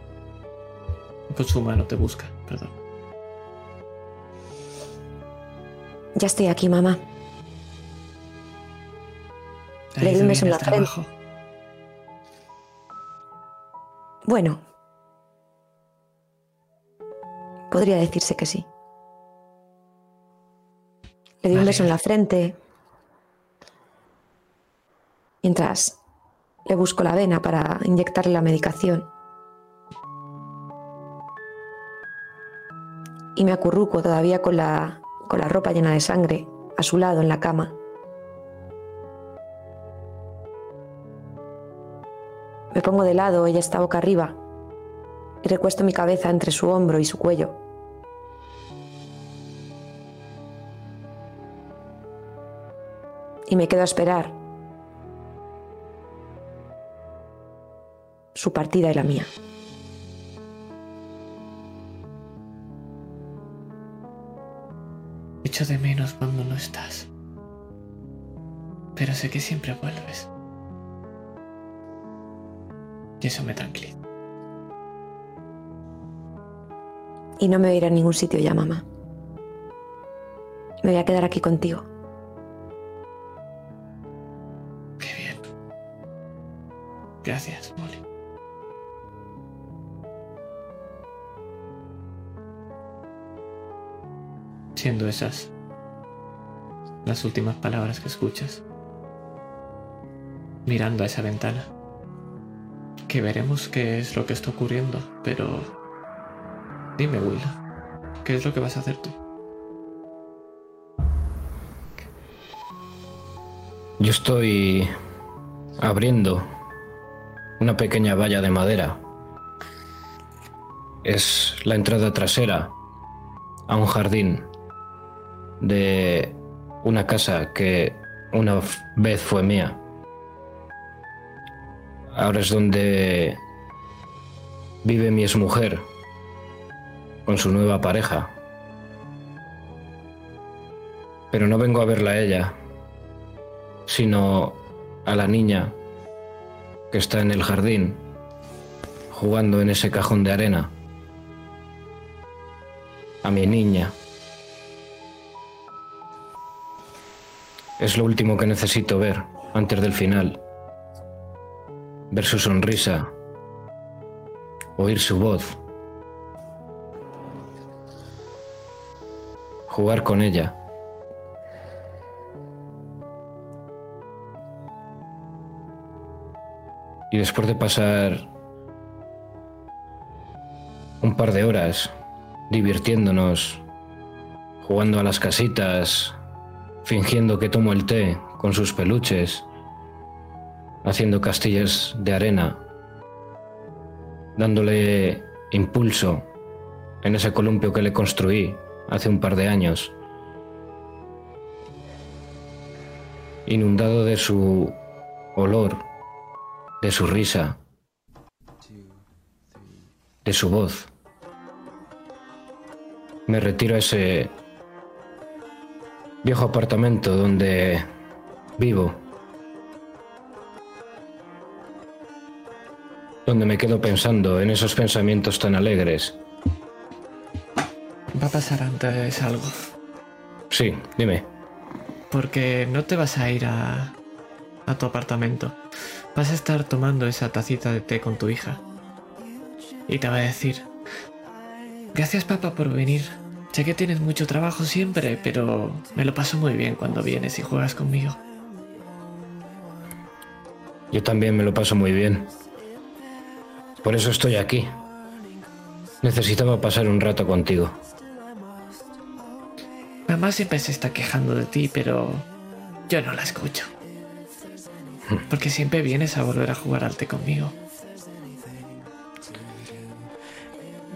Con su mano te busca, perdón. Ya estoy aquí, mamá. ¿Te ha Le di un beso en la frente. Bueno. Podría decirse que sí. Le di un beso en la frente. Mientras le busco la vena para inyectarle la medicación. Y me acurruco todavía con la, con la ropa llena de sangre a su lado en la cama. Pongo de lado, ella está boca arriba, y recuesto mi cabeza entre su hombro y su cuello. Y me quedo a esperar su partida y la mía. Echo de menos cuando no estás. Pero sé que siempre vuelves. Y eso me tranquiliza. Y no me voy a ir a ningún sitio ya, mamá. Me voy a quedar aquí contigo. Qué bien. Gracias, Molly. siendo esas las últimas palabras que escuchas, mirando a esa ventana. Que veremos qué es lo que está ocurriendo, pero dime, Will, ¿qué es lo que vas a hacer tú? Yo estoy abriendo una pequeña valla de madera. Es la entrada trasera a un jardín de una casa que una vez fue mía. Ahora es donde vive mi exmujer con su nueva pareja. Pero no vengo a verla a ella, sino a la niña que está en el jardín jugando en ese cajón de arena. A mi niña. Es lo último que necesito ver antes del final. Ver su sonrisa. Oír su voz. Jugar con ella. Y después de pasar un par de horas divirtiéndonos, jugando a las casitas, fingiendo que tomo el té con sus peluches, haciendo castillas de arena, dándole impulso en ese columpio que le construí hace un par de años, inundado de su olor, de su risa, de su voz. Me retiro a ese viejo apartamento donde vivo, donde me quedo pensando en esos pensamientos tan alegres. Va a pasar antes algo. Sí, dime. Porque no te vas a ir a, a tu apartamento. Vas a estar tomando esa tacita de té con tu hija. Y te va a decir, gracias papá por venir. Sé que tienes mucho trabajo siempre, pero me lo paso muy bien cuando vienes y juegas conmigo. Yo también me lo paso muy bien. Por eso estoy aquí. Necesitaba pasar un rato contigo. Mamá siempre se está quejando de ti, pero yo no la escucho. Porque siempre vienes a volver a jugar al té conmigo.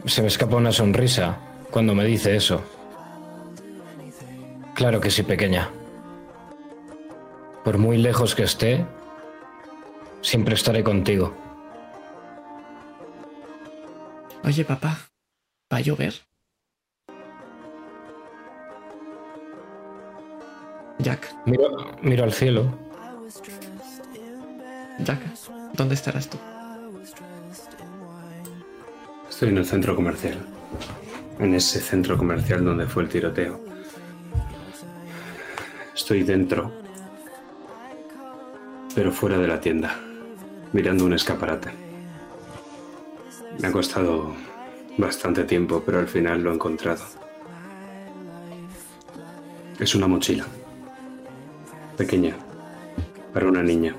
Se me escapa una sonrisa cuando me dice eso. Claro que sí, pequeña. Por muy lejos que esté, siempre estaré contigo. Oye, papá, ¿va a llover? Jack, Miro, miro al cielo. Jack, ¿dónde estarás tú? Estoy en el centro comercial. En ese centro comercial donde fue el tiroteo. Estoy dentro. Pero fuera de la tienda. Mirando un escaparate. Me ha costado bastante tiempo, pero al final lo he encontrado. Es una mochila. Pequeña. Para una niña.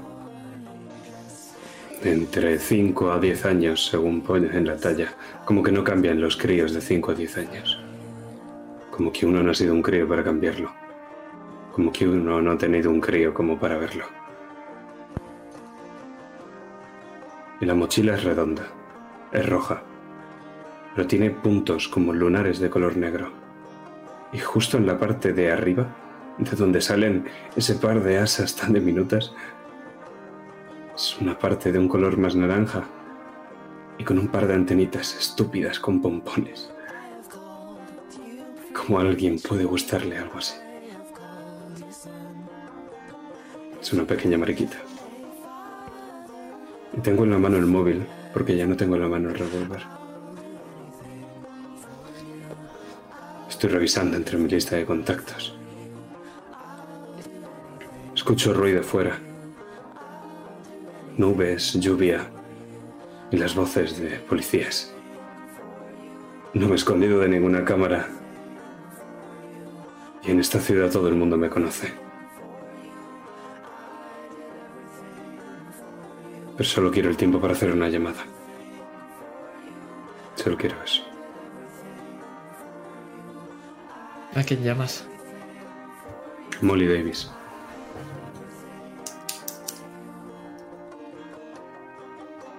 Entre 5 a 10 años, según pone en la talla. Como que no cambian los críos de 5 a 10 años. Como que uno no ha sido un crío para cambiarlo. Como que uno no ha tenido un crío como para verlo. Y la mochila es redonda. Es roja. Pero tiene puntos como lunares de color negro. Y justo en la parte de arriba, de donde salen ese par de asas tan diminutas, es una parte de un color más naranja y con un par de antenitas estúpidas con pompones. ¿Cómo alguien puede gustarle algo así? Es una pequeña mariquita. Y tengo en la mano el móvil, porque ya no tengo en la mano el revólver. Estoy revisando entre mi lista de contactos. Escucho ruido fuera. Nubes, lluvia y las voces de policías. No me he escondido de ninguna cámara. Y en esta ciudad todo el mundo me conoce. Pero solo quiero el tiempo para hacer una llamada. Solo quiero eso. ¿A quién llamas? Molly Davis.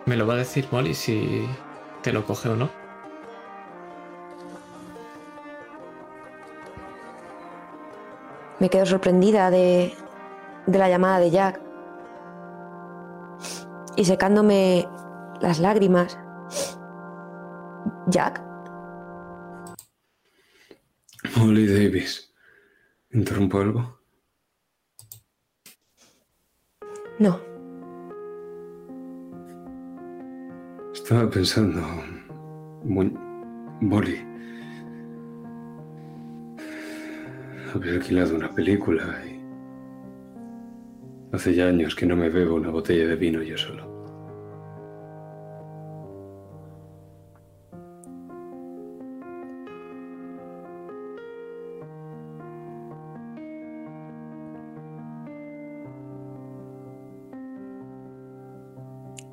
Me lo va a decir Molly si te lo coge o no. Me quedo sorprendida de, de la llamada de Jack. Y secándome las lágrimas. Jack, Molly Davis. ¿Interrumpo algo? no. Estaba pensando. Mo- Molly. Había alquilado una película y. Hace ya años que no me bebo una botella de vino yo solo.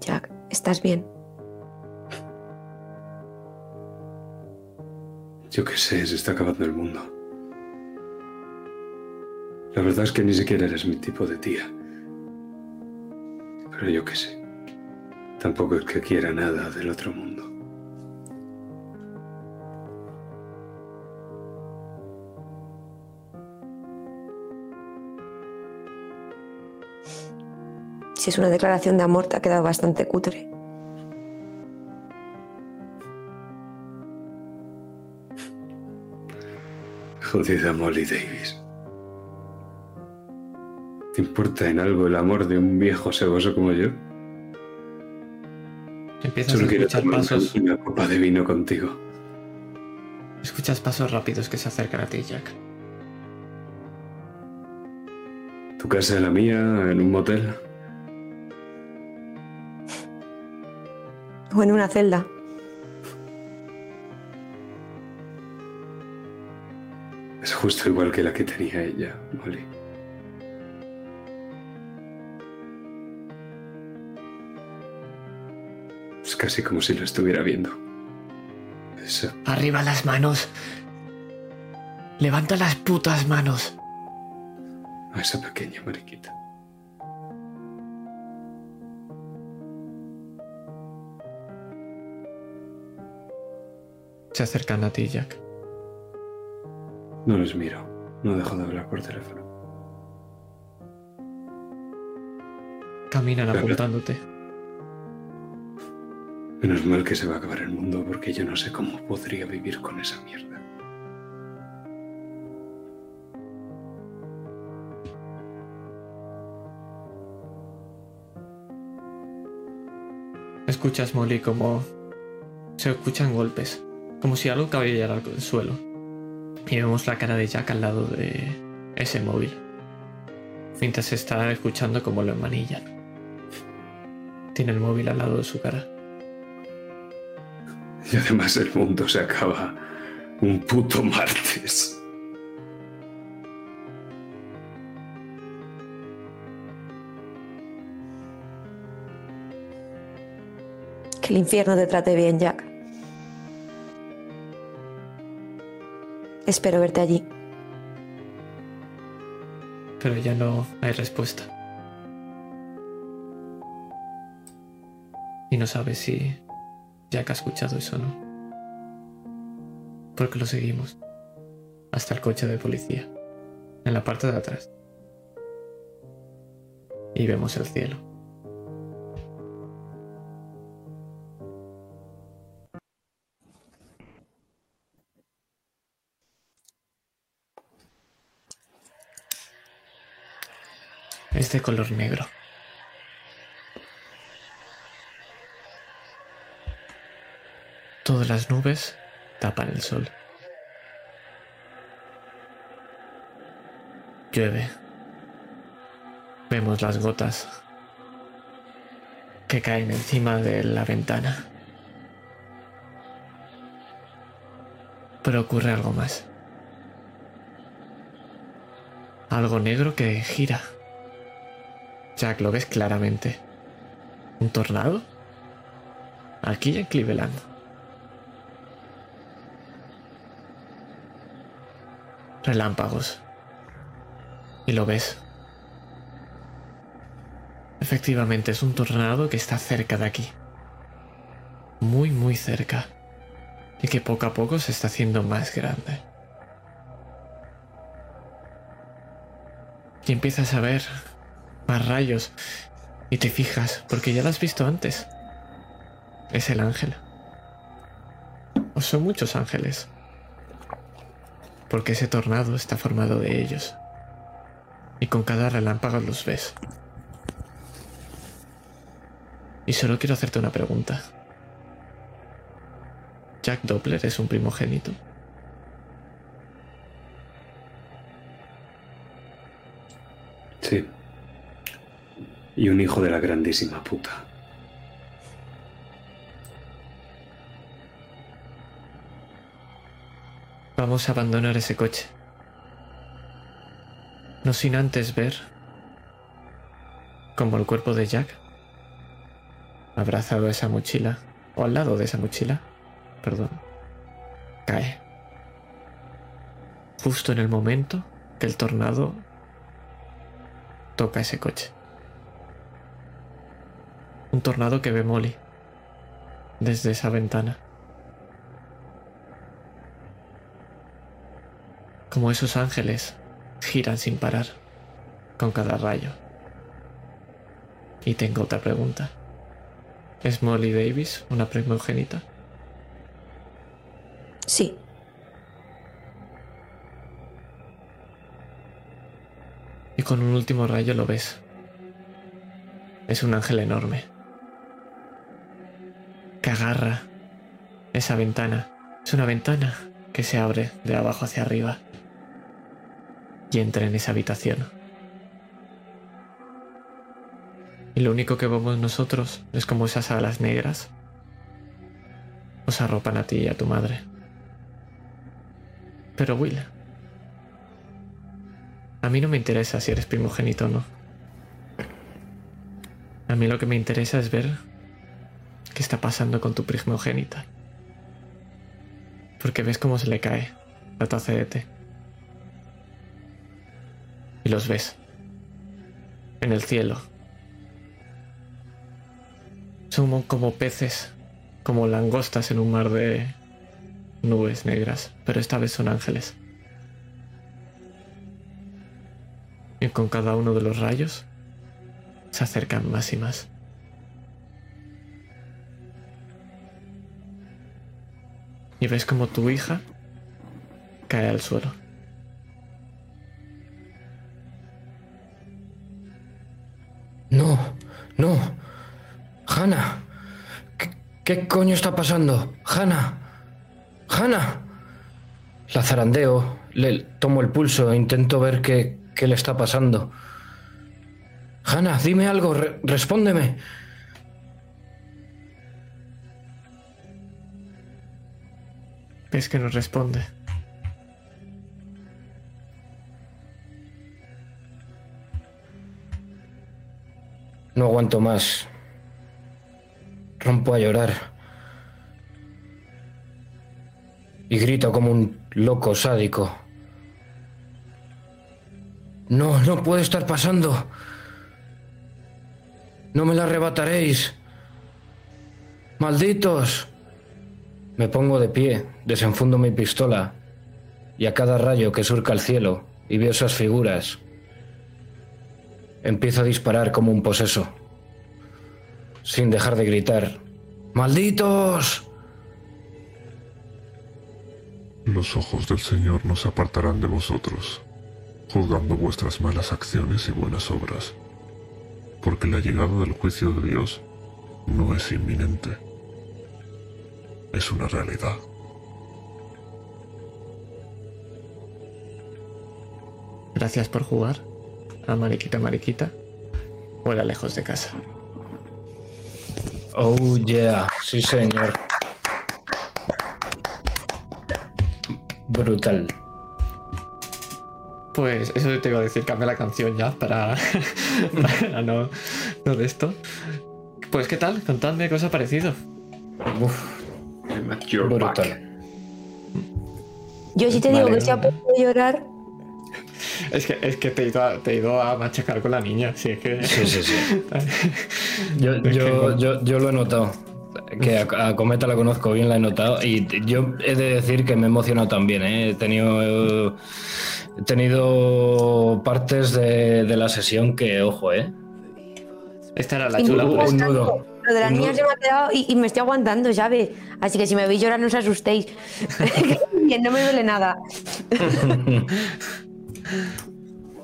Jack, ¿estás bien? Yo qué sé, se está acabando el mundo. La verdad es que ni siquiera eres mi tipo de tía. Pero yo qué sé. Tampoco es que quiera nada del otro mundo. Si es una declaración de amor, te ha quedado bastante cutre. Jodida Molly Davis. ¿Te importa en algo el amor de un viejo segoso como yo? Empiezas Solo a quiero escuchar tomar pasos. una copa de vino contigo. Escuchas pasos rápidos que se acercan a ti, Jack. Tu casa y la mía, en un motel. O en una celda. Es justo igual que la que tenía ella, Molly. Casi como si lo estuviera viendo. Arriba las manos. Levanta las putas manos. a esa pequeña mariquita. Se acercan a ti, Jack. No les miro. No dejo de hablar por teléfono. Caminan apuntándote. Menos mal que se va a acabar el mundo porque yo no sé cómo podría vivir con esa mierda. Escuchas, Molly, como se escuchan golpes, como si algo cayera al suelo. Y vemos la cara de Jack al lado de ese móvil. Mientras está escuchando como lo enmanillan. Tiene el móvil al lado de su cara. Y además el mundo se acaba un puto martes. Que el infierno te trate bien, Jack. Espero verte allí. Pero ya no hay respuesta. Y no sabe si Jack ha escuchado eso no. Porque lo seguimos. Hasta el coche de policía. En la parte de atrás. Y vemos el cielo. Es de color negro. Las nubes tapan el sol. Llueve. Vemos las gotas que caen encima de la ventana. Pero ocurre algo más. algo negro que gira. Jack, lo ves claramente. ¿Un tornado? Aquí en Cleveland. Relámpagos. Y lo ves. Efectivamente, es un tornado que está cerca de aquí. Muy, muy cerca. Y que poco a poco se está haciendo más grande. Y empiezas a ver más rayos. Y te fijas, porque ya lo has visto antes. Es el ángel. O son muchos ángeles. Porque ese tornado está formado de ellos. Y con cada relámpago los ves. Y solo quiero hacerte una pregunta. ¿Jack Doppler es un primogénito? Sí. Y un hijo de la grandísima puta. Vamos a abandonar ese coche. No sin antes ver como el cuerpo de Jack, abrazado a esa mochila, o al lado de esa mochila, perdón, cae. Justo en el momento que el tornado toca ese coche. Un tornado que ve Molly desde esa ventana. Como esos ángeles giran sin parar con cada rayo. Y tengo otra pregunta. ¿Es Molly Davis una primogénita? Sí. Y con un último rayo lo ves. Es un ángel enorme. Que agarra esa ventana. Es una ventana que se abre de abajo hacia arriba. Y entra en esa habitación. Y lo único que vemos nosotros es como esas alas negras os arropan a ti y a tu madre. Pero Will, a mí no me interesa si eres primogénito o no. A mí lo que me interesa es ver qué está pasando con tu primogénita. Porque ves cómo se le cae la taza de té. Y los ves. En el cielo. Son como peces, como langostas en un mar de nubes negras, pero esta vez son ángeles. Y con cada uno de los rayos se acercan más y más. Y ves como tu hija cae al suelo. No, no. Hanna. ¿Qué, coño está pasando? Hanna. Hanna. La zarandeo, le tomo el pulso e intento ver qué, qué le está pasando. Hanna, dime algo, re- respóndeme. Ves que no responde. No aguanto más. Rompo a llorar. Y grito como un loco sádico. No, no puede estar pasando. No me la arrebataréis. Malditos. Me pongo de pie, desenfundo mi pistola y a cada rayo que surca el cielo y veo esas figuras, empiezo a disparar como un poseso, sin dejar de gritar, ¡Malditos! Los ojos del Señor no se apartarán de vosotros, juzgando vuestras malas acciones y buenas obras, porque la llegada del juicio de Dios no es inminente, es una realidad. Gracias por jugar. A Mariquita Mariquita. Fuera lejos de casa. Oh yeah, sí señor. Brutal. Pues eso te iba a decir, cambia la canción ya para, para no, no de esto. Pues qué tal, contadme qué os ha parecido. Brutal. back. Yo sí te digo que estoy a punto de llorar. Es que, es que te, he ido a, te he ido a machacar con la niña, sí, es que... Sí, sí, sí. Yo, yo, yo, yo lo he notado. Que a, a Cometa la conozco bien, la he notado. Y yo he de decir que me he emocionado también. ¿eh? He tenido. He tenido partes de, de la sesión que, ojo, ¿eh? Esta era la Y chula. por un nudo. Lo de la Un niña nudo. se me ha quedado y, y me estoy aguantando, ¿sabes? Así que si me veis llorar no os asustéis. que no me duele nada.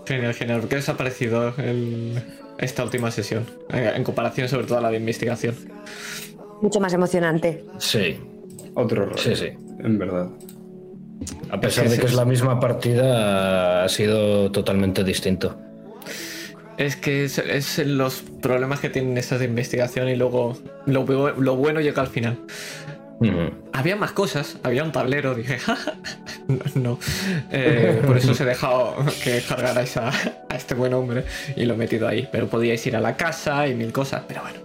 Genial, genial. ¿Qué os ha parecido el- esta última sesión? Eh, En comparación sobre todo a la de investigación. Mucho más emocionante. Sí, Otro rollo. sí, sí. En verdad. A pesar Es que de que es- es la misma partida, ha sido totalmente distinto. Es que es, es los problemas que tienen estas de investigación y luego lo, lo bueno llega al final. Había más cosas, había un tablero, dije, no, no. Eh, por eso os he dejado que cargarais a, a este buen hombre y lo he metido ahí. Pero podíais ir a la casa y mil cosas, pero bueno.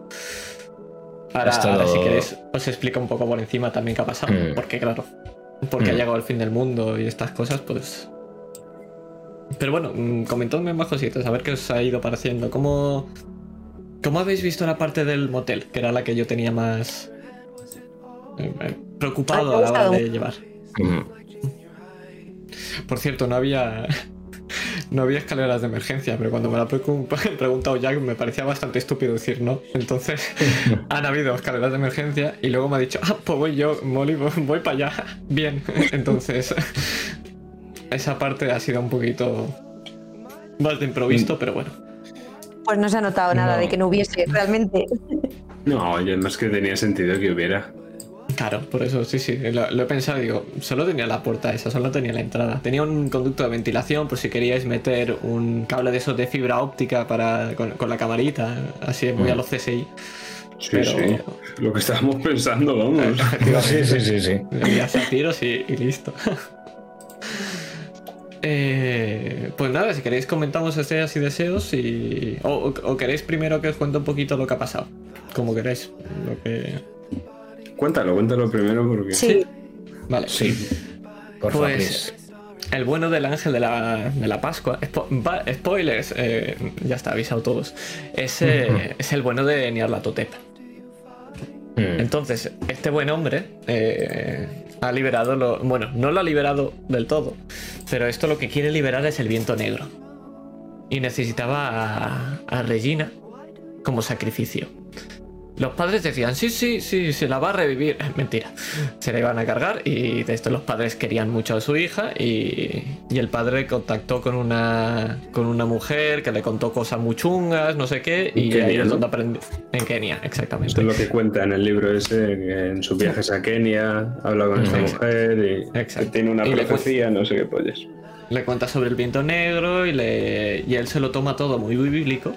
Ahora, si queréis, os explico un poco por encima también qué ha pasado. Mm. Porque claro, porque ha Mm. llegado el fin del mundo y estas cosas, pues... Pero bueno, mm, comentadme más cositas, a ver qué os ha ido pareciendo. ¿Cómo, ¿Cómo habéis visto la parte del motel? Que era la que yo tenía más preocupado Ah, a la hora de llevar. Por cierto, no había no había escaleras de emergencia, pero cuando me lo ha preguntado Jack me parecía bastante estúpido decir no. Entonces han habido escaleras de emergencia y luego me ha dicho, ah, pues voy yo, Molly, voy, para allá. Bien. Entonces esa parte ha sido un poquito más de improviso, pero bueno. Pues no se ha notado nada No. de que no hubiese realmente. No, y además que tenía sentido que hubiera. Claro, por eso sí, sí, lo, lo he pensado, digo, solo tenía la puerta esa, solo tenía la entrada. Tenía un conducto de ventilación por si queríais meter un cable de esos de fibra óptica para con, con la camarita, así muy a los CSI. Sí, Pero- sí. Lo que estábamos pensando, vamos. Sí, sí, sí, sí. Envías a tiros y, y listo. Eh, pues nada, si queréis comentamos estrellas y deseos y... O, o- o queréis primero que os cuente un poquito lo que ha pasado. Como queréis. Lo que... Cuéntalo, cuéntalo primero porque. Sí. Vale. Sí. Por favor, Pues el bueno del ángel de la, de la Pascua. Spo- va- spoilers, eh, ya está, avisado todos. Es, eh, es el bueno de Nyarlathotep. Mm. Entonces, este buen hombre eh, ha liberado lo. Bueno, no lo ha liberado del todo, pero esto lo que quiere liberar es el viento negro. Y necesitaba a, a Regina como sacrificio. Los padres decían, sí, sí, sí, se la va a revivir. Mentira. Se la iban a cargar y de esto los padres querían mucho a su hija y, y el padre contactó con una, con una mujer que le contó cosas muy chungas, no sé qué, y En Kenia, ahí es ¿no? donde. En Kenia, exactamente. Esto es lo que cuenta en el libro ese, en sus viajes a Kenia, habla con esta Exacto. mujer y que tiene una Y profecía, no sé qué pollas. Le cuenta sobre el viento negro y, le, y él se lo toma todo muy bíblico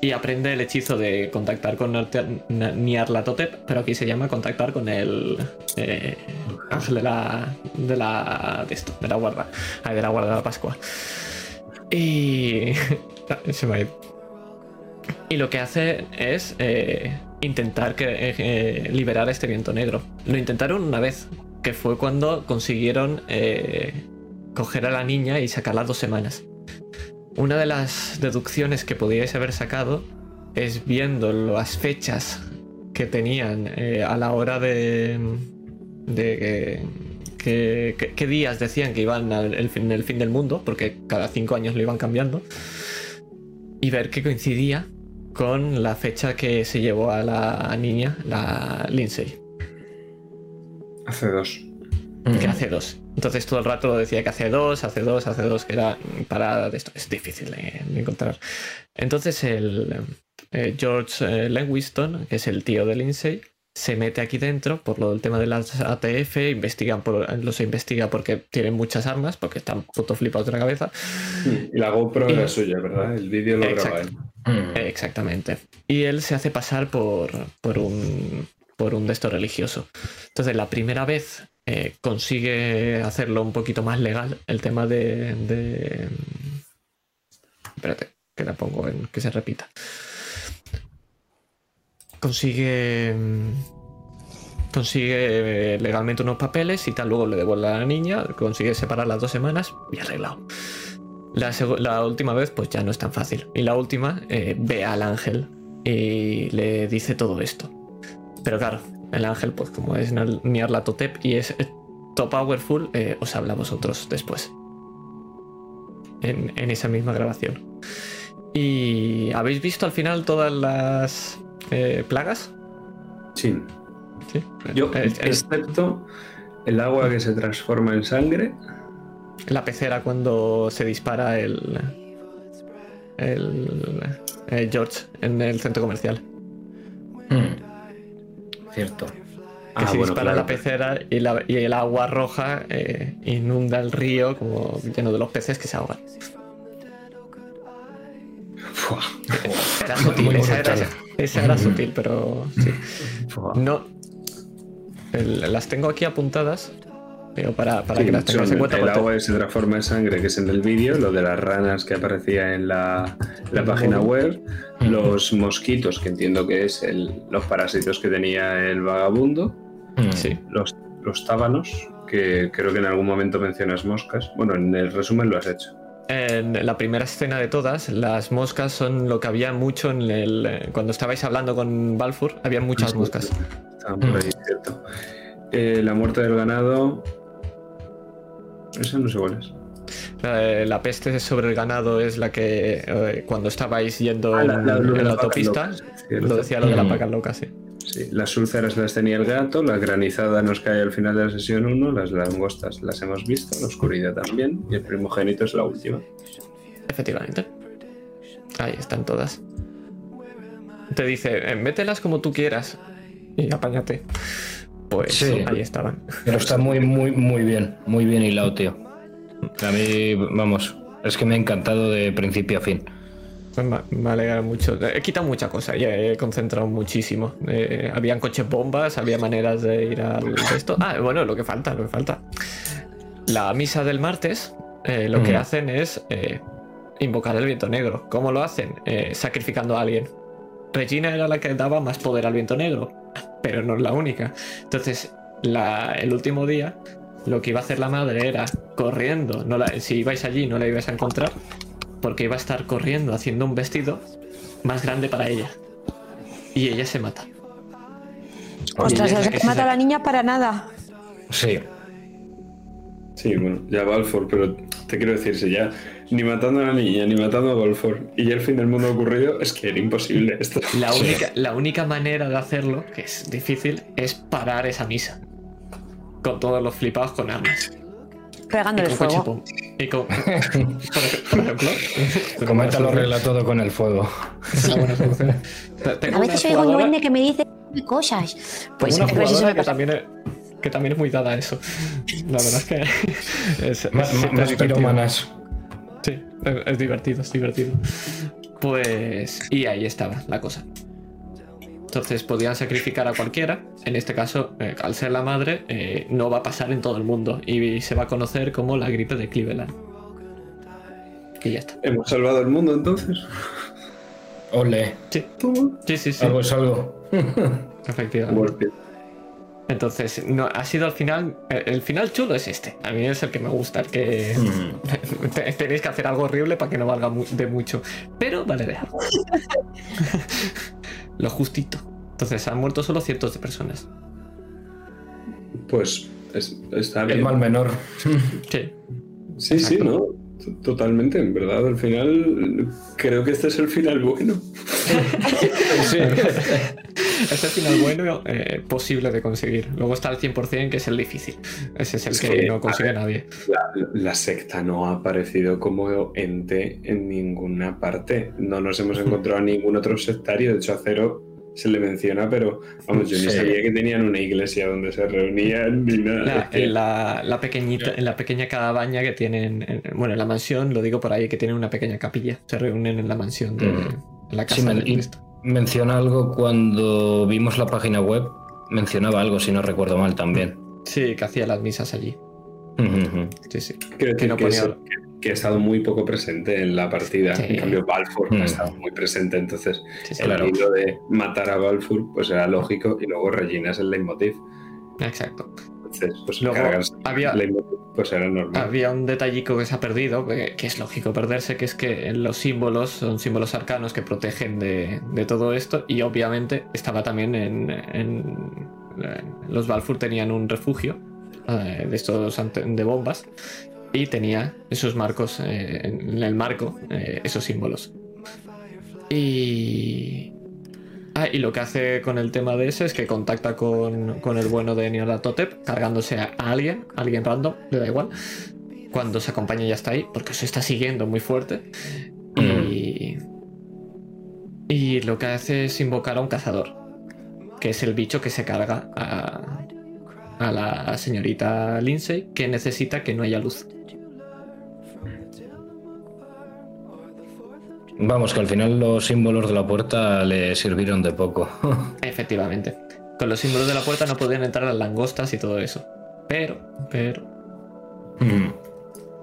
y aprende el hechizo de contactar con Nyarlathotep, pero aquí se llama contactar con el eh, ángel de la, de la de esto, de la guarda, ay, de la guarda de la Pascua. Y se me ha ido. Y lo que hace es eh, intentar que, eh, eh, liberar este viento negro. Lo intentaron una vez, que fue cuando consiguieron eh, coger a la niña y sacarla dos semanas. Una de las deducciones que podíais haber sacado es viendo las fechas que tenían eh, a la hora de. de que, que- que- qué días decían que iban al el fin, el fin del mundo, porque cada cinco años lo iban cambiando, y ver que coincidía con la fecha que se llevó a la niña, la Lindsay Hace dos. que hace dos. Entonces todo el rato lo decía que hace dos, hace dos, hace dos, que era para de esto. Es difícil de, de encontrar. Entonces el eh, George eh, Lewiston, que es el tío de Lindsay, se mete aquí dentro por lo del tema de las ATF, investigan por, los investiga porque tienen muchas armas, porque están puto flipados de la cabeza. Y la GoPro Y- era suya, ¿verdad? El vídeo lo graba él. Exactamente. Y él se hace pasar por, por un por un estos religioso. Entonces, la primera vez eh, consigue hacerlo un poquito más legal, el tema de, Espérate, que la pongo en que se repita. Consigue. Consigue legalmente unos papeles y tal, luego le devuelve a la niña, consigue separar las dos semanas y arreglado. La última vez, pues ya no es tan fácil. Y la última, eh, ve al ángel y le dice todo esto. Pero claro, el ángel, pues como es Nyarlathotep y es eh, top powerful, eh, os habla a vosotros después. En, en esa misma grabación. ¿Y habéis visto al final todas las eh, plagas? Sí. Sí. Yo, Eh, eh, excepto el agua que se transforma en sangre. la pecera cuando se dispara el. El. George en el centro comercial. Hmm. Cierto. que Ah, se bueno, dispara claro. la pecera y, la- y el agua roja eh, inunda el río como lleno de los peces que se ahogan. Fua, Era sutil, esa era, brutal. esa era sutil, pero sí. No. el- las tengo aquí apuntadas, pero para, para Sí, que las tengas en cuenta. el agua que se transforma en sangre, que es en el vídeo, lo de las ranas que aparecía en la, la página web, los mosquitos, que entiendo que es el- los parásitos que tenía el vagabundo, Hmm. Sí, los, los tábanos, que creo que en algún momento mencionas moscas. Bueno, en el resumen lo has hecho. en la primera escena de todas, las moscas son lo que había mucho en el. Cuando estabais hablando con Balfour, había muchas moscas. Estaban por ahí, cierto. Eh, la muerte del ganado. Eso no sé cuál es. Eh, la peste sobre el ganado es la que eh, cuando estabais yendo Ah, la- en, la- en la autopista, lo decía lo de las Mm. vacas locas, sí. Sí, las úlceras las tenía el gato, la granizada nos cae al final de la sesión 1, las langostas las hemos visto, la oscuridad también, y el primogénito es la última. Efectivamente. Ahí están todas. Te dice, eh, mételas como tú quieras y apáñate. Pues Sí. ahí estaban. Pero está muy, muy, muy bien. Muy bien hilado, tío. A mí, vamos, es que me ha encantado de principio a fin. Pues me, alegra mucho. He quitado mucha cosa y he concentrado muchísimo. Eh, habían coches bombas, había maneras de ir al esto. Ah, bueno, lo que falta, lo que falta. La misa del martes, eh, lo que Mm. hacen es eh, invocar el viento negro. ¿Cómo lo hacen? Eh, sacrificando a alguien. Regina era la que daba más poder al viento negro, pero no es la única. Entonces, la- el último día, lo que iba a hacer la madre era corriendo. No la- si ibais allí, no la ibais a encontrar, porque iba a estar corriendo haciendo un vestido más grande para ella. Y ella se mata. Ostras, se se mata a la niña para nada. Sí. Sí, bueno, ya Balfour, pero te quiero decir, si ya ni matando a la niña, ni matando a Balfour, y ya el fin del mundo ocurrido, es que era imposible esto. La única, la única manera de hacerlo, que es difícil, es parar esa misa. Con todos los flipados con armas. Coche fuego. Y con. Por, ej- por ejemplo. Cometa lo arregla todo con el fuego. A veces oigo un duende que me dice cosas. Pues una jugadora que pasa. también, es, que también es muy dada a eso. La verdad es que. Es, Más, es- más- más piromanas. Sí, es, divertido, es divertido. Pues. Y ahí estaba la cosa. Entonces podían sacrificar a cualquiera. En este caso, eh, al ser la madre, eh, no va a pasar en todo el mundo. Y se va a conocer como la gripe de Cleveland. Y ya está. ¿Hemos salvado el mundo entonces? Ole. Sí, sí, sí. sí Algo es algo. efectivamente. Entonces, no, ha sido al final. El, el final chulo es este. A mí es el que me gusta. El que. Mm. te- Tenéis que hacer algo horrible para que no valga mu- de mucho. Pero vale dejar. Lo justito. Entonces, han muerto solo cientos de personas. Pues es- está El bien. mal menor. Sí. Sí, sí, ¿no? Totalmente, en verdad, al final creo que este es el final bueno. Sí. Este final bueno, eh, posible de conseguir. Luego está el 100%, que es el difícil. Ese es el Es que, que, no consigue ver, nadie. La, la secta no ha aparecido como ente en ninguna parte. No nos hemos encontrado a ningún otro sectario. De hecho, a Cero se le menciona, pero vamos, yo ni Sí. sabía que tenían una iglesia donde se reunían ni nada. La, en la, la pequeñita, en la pequeña cabaña que tienen, en- bueno, en la mansión, lo digo por ahí, que tienen una pequeña capilla. Se reúnen en la mansión, de, Mm. en la Sí, casa men- de y Cristo. menciona algo cuando vimos la página web. Mencionaba algo, si no recuerdo mal también. Sí, que hacía las misas allí. Sí, sí. No que, ponía- es- que- que ha estado muy poco presente en la partida. Sí. En cambio, Balfour Mm. ha estado muy presente. Entonces, Sí, sí, el claro. hilo de matar a Balfour pues era lógico. Y luego Regina es el leitmotiv. Exacto. Entonces, pues Luego, había- el leitmotiv pues era normal. Había un detallico que se ha perdido, que, que es lógico perderse, que es que los símbolos son símbolos arcanos que protegen de, de todo esto y obviamente estaba también en, en- en- los Balfour tenían un refugio eh, de estos de bombas y tenía esos marcos eh, en el marco eh, esos símbolos y Ah, y lo que hace con el tema de ese es que contacta con, con el bueno de Nyarlathotep, cargándose a alguien, a alguien random, le da igual. Cuando se acompaña ya está ahí, porque se está siguiendo muy fuerte. Y. Y lo que hace es invocar a un cazador, que es el bicho que se carga a, a la señorita Lindsay, que necesita que no haya luz. Vamos, que al final los símbolos de la puerta le sirvieron de poco. Efectivamente. Con los símbolos de la puerta no podían entrar las langostas y todo eso. Pero, pero, Mm.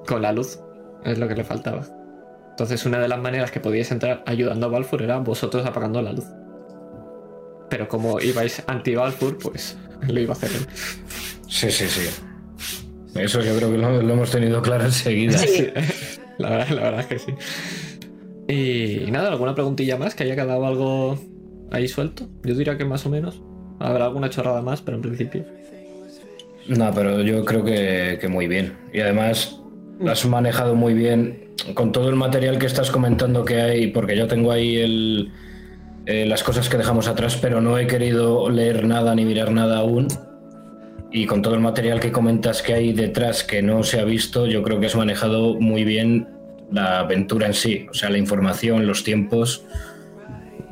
con la luz es lo que le faltaba. Entonces una de las maneras que podíais entrar ayudando a Balfour era vosotros apagando la luz. Pero como ibais anti-Balfour, pues lo iba a hacer él. Sí, sí, sí. Eso yo creo que lo, lo hemos tenido claro enseguida. Sí, la, verdad, la verdad es que sí. Y, nada, ¿alguna preguntilla más? ¿Que haya quedado algo ahí suelto? Yo diría que más o menos. Habrá alguna chorrada más, pero en principio. No, pero yo creo que, que muy bien. Y además lo has manejado muy bien con todo el material que estás comentando que hay, porque yo tengo ahí el, eh, las cosas que dejamos atrás, pero no he querido leer nada ni mirar nada aún. Y con todo el material que comentas que hay detrás que no se ha visto, yo creo que has manejado muy bien la aventura en sí. O sea, la información, los tiempos.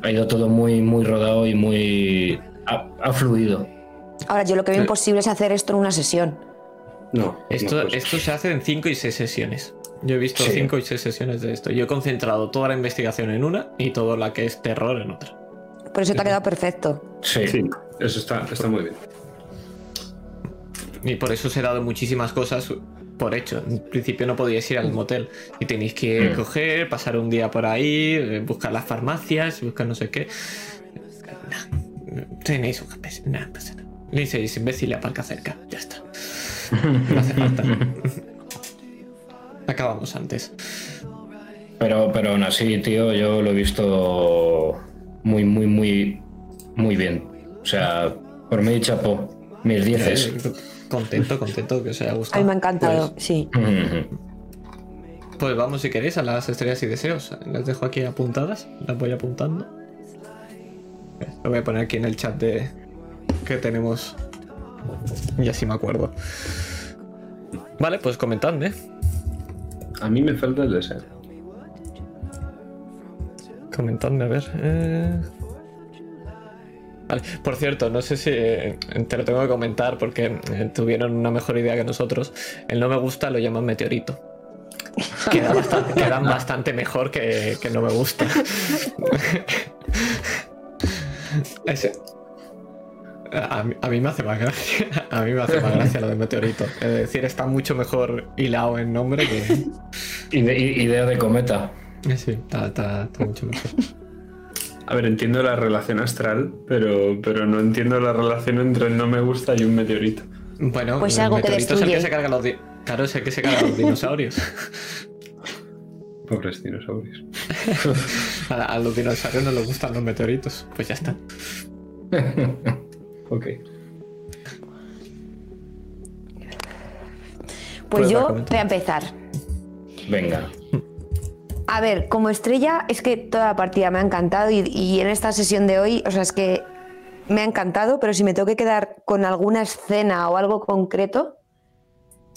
Ha ido todo muy, muy rodado y muy. ha- ha fluido. Ahora, yo lo que veo Sí. imposible es hacer esto en una sesión. No, Esto, no, pues, esto se hace en 5 y 6 sesiones. Yo he visto Sí. 5 y 6 sesiones de esto. Yo he concentrado toda la investigación en una y todo la que es terror en otra. Por eso te ha quedado perfecto. Sí. Sí, eso está, está muy bien. Y por eso os he dado muchísimas cosas por hecho. En principio no podíais ir al motel. Y tenéis que Mm. coger, pasar un día por ahí, eh, buscar las farmacias, buscar no sé qué. Nah, tenéis un GPS. Nada, pasa nada. Le dices imbécil aparca cerca. Ya está. No hace falta. Acabamos antes. Pero, pero aún así, tío, yo lo he visto muy, muy, muy, muy bien. O sea, por mí, chapo, mis dieces. Contento, contento que os haya A gustado. mí me ha encantado, Pues, sí. Pues vamos, si queréis, a las estrellas y deseos. Las dejo aquí apuntadas. Las voy apuntando. Lo voy a poner aquí en el chat de que tenemos. Y así me acuerdo. Vale, pues comentadme. A mí me falta el deseo. Comentadme, a ver. eh. Vale, por cierto, no sé si eh, te lo tengo que comentar porque eh, tuvieron una mejor idea que nosotros. El no me gusta lo llaman meteorito. Queda bastante, quedan bastante mejor que, que no me gusta. Ese- A, mí, a mí me hace más gracia. A mí me hace más gracia lo de meteorito. Es decir, está mucho mejor hilado en nombre que. Idea de cometa. Sí, está, está- está mucho mejor. A ver, entiendo la relación astral, pero, pero no entiendo la relación entre el no me gusta y un meteorito. Bueno, Pues el algo que meteorito es el que se carga los di- Claro, es el que se carga los dinosaurios. Pobres dinosaurios. A, a los dinosaurios no les gustan los meteoritos. Pues ya está. Ok. Pues yo voy a empezar. Venga. A ver, como estrella, es que toda la partida me ha encantado y, y en esta sesión de hoy, o sea, es que me ha encantado, pero si me tengo que quedar con alguna escena o algo concreto,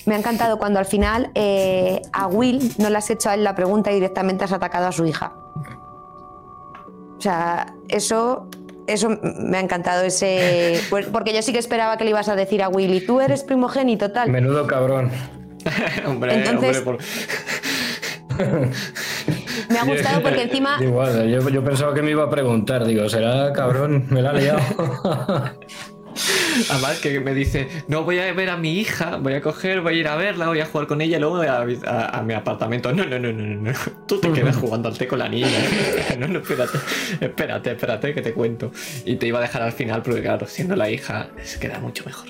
me ha encantado cuando al final eh, a Will no le has hecho a él la pregunta y directamente has atacado a su hija. O sea, eso, eso me ha encantado ese. pues, porque yo sí que esperaba que le ibas a decir a Will, y tú eres primogénito, tal. Menudo cabrón. hombre, Entonces- hombre, por- Me ha gustado porque encima. Igual, yo, yo pensaba que me iba a preguntar. Digo, será cabrón, me la ha liado. Además que me dice, no voy a ver a mi hija, voy a coger, voy a ir a verla, voy a jugar con ella y luego voy a, a- a mi apartamento. No, no, no, no, no, no. Tú te quedas jugando al té con la niña. No, no, espérate, espérate, espérate que te cuento. Y te iba a dejar al final porque claro, siendo la hija, es queda mucho mejor.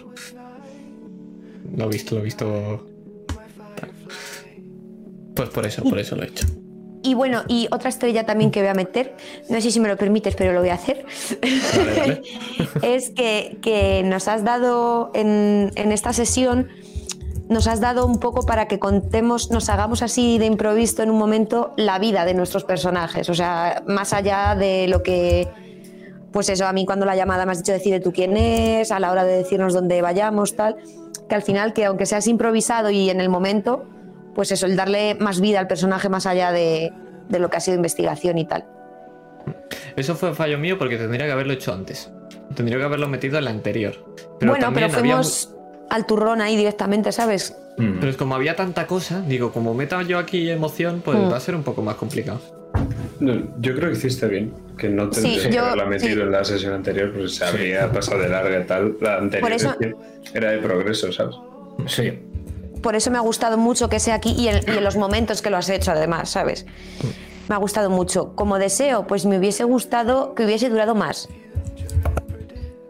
Lo he visto, lo he visto. Pues por eso, por eso lo he hecho. Y bueno, y otra estrella también que voy a meter, no sé si me lo permites, pero lo voy a hacer, Vale, vale. es que, que nos has dado en, en esta sesión, nos has dado un poco para que contemos, nos hagamos así de improviso en un momento la vida de nuestros personajes, o sea, más allá de lo que, pues eso, a mí cuando la llamada me has dicho decide tú quién es, a la hora de decirnos dónde vayamos, tal, que al final, que aunque seas improvisado y en el momento, pues eso, el darle más vida al personaje más allá de, de lo que ha sido investigación y tal. Eso fue fallo mío porque tendría que haberlo hecho antes. Tendría que haberlo metido en la anterior. Pero bueno, pero también había fuimos al turrón ahí directamente, ¿sabes? Mm. Pero es como había tanta cosa, digo, como meta yo aquí emoción, pues Mm. va a ser un poco más complicado. No, yo creo que hiciste bien, que no Sí, tendrías que yo- haberla metido sí. en la sesión anterior, porque se habría pasado de larga y tal. La anterior eso- era de progreso, ¿sabes? Sí. Por eso me ha gustado mucho que sea aquí y en, y en los momentos que lo has hecho, además, ¿sabes? Me ha gustado mucho. Como deseo, pues me hubiese gustado que hubiese durado más.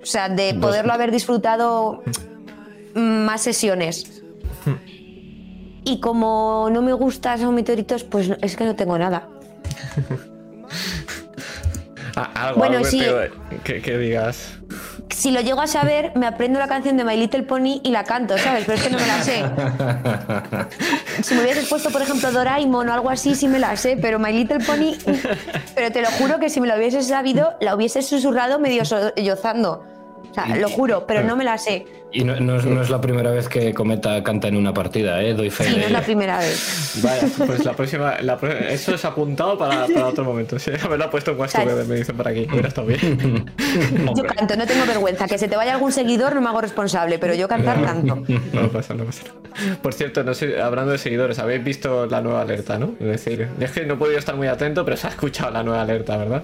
O sea, de poderlo haber disfrutado más sesiones. Y como no me gustan esos meteoritos, pues es que no tengo nada. Algo, Bueno, algo sí. que digas. Si lo llego a saber, me aprendo la canción de My Little Pony y la canto, ¿sabes? Pero es que no me la sé. Si me hubieses puesto, por ejemplo, Doraemon o algo así, sí me la sé, pero My Little Pony. Pero te lo juro que si me lo hubiese sabido, la hubiese susurrado medio sollozando. O sea, lo juro, pero no me la sé. Y no, no es, no es la primera vez que Cometa canta en una partida, ¿eh? Doy fe Sí, de no es la primera vez. Vaya, pues la próxima. la eso es apuntado para, para otro momento. Sí, haberlo puesto en WhatsApp, ¿Sabes? me dicen por aquí. Hubiera estado bien. Yo canto, no tengo vergüenza. Que se te vaya algún seguidor, no me hago responsable, pero yo cantar, canto. No pasa, no pasa. Por cierto, no sé, hablando de seguidores, habéis visto la nueva alerta, ¿no? Es decir, es que no he podido estar muy atento, pero se ha escuchado la nueva alerta, ¿verdad?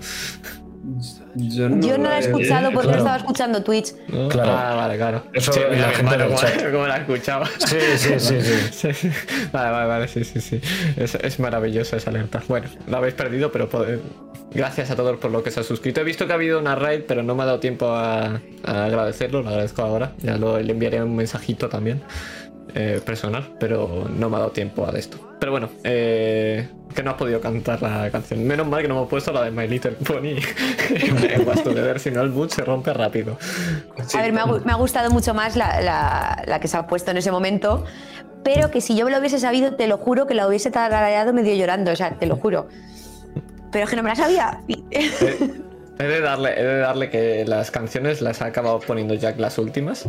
Yo Yo no la he escuchado porque no claro. estaba escuchando Twitch. ¿No? Claro. Ah, vale, claro. Eso, la gente del como- la escuchaba. Sí, sí, sí, sí. Sí, sí. Vale, vale, vale, sí, sí, sí. Es, es maravillosa esa alerta. Bueno, la habéis perdido, pero gracias a todos por lo que se ha suscrito. He visto que ha habido una raid, pero no me ha dado tiempo a, a agradecerlo, lo agradezco ahora. Ya lo, le enviaré un mensajito también. Eh, personal, pero no me ha dado tiempo a esto. Pero bueno, eh, que no has podido cantar la canción. Menos mal que no hemos puesto la de My Little Pony en si no el mood se rompe rápido. A ver, me ha, gu- me ha gustado mucho más la, la- la que se ha puesto en ese momento, pero que si yo me lo hubiese sabido, te lo juro que la hubiese tarareado medio llorando, o sea, te lo juro. Pero es que no me la sabía. He de darle, he de darle que las canciones las ha acabado poniendo Jack las últimas.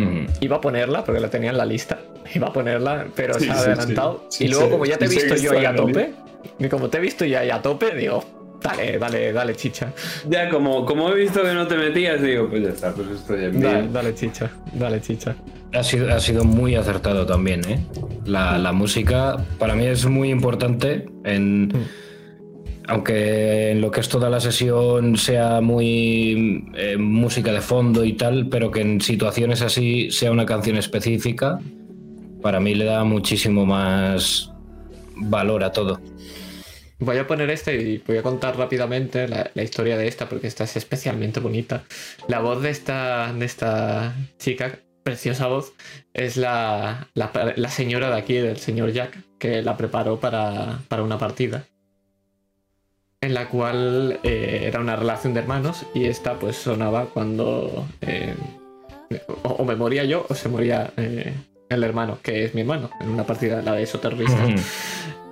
Mm. Iba a ponerla porque la tenía en la lista. Iba a ponerla, pero Sí, se ha adelantado. sí. Sí, y luego, sí, como ya te he visto sí, yo ahí a tope, y como te he visto yo ahí a tope, digo, dale, dale, dale, chicha. Ya, como, como he visto que no te metías, digo, pues ya está, pues estoy en Dale, bien. dale, chicha, dale, chicha. Ha sido, ha sido muy acertado también, ¿eh? La, la música para mí es muy importante en... Aunque en lo que es toda la sesión sea muy eh, música de fondo y tal, pero que en situaciones así sea una canción específica, para mí le da muchísimo más valor a todo. Voy a poner esta y voy a contar rápidamente la, historia de esta porque esta es especialmente bonita. La voz de esta, de esta chica, preciosa voz, es la, la, la señora de aquí, del señor Jack, que la preparó para, para una partida. En la cual eh, era una relación de hermanos y esta pues sonaba cuando eh, o, o me moría yo o se moría eh, el hermano, que es mi hermano, en una partida, la de esos terroristas.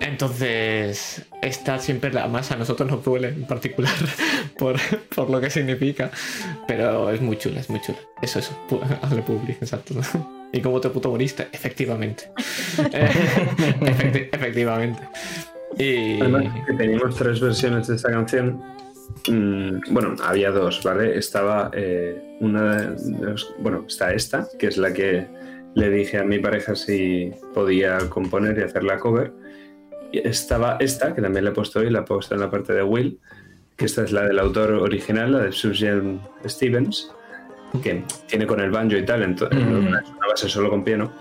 Entonces, esta siempre la más a nosotros nos duele en particular por, por lo que significa. Pero es muy chula, es muy chula. Eso, eso. Hazle public, exacto. ¿Y cómo te puto moriste? Efectivamente. Efecti- efectivamente. Y. Además, que teníamos tres versiones de esta canción. Mm, bueno, había dos, ¿vale? Estaba eh, una de los- Bueno, está esta, que es la que le dije a mi pareja si podía componer y hacer la cover. Y estaba esta, que también le he puesto hoy, la he puesto en la parte de Will, que esta es la del autor original, la de Suzanne Stevens. que tiene con el banjo y tal, entonces Mm. es una base solo con piano.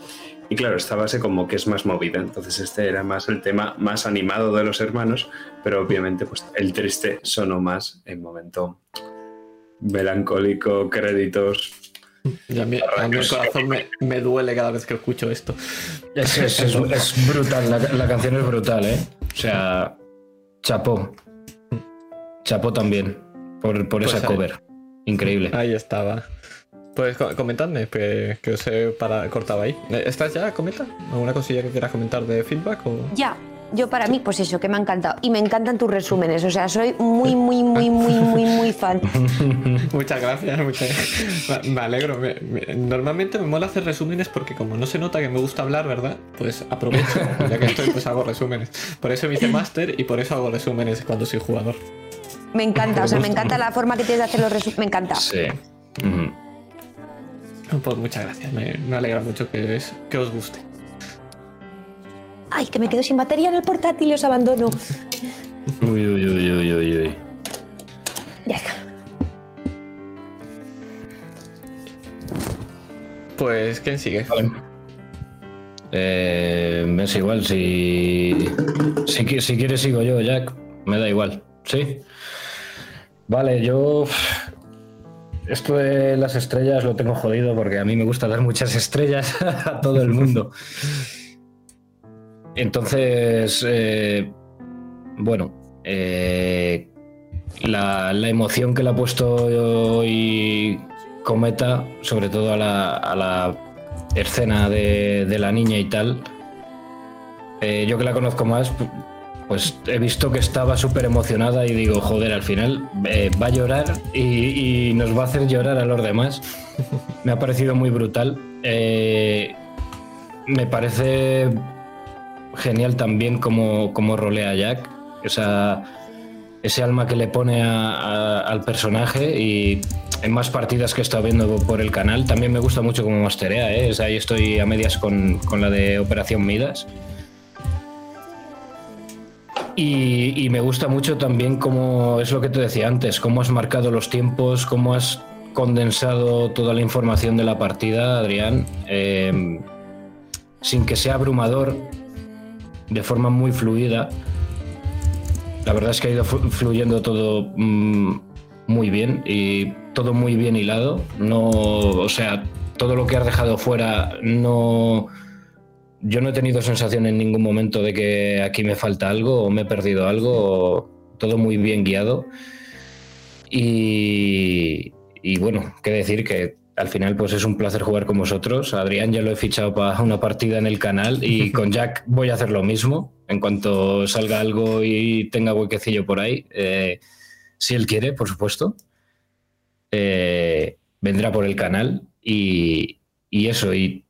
Y claro, esta base como que es más movida, entonces este era más el tema más animado de los hermanos, pero obviamente pues el triste sonó más en momento melancólico, créditos. Y a mí, a mí el corazón me, me duele cada vez que escucho esto. Es, es- es- es brutal, la, la canción es brutal, ¿eh? O sea, chapó. Chapó también por, por Pues esa ahí. cover. Increíble. Ahí estaba. Pues co- comentadme, que, que os he para, cortado ahí. Eh, ¿Estás ya? ¿Comenta? ¿Alguna cosilla que quieras comentar de feedback? O... Ya, yo para mí, pues eso, que me ha encantado. Y me encantan tus resúmenes, o sea, soy muy, muy, muy, muy, muy, muy fan. Muchas gracias, muchas Me- Me alegro. me- me- normalmente me mola hacer resúmenes porque como no se nota que me gusta hablar, ¿verdad? Pues aprovecho, ya que estoy, pues hago resúmenes. Por eso me hice máster y por eso hago resúmenes cuando soy jugador. Me encanta, o sea, me encanta la forma que tienes de hacer los resúmenes, me encanta. Sí. Pues muchas gracias, me, me alegra mucho que, es- que os guste. Ay, que me quedo sin batería en el portátil y os abandono. Uy, uy, uy, uy, uy, uy. Ya está. Pues, ¿quién sigue? Eh, me es igual, si, si, si quieres sigo yo, Jack. Me da igual, ¿sí? Vale, yo... Esto de las estrellas lo tengo jodido porque a mí me gusta dar muchas estrellas a todo el mundo. Entonces, eh, bueno, eh, la, emoción que le ha puesto hoy Cometa, sobre todo a la, a la escena de, la niña y tal, eh, yo que la conozco más, pues he visto que estaba súper emocionada y digo, joder, al final eh, va a llorar y, nos va a hacer llorar a los demás. Me ha parecido muy brutal. Eh, me parece genial también como, como rolea Jack. Esa, ese alma que le pone a- a- al personaje y en más partidas que he estado viendo por el canal. También me gusta mucho como masterea, ¿eh? Ahí estoy a medias con, con la de Operación Midas. Y, me gusta mucho también cómo es lo que te decía antes, cómo has marcado los tiempos, cómo has condensado toda la información de la partida, Adrián, eh, sin que sea abrumador, de forma muy fluida. La verdad es que ha ido flu- fluyendo todo mm, muy bien y todo muy bien hilado. No, o sea, todo lo que has dejado fuera no. Yo no he tenido sensación en ningún momento de que aquí me falta algo o me he perdido algo. o todo muy bien guiado. Y, y bueno, qué decir que al final pues es un placer jugar con vosotros. Adrián ya lo he fichado para una partida en el canal y con Jack voy a hacer lo mismo. En cuanto salga algo y tenga huequecillo por ahí, eh, si él quiere, por supuesto, eh, vendrá por el canal y, y eso. Y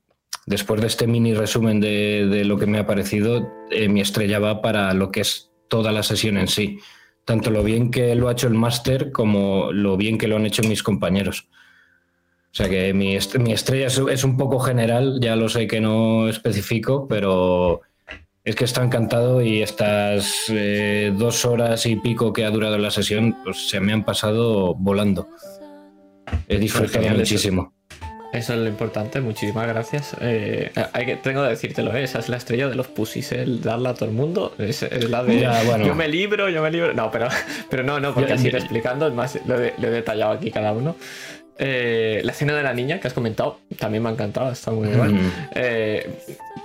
después de este mini resumen de, de lo que me ha parecido, eh, mi estrella va para lo que es toda la sesión en sí. Tanto lo bien que lo ha hecho el máster como lo bien que lo han hecho mis compañeros. O sea que mi, est- mi estrella es, es un poco general, ya lo sé que no especifico, pero es que está encantado y estas eh, dos horas y pico que ha durado la sesión, pues se me han pasado volando. He disfrutado muchísimo. Eso es lo importante, muchísimas gracias. Eh, hay que, tengo que decírtelo, ¿eh? esa es la estrella de los pussies, ¿eh? el darla a todo el mundo. Es, es la de Ya, bueno. yo me libro, yo me libro. No, pero, pero no, no, porque así explicando, es más, lo he, lo he detallado aquí cada uno. Eh, la escena de la niña que has comentado también me ha encantado, está muy. Mm. Eh,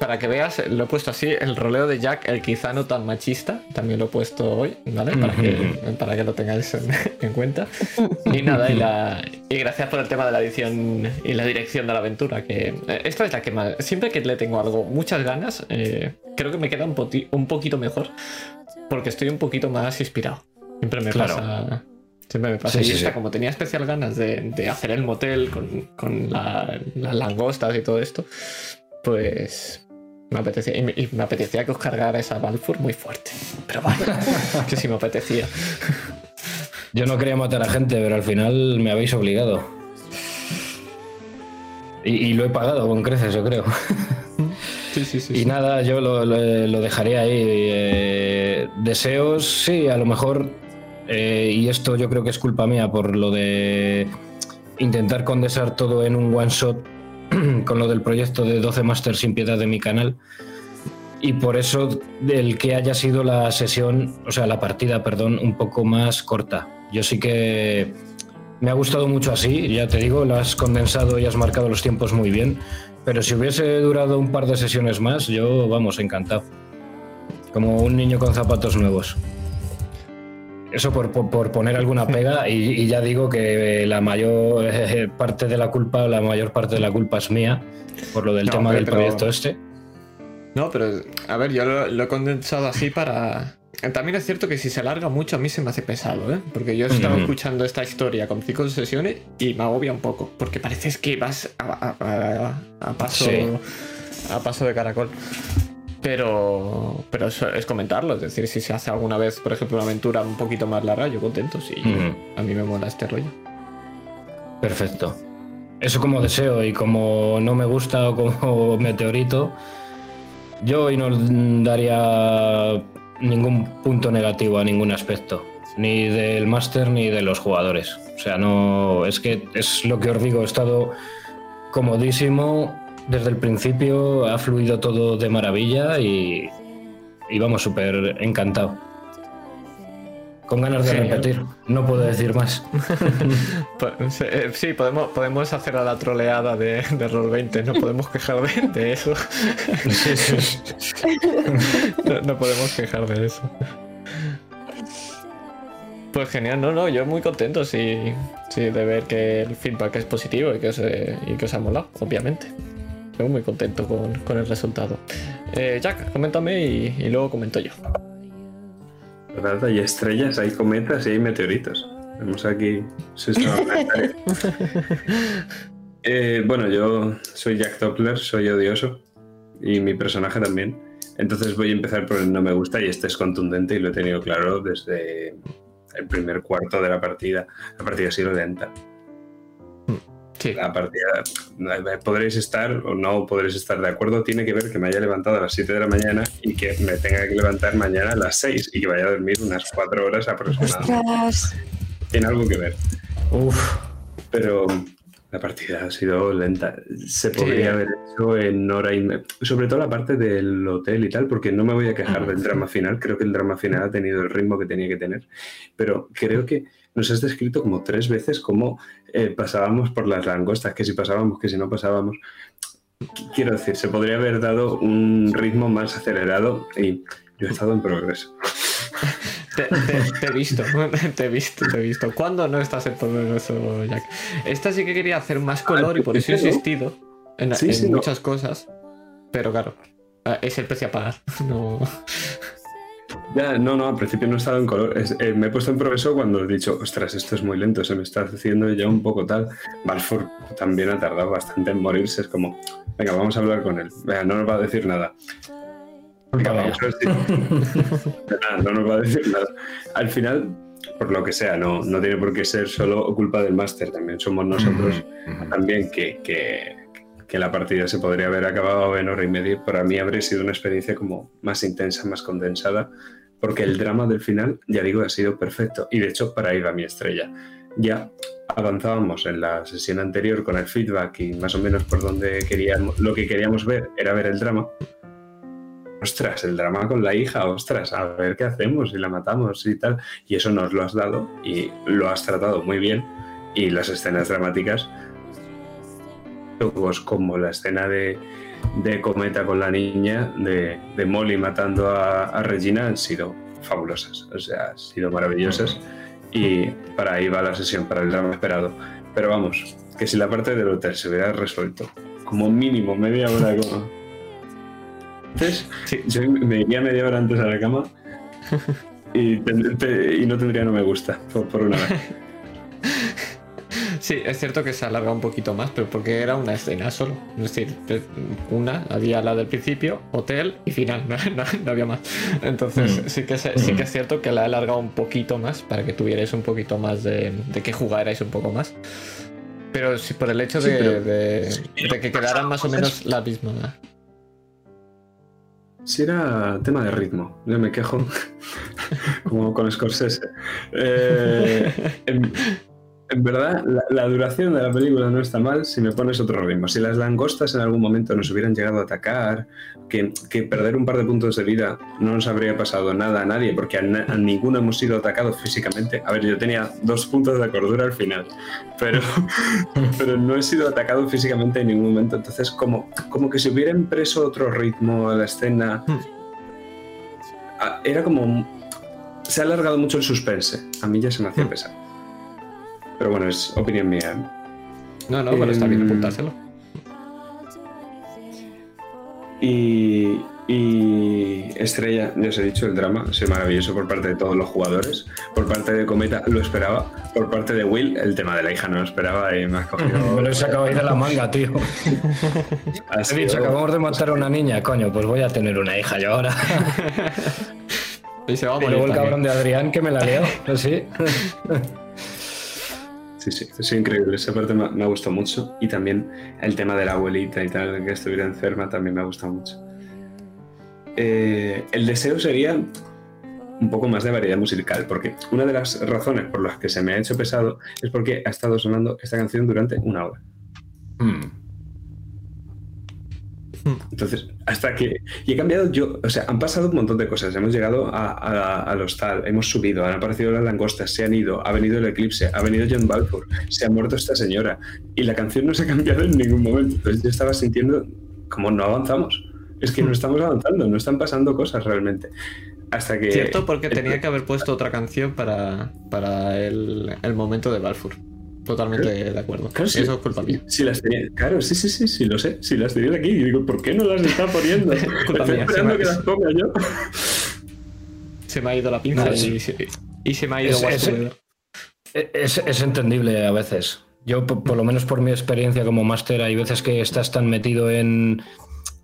para que veas, lo he puesto así: el roleo de Jack, el quizá no tan machista, también lo he puesto hoy, ¿vale? Para que, para que lo tengáis en, en cuenta. Y nada, y, la, y gracias por el tema de la edición y la dirección de la aventura. Que eh, esta es la que más. Siempre que le tengo algo, muchas ganas, eh, creo que me queda un, un poquito mejor porque estoy un poquito más inspirado. Siempre me Claro. pasa. Siempre me pasa. Sí, y sí, esta, sí. como tenía especial ganas de, de hacer el motel con, con la- las langostas y todo esto, pues me apetecía. Y me, y me apetecía que os cargara esa Balfour muy fuerte. Pero vale, que sí me apetecía. Yo no quería matar a gente, pero al final me habéis obligado. Y, y lo he pagado con creces, yo creo. Sí, sí, sí. Y nada, yo lo, lo- lo dejaría ahí. Eh, deseos, sí, a lo mejor. Eh, y esto yo creo que es culpa mía por lo de intentar condensar todo en un one shot con lo del proyecto de 12 Masters sin piedad de mi canal. Y por eso el que haya sido la sesión, o sea, la partida, perdón, un poco más corta. Yo sí que me ha gustado mucho así, ya te digo, lo has condensado y has marcado los tiempos muy bien. Pero si hubiese durado un par de sesiones más, yo, vamos, encantado. Como un niño con zapatos nuevos. Eso por, por- por poner alguna pega y, y ya digo que la mayor eh, parte de la culpa, la mayor parte de la culpa es mía por lo del No, tema del pero- proyecto este. No, pero a ver, yo lo, lo he condensado así para. También es cierto que si se alarga mucho a mí se me hace pesado, ¿eh? Porque yo estaba Mm. escuchando esta historia con cinco sesiones y me agobia un poco. Porque pareces que vas a, a- a- a paso. Sí. A paso de caracol. Pero. Pero eso es comentarlo. Es decir, si se hace alguna vez, por ejemplo, una aventura un poquito más larga, yo contento. Sí. A mí me mola este rollo. Perfecto. Eso como deseo y como no me gusta o como meteorito, yo hoy no daría ningún punto negativo a ningún aspecto, ni del máster ni de los jugadores. O sea, no, es que es lo que os digo, he estado comodísimo desde el principio, ha fluido todo de maravilla y, y vamos, súper encantado. Con ganas de Genial. repetir, no puedo decir más. Eh, Sí, podemos, podemos hacer a la troleada de, de Roll20, no podemos quejar de, de eso. Sí, sí. No, no podemos quejar de eso. Pues genial, no, no, yo muy contento sí, sí, de ver que el feedback es positivo y que os, eh, y que os ha molado, obviamente. Muy contento con, con el resultado. Eh, Jack, coméntame y, y luego comento yo. ¿Verdad? Hay estrellas, hay cometas y hay meteoritos. Vemos aquí sistema planetario. Eh, bueno, yo soy Jack Doppler, soy odioso y mi personaje también. Entonces voy a empezar por el no me gusta y este es contundente y lo he tenido claro desde el primer cuarto de la partida. La partida ha sido lenta. Sí, La partida, eh, podréis estar o no podréis estar de acuerdo, tiene que ver que me haya levantado a las 7 de la mañana y que me tenga que levantar mañana a las 6 y que vaya a dormir unas 4 horas aproximadamente. Ostras. Tiene algo que ver. Uf, Pero la partida ha sido lenta. Se podría Sí. haber hecho en hora y me- Sobre todo la parte del hotel y tal, porque no me voy a quejar del drama final. Creo que el drama final ha tenido el ritmo que tenía que tener. Pero creo que nos has descrito como tres veces cómo eh, pasábamos por las langostas, que si pasábamos, que si no pasábamos. Quiero decir, se podría haber dado un ritmo más acelerado y yo he estado en progreso. te, te- te he visto, te he visto, te he visto. ¿Cuándo no estás en progreso, Jack? Esta sí que quería hacer más color y por eso he ¿no? insistido en, Sí, en sí, no. muchas cosas. Pero claro, eh, es el precio a pagar. No. Ya, no, no, al principio no estaba en color. Es- eh, me he puesto en progreso cuando he dicho, ostras, esto es muy lento, se me está haciendo ya un poco tal. Balfour también ha tardado bastante en morirse. Es como, venga, vamos a hablar con él. Venga, no nos va a decir nada. Venga, vamos a ver si- Nada, no nos va a decir nada. Al final, por lo que sea, no, no tiene por qué ser solo culpa del máster. También somos nosotros también que, que, que la partida se podría haber acabado en hora y media. Para mí habría sido una experiencia como más intensa, más condensada, porque el drama del final, ya digo, ha sido perfecto. Y de hecho, para ahí va mi estrella. Ya avanzábamos en la sesión anterior con el feedback y más o menos por donde queríamos, lo que queríamos ver era ver el drama. Ostras, el drama con la hija, ostras, a ver qué hacemos, si la matamos y tal. Y eso nos lo has dado y lo has tratado muy bien. Y las escenas dramáticas como la escena de, de Cometa con la niña, de, de Molly matando a, a Regina, han sido fabulosas, o sea, han sido maravillosas. Y para ahí va la sesión, para el drama esperado. Pero vamos, que si la parte del hotel se hubiera resuelto, como mínimo media hora como... Entonces, Sí. yo me iría media hora antes a la cama y, ten- te- y no tendría no me gusta, por, por una vez. Sí, es cierto que se alarga un poquito más, pero porque era una escena solo. Es decir, de- una, había la del principio, hotel y final, no, no- no había más. Entonces, Mm. sí, que se- sí que es cierto que la he alargado un poquito más para que tuvierais un poquito más de, de que jugarais un poco más. Pero sí, por el hecho Sí, de, pero- de- de que quedaran más o menos la misma. Si era tema de ritmo, yo me quejo como con Scorsese. Eh, en verdad, la, la duración de la película no está mal si me pones otro ritmo. Si las langostas en algún momento nos hubieran llegado a atacar, que, que perder un par de puntos de vida no nos habría pasado nada a nadie, porque a, na- a ninguno hemos sido atacados físicamente. A ver, yo tenía dos puntos de cordura al final, pero, pero no he sido atacado físicamente en ningún momento. Entonces, como, como que si hubieran preso otro ritmo a la escena, ah, era como se ha alargado mucho el suspense. A mí ya se me hacía pesar. Pero bueno, es opinión mía. No, no, pero está bien Em, apuntárselo. Y, y Estrella, ya os he dicho, el drama sido maravilloso por parte de todos los jugadores. Por parte de Cometa lo esperaba. Por parte de Will, el tema de la hija no lo esperaba y me has cogido. Me lo he sacado ahí de la manga, tío. Ha He sido- dicho, acabamos de matar a una niña, coño, pues voy a tener una hija yo ahora. Y se va a Y morir. luego el también. cabrón de Adrián que me la leo, así. Sí, sí, es increíble. Esa parte me, ha gustado mucho. Y también el tema de la abuelita y tal, que estuviera enferma, también me ha gustado mucho. Eh, el deseo sería un poco más de variedad musical, porque una de las razones por las que se me ha hecho pesado es porque ha estado sonando esta canción durante una hora. Hmm. Entonces, hasta que. Y he cambiado yo. O sea, han pasado un montón de cosas. Hemos llegado a, a- al hostal, hemos subido, han aparecido las langostas, se han ido, ha venido el eclipse, ha venido John Balfour, se ha muerto esta señora. Y la canción no se ha cambiado en ningún momento. Entonces, yo estaba sintiendo como no avanzamos. Es que no estamos avanzando, no están pasando cosas realmente. Hasta que. Cierto, porque tenía que haber puesto otra canción para, para el, el momento de Balfour. Totalmente de acuerdo. Claro, sí. Eso es culpa mía. Si las tenía, claro, sí, sí, sí, sí, lo sé. Si las tenía aquí, y digo, ¿por qué no las está poniendo? Culpa Estoy mía, esperando se me- que las ponga yo. Se me ha ido la pinza No, y, se, y se me ha ido. Es, es entendible a veces. Yo, por, por lo menos por mi experiencia como máster, hay veces que estás tan metido en,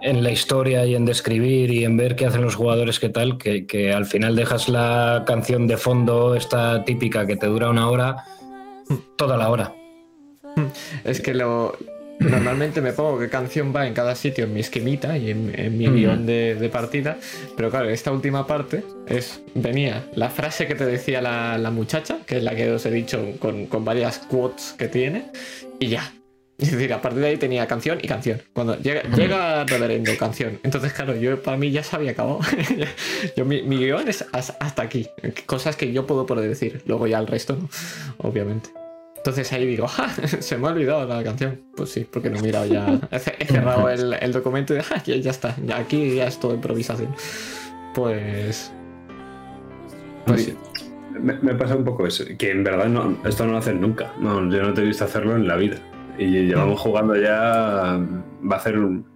en la historia y en describir y en ver qué hacen los jugadores, qué tal, que, que al final dejas la canción de fondo, esta típica que te dura una hora, toda la hora. Es que lo. Normalmente me pongo qué canción va en cada sitio en mi esquemita y en, en mi Mm. guion de, de partida. Pero claro, esta última parte es. Venía la frase que te decía la, la muchacha, que es la que os he dicho con, con varias quotes que tiene, y ya. Es decir, a partir de ahí tenía canción y canción. Cuando llega, llega reverendo, canción. Entonces, claro, yo para mí ya se había acabado. yo, mi, mi guion es has- hasta aquí. Cosas que yo puedo poder decir. Luego ya el resto no, obviamente. Entonces ahí digo. Se me ha olvidado la canción. Pues sí, porque no he mirado ya. He ce- he cerrado el, el documento y ya, ya está. Ya aquí ya es todo improvisación. Pues. Pues sí. Me, me pasa un poco eso, que en verdad no, esto no lo hacen nunca. No, yo no te he visto hacerlo en la vida. Y llevamos jugando ya. Va a hacer un.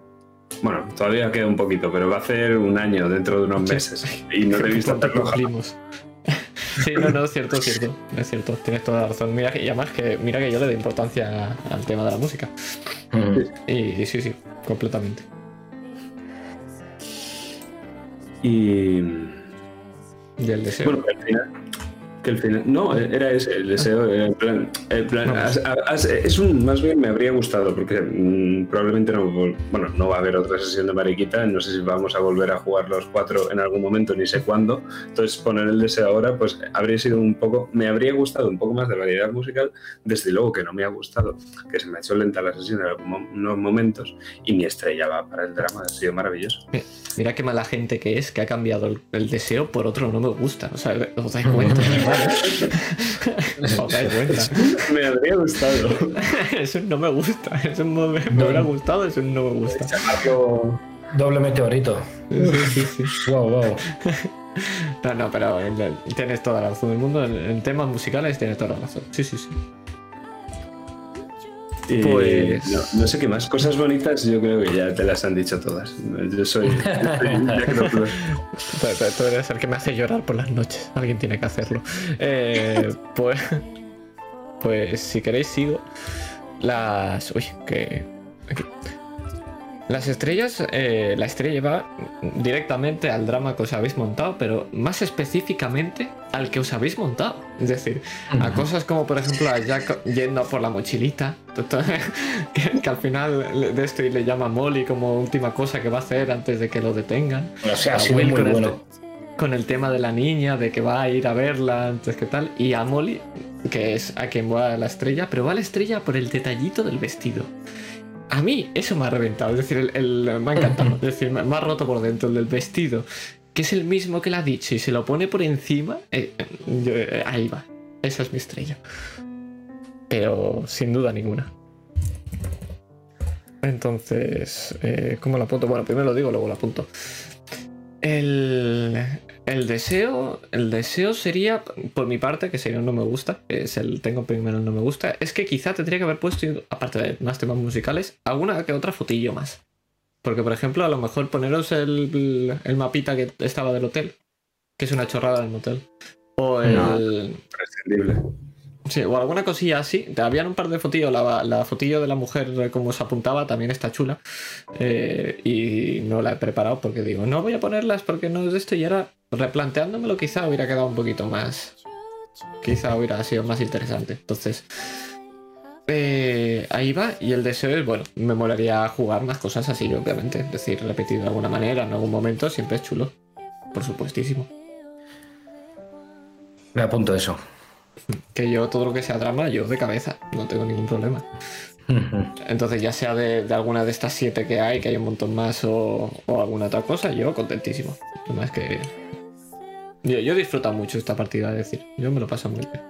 Bueno, todavía queda un poquito, pero va a hacer un año dentro de unos meses. Y no te he visto cumplimos. Sí, no, no, es cierto, es cierto. Es cierto, tienes toda la razón. Mira, que- y además que mira que yo le doy importancia al tema de la música. Y, y sí, sí, completamente. Y. Y el deseo. Bueno, al final. Que al final. No, era ese, el deseo. era en plan, en plan, Vamos. has- has- es un. Más bien me habría gustado, porque mm, probablemente no. Bueno, no va a haber otra sesión de Mariquita. No sé si vamos a volver a jugar los cuatro en algún momento, ni sé cuándo. Entonces, poner el deseo ahora, pues habría sido un poco. Me habría gustado un poco más de variedad musical. Desde luego que no me ha gustado, que se me ha hecho lenta la sesión en algunos momentos. Y mi estrella va para el drama. Ha sido maravilloso. Mira qué mala gente que es que ha cambiado el, el deseo por otro no me gusta. O sea, os dais cuenta, ¿verdad? os dais cuenta. me habría gustado. Es un no me gusta. Es un no me, me hubiera gustado, es un no me gusta. Doble meteorito. Sí, sí, sí. Wow, wow. No, no, pero el- tienes toda la razón del mundo. En temas musicales tienes toda la razón. Sí, sí, sí. Y Pues- no, no sé qué más. Cosas bonitas yo creo que ya te las han dicho todas. Yo soy... tú eres el que me hace llorar por las noches. Alguien tiene que hacerlo. Eh, pues, pues si queréis sigo. Las... Uy, que... Las estrellas, eh, la estrella va directamente al drama que os habéis montado, pero más específicamente al que os habéis montado. Es decir, a cosas como por ejemplo a Jack yendo por la mochilita, que, que al final de esto y le llama Molly como última cosa que va a hacer antes de que lo detengan. O sea, Will muy con el bueno. te- con el tema de la niña, de que va a ir a verla, antes que tal, y a Molly, que es a quien va a la estrella, pero va a la estrella por el detallito del vestido. A mí eso me ha reventado, es decir, el, me ha encantado, es decir, me ha roto por dentro el del vestido, que es el mismo que le ha dicho y se lo pone por encima, eh, eh, ahí va, esa es mi estrella. Pero sin duda ninguna. Entonces, eh, ¿cómo lo apunto? Bueno, primero lo digo, luego lo apunto. El, el deseo, el deseo sería, por mi parte, que sería un no me gusta, es el tengo primero el no me gusta, es que quizá tendría que haber puesto, aparte de más temas musicales, alguna que otra fotillo más. Porque, por ejemplo, a lo mejor poneros el, el mapita que estaba del hotel, que es una chorrada del motel. O el, No. Prescindible. Sí, o alguna cosilla así. Habían un par de fotillos. La, la fotillo de la mujer, eh, como se apuntaba, también está chula. Eh, y no la he preparado porque digo, no voy a ponerlas porque no es de esto. Y ahora, replanteándomelo, quizá hubiera quedado un poquito más. Quizá hubiera sido más interesante. Entonces, eh, ahí va. Y el deseo es, bueno, me molaría jugar más cosas así, obviamente. Es decir, repetido de alguna manera, en algún momento, siempre es chulo. Por supuestísimo. Me apunto eso. Que yo, todo lo que sea drama, yo de cabeza, no tengo ningún problema. Entonces, ya sea de, de alguna de estas siete que hay, que hay un montón más, o, o alguna otra cosa, yo contentísimo. Además que. Yo, yo he disfrutado mucho esta partida, es decir, yo me lo paso muy bien.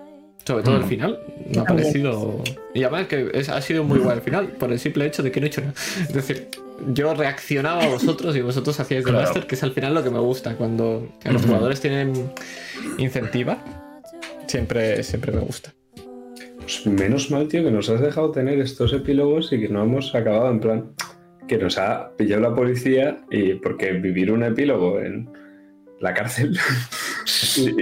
Sobre todo el final, me ha parecido. Y además que es- ha sido muy guay el final, por el simple hecho de que no he hecho nada. Es decir, yo reaccionaba a vosotros y vosotros hacíais de Claro. Master, que es al final lo que me gusta. Cuando los jugadores tienen incentiva, siempre, siempre me gusta. Pues menos mal, tío, que nos has dejado tener estos epílogos y que no hemos acabado en plan que nos ha pillado la policía y porque vivir un epílogo en la cárcel sí,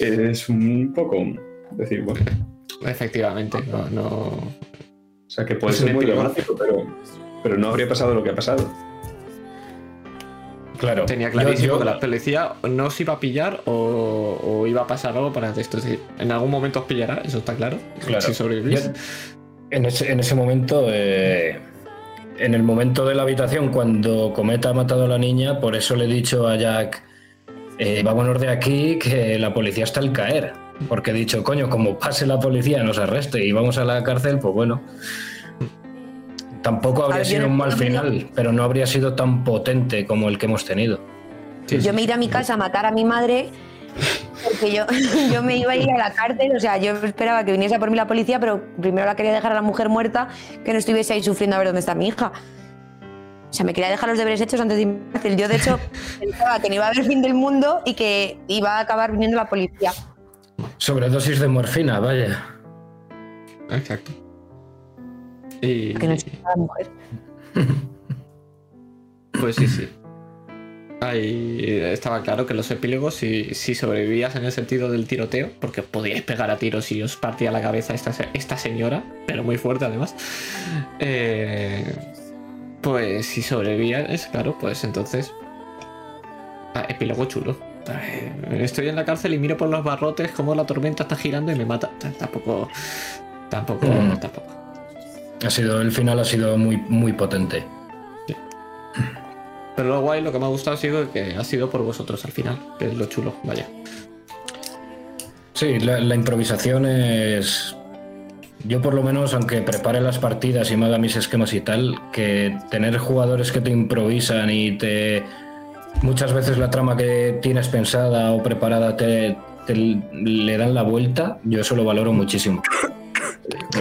es un poco decir, bueno, Efectivamente, no, no, o sea que puede ser muy dramático, pero, pero no habría pasado lo que ha pasado. Claro. Tenía Yo- clarísimo yo- que la policía no os iba a pillar o, o iba a pasar algo para esto. Es decir, en algún momento os pillará, eso está claro. Claro. Si sobrevivís. Yo- en, ese, en ese momento, eh, en el momento de la habitación, cuando Cometa ha matado a la niña, por eso le he dicho a Jack, eh, vámonos de aquí, que la policía está al caer. Porque he dicho, coño, como pase la policía, nos arreste y vamos a la cárcel, pues bueno. Tampoco habría ver, sido un mal final, pero no habría sido tan potente como el que hemos tenido. Sí, sí. Yo me iré a mi casa a matar a mi madre porque yo, yo me iba a ir a la cárcel, o sea, yo esperaba que viniese a por mí la policía, pero primero la quería dejar a la mujer muerta, que no estuviese ahí sufriendo a ver dónde está mi hija. O sea, me quería dejar los deberes hechos antes de irme a la cárcel. Yo, de hecho, pensaba que no iba a haber fin del mundo y que iba a acabar viniendo la policía. Sobredosis de morfina, vaya. Exacto. Y. Que no es la mujer. Pues sí, sí. Ahí estaba claro que los epílogos, si, si sobrevivías en el sentido del tiroteo, porque os podíais pegar a tiros y os partía la cabeza esta, esta señora, pero muy fuerte además. eh, pues si sobrevivías, claro, pues entonces. ah, epílogo chulo. Eh, Estoy en la cárcel y miro por los barrotes como la tormenta está girando y me mata. Tampoco. Tampoco. Mm. Tampoco. Ha sido, el final ha sido muy, muy potente. Pero lo guay, lo que me ha gustado ha sido que ha sido por vosotros al final, que es lo chulo, vaya. Sí, la, la improvisación es. Yo por lo menos, aunque prepare las partidas y me haga mis esquemas y tal, que tener jugadores que te improvisan y te... Muchas veces la trama que tienes pensada o preparada te, te le dan la vuelta, yo eso lo valoro muchísimo.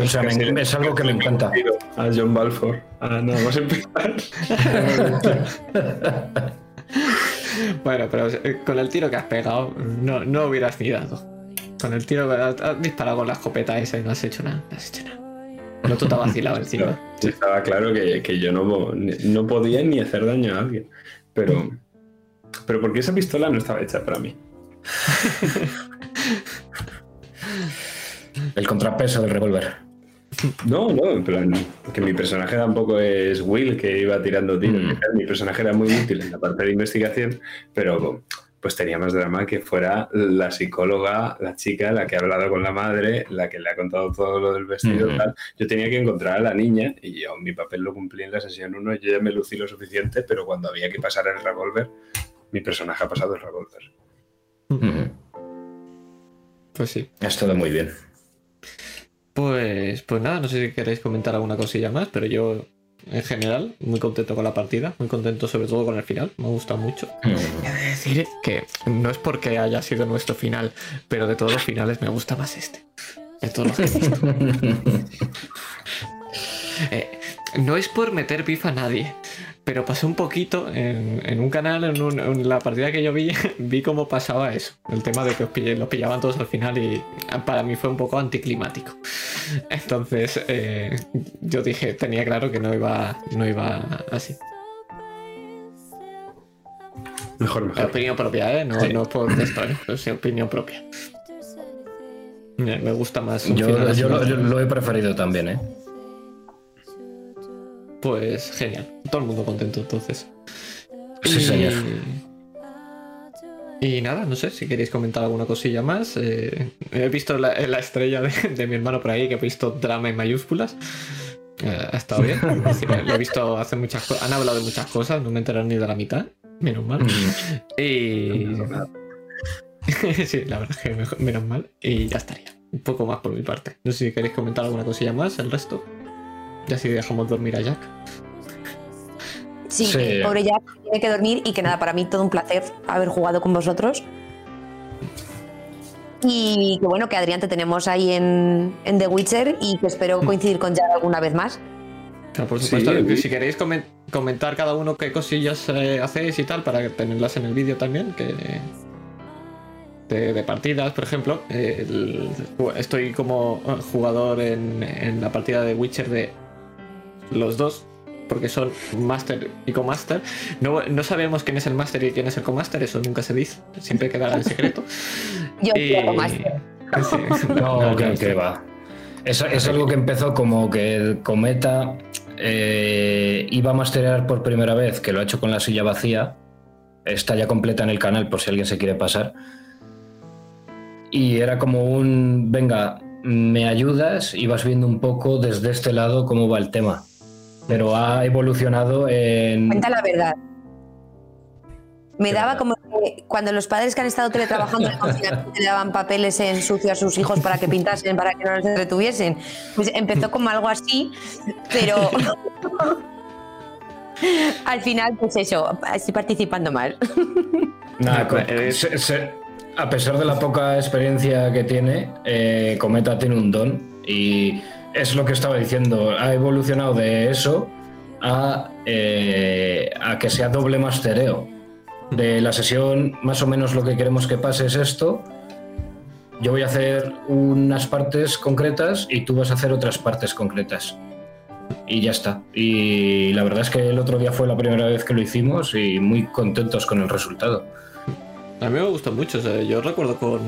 O sea, me- es algo que me encanta. A John Balfour. Ah, nada más empezar. Bueno, pero eh, con el tiro que has pegado, no, no hubieras ni dado. Con el tiro que has, has disparado con la escopeta esa y no has hecho nada. No has hecho nada. No tú te has vacilado encima. Sí, estaba claro que, que yo no, no podía ni hacer daño a alguien. Pero, pero porque esa pistola no estaba hecha para mí. El contrapeso del revólver. No, no, en plan, porque mi personaje tampoco es Will, que iba tirando tiros. Mm. Mi personaje era muy útil en la parte de investigación, pero pues tenía más drama que fuera la psicóloga, la chica, la que ha hablado con la madre, la que le ha contado todo lo del vestido. Ujú. tal. Yo tenía que encontrar a la niña y yo mi papel lo cumplí en la sesión 1, yo ya me lucí lo suficiente, pero cuando había que pasar el revólver, mi personaje ha pasado el revólver. Ujú. Pues sí. Es todo muy bien. Pues, pues nada, no sé si queréis comentar alguna cosilla más, pero yo, en general, muy contento con la partida, muy contento sobre todo con el final, me ha gustado mucho. Ujú. He de decir que no es porque haya sido nuestro final, pero de todos los finales me gusta más este. De todos los que he visto. Eh, no es por meter beef a nadie, pero pasé un poquito en, en un canal, en, un- en la partida que yo vi, vi cómo pasaba eso. El tema de que os los pillaban todos al final y para mí fue un poco anticlimático. Entonces eh, yo dije, tenía claro que no iba, no iba así. Mejor, La mejor. opinión propia, ¿eh? No, no por texto, ¿eh? Es opinión propia. Me gusta más. Yo, yo lo, yo lo he preferido también, ¿eh? Pues genial. Todo el mundo contento entonces. Sí, señor. Y nada, no sé si queréis comentar alguna cosilla más. Eh, he visto la, la estrella de, de mi hermano por ahí, que he visto drama en mayúsculas. Eh, ha estado bien. Lo he visto hace muchas cosas. Han hablado de muchas cosas, no me he enterado ni de la mitad. Menos mal. Y. sí, la verdad es que menos mal. Y ya estaría. Un poco más por mi parte. No sé si queréis comentar alguna cosilla más, el resto. Y así dejamos dormir a Jack. Sí, Sí. eh, pobre Jack tiene que dormir y que nada, para mí todo un placer haber jugado con vosotros. Y que bueno, que Adrián te tenemos ahí en, en The Witcher y que espero coincidir con Jack alguna vez más. Claro, por supuesto, sí. si queréis comen- comentar cada uno qué cosillas eh, hacéis y tal, para tenerlas en el vídeo también, que de, de partidas, por ejemplo. eh, el- estoy como eh, jugador en, en la partida de Witcher de los dos, porque son Master y Co-Master. No, no sabemos quién es el Master y quién es el Co-Master, eso nunca se dice, siempre queda en secreto. Yo Y- soy Co-Master. Sí, No, que, que va. Es, es algo que empezó como que el Cometa eh, iba a masterear por primera vez, que lo ha hecho con la silla vacía. Está ya completa en el canal por si alguien se quiere pasar. Y era como un, venga, me ayudas y vas viendo un poco desde este lado cómo va el tema. Pero ha evolucionado en... Cuenta la verdad. Me daba como que cuando los padres que han estado teletrabajando le daban papeles en sucio a sus hijos para que pintasen, para que no los entretuviesen. Pues empezó como algo así, pero al final, pues eso, estoy participando mal. Nada, se- se- a pesar de la poca experiencia que tiene, eh, Cometa tiene un don y es lo que estaba diciendo, ha evolucionado de eso a, eh, a que sea doble mastereo. De la sesión, más o menos lo que queremos que pase es esto. Yo voy a hacer unas partes concretas y tú vas a hacer otras partes concretas. Y ya está. Y la verdad es que el otro día fue la primera vez que lo hicimos y muy contentos con el resultado. A mí me gustó mucho, o sea, yo recuerdo con,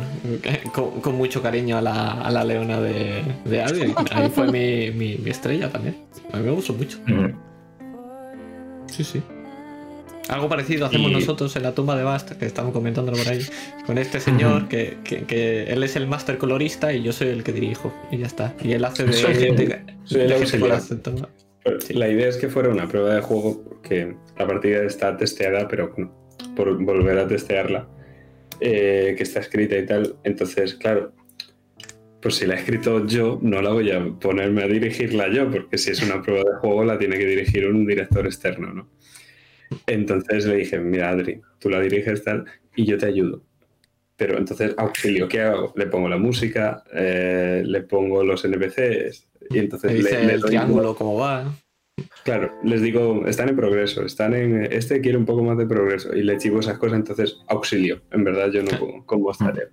con, con mucho cariño a la, a la leona de, de. Ahí fue mi, mi, mi estrella también. A mí me gustó mucho. Sí, sí. Algo parecido hacemos Y- nosotros en la tumba de Bast, que estamos comentándolo por ahí, con este señor, que, que- que él es el máster colorista y yo soy el que dirijo. Y ya está. Y él hace de, Soy el- de- soy el de gente auxiliar. La idea es que fuera una prueba de juego porque la partida está testeada, pero por volver a testearla, eh, que está escrita y tal. Entonces, claro, pues si la he escrito yo, no la voy a ponerme a dirigirla yo, porque si es una prueba de juego, la tiene que dirigir un director externo, ¿no? Entonces le dije, mira, Adri, tú la diriges tal y yo te ayudo. Pero entonces, auxilio, ¿qué hago? Le pongo la música, eh, le pongo los NPCs y entonces le, le el doy- triángulo, cómo va. Claro, les digo, están en progreso, están en. Este quiere un poco más de progreso y le chivo esas cosas, entonces auxilio. En verdad, yo no puedo con mostraré.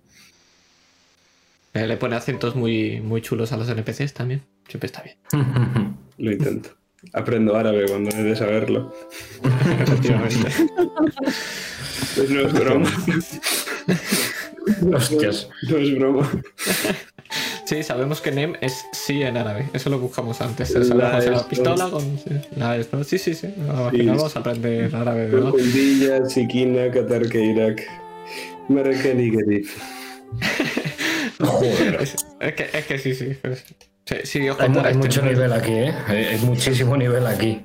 Eh, le pone acentos muy, muy chulos a los NPCs también. Siempre está bien. Lo intento. Aprendo árabe cuando he de saberlo. Efectivamente. Pues no es broma. Hostias. No es broma. Sí, sabemos que Nem es sí en árabe. Eso lo buscamos antes. La Sabemos la es- pistola con. Sí, la es, ¿no? sí, sí. sí. Al Sí. vamos a aprender árabe, ¿verdad? Kundilla, Sikina, Qatar, Irak. Marekani, Gerif. Joder. Es, es que, es que sí, sí. pues, sí, sí, ojo, Hay, hay este, mucho ¿no? nivel aquí, ¿eh? Hay, hay muchísimo nivel aquí. Sí,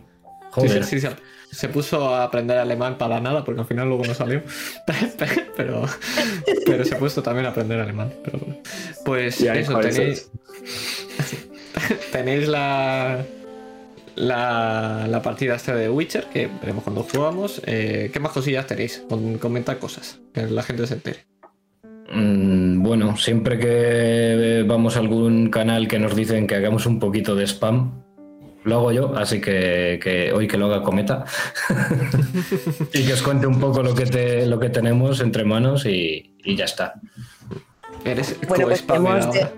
Joder. sí, sí, se puso a aprender alemán para nada, porque al final luego no salió. pero, pero se puso también a aprender alemán. Pero, pues Ya, eso, tenéis, tenéis la, la, la partida esta de Witcher, que veremos cuando jugamos. Eh, ¿Qué más cosillas tenéis? Con- Comentad cosas, que la gente se entere. Mm, Bueno, siempre que vamos a algún canal que nos dicen que hagamos un poquito de spam, lo hago yo, así que, que hoy que lo haga Cometa y que os cuente un poco lo que, te- lo que tenemos entre manos y, y ya está. Eres Bueno, pues tenemos de- ahora.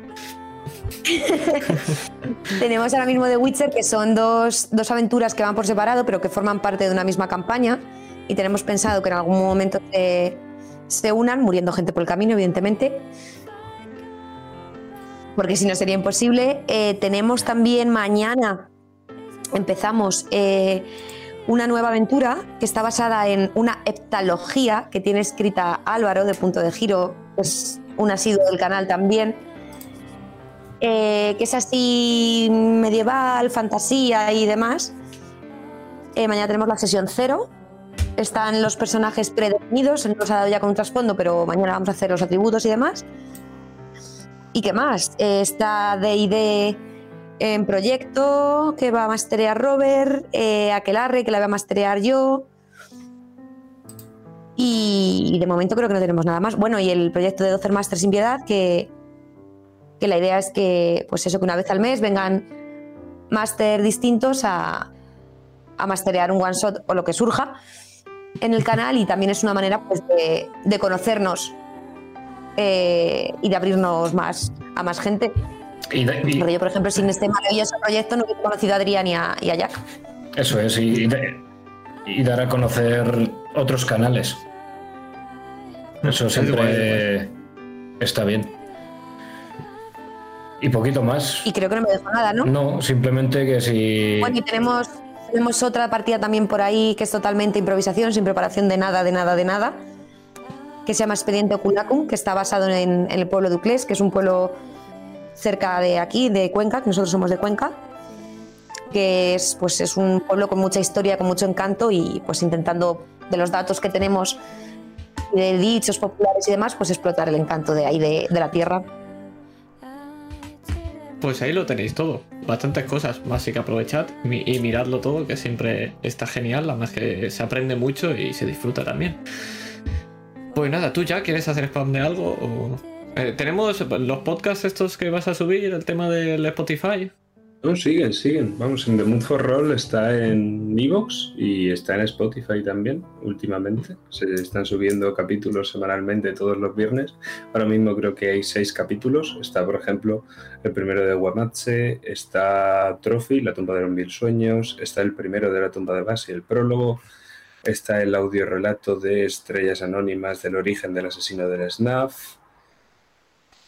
Tenemos ahora mismo The Witcher, que son dos, dos aventuras que van por separado, pero que forman parte de una misma campaña. Y tenemos pensado que en algún momento se, se unan, muriendo gente por el camino, evidentemente. Porque si no sería imposible. Eh, tenemos también mañana, empezamos eh, una nueva aventura que está basada en una heptalogía que tiene escrita Álvaro de Punto de Giro, es un asiduo del canal también eh, que es así medieval, fantasía y demás. Eh, mañana tenemos la sesión cero. Están los personajes predefinidos, se nos ha dado ya con un trasfondo, pero mañana vamos a hacer los atributos y demás. ¿Y qué más? Eh, está D&D en proyecto, que va a masterear Robert, eh, Aquelarre, que la voy a masterear yo. Y, de momento creo que no tenemos nada más. Bueno, y el proyecto de Docer Master sin piedad, que, que la idea es que, pues eso, que una vez al mes vengan máster distintos a, a masterear un one shot o lo que surja en el canal y también es una manera pues, de, de conocernos eh, y de abrirnos más a más gente. Y, Porque yo, por ejemplo, sin este maravilloso proyecto no hubiera conocido a Adrián y a, y a Jack. eso es, y, de- y dar a conocer otros canales. Eso siempre está bien. Y poquito más. Y creo que no me dejo nada, ¿no? No, simplemente que si... Bueno, y tenemos, tenemos otra partida también por ahí que es totalmente improvisación, sin preparación de nada, de nada, de nada, que se llama Expediente Oculacum, que está basado en, en el pueblo de Uclés, que es un pueblo cerca de aquí, de Cuenca, que nosotros somos de Cuenca, que es, pues, es un pueblo con mucha historia, con mucho encanto y pues intentando, de los datos que tenemos de dichos populares y demás, pues explotar el encanto de ahí, de, la tierra. Pues ahí lo tenéis todo. Bastantes cosas. Así que aprovechad y miradlo todo, que siempre está genial. Además que se aprende mucho y se disfruta también. Pues nada, ¿tú ya quieres hacer spam de algo? o- Eh, tenemos los podcasts estos que vas a subir, el tema del Spotify. No, siguen, siguen. Vamos, en The Mood for Roll está en Evox y está en Spotify también, últimamente. Se están subiendo capítulos semanalmente todos los viernes. Ahora mismo creo que hay seis capítulos. Está, por ejemplo, el primero de Guamatse, está Trophy, La tumba de los mil sueños, está el primero de La tumba de Basi, el prólogo, está el audio relato de Estrellas Anónimas del origen del asesino del SNAF.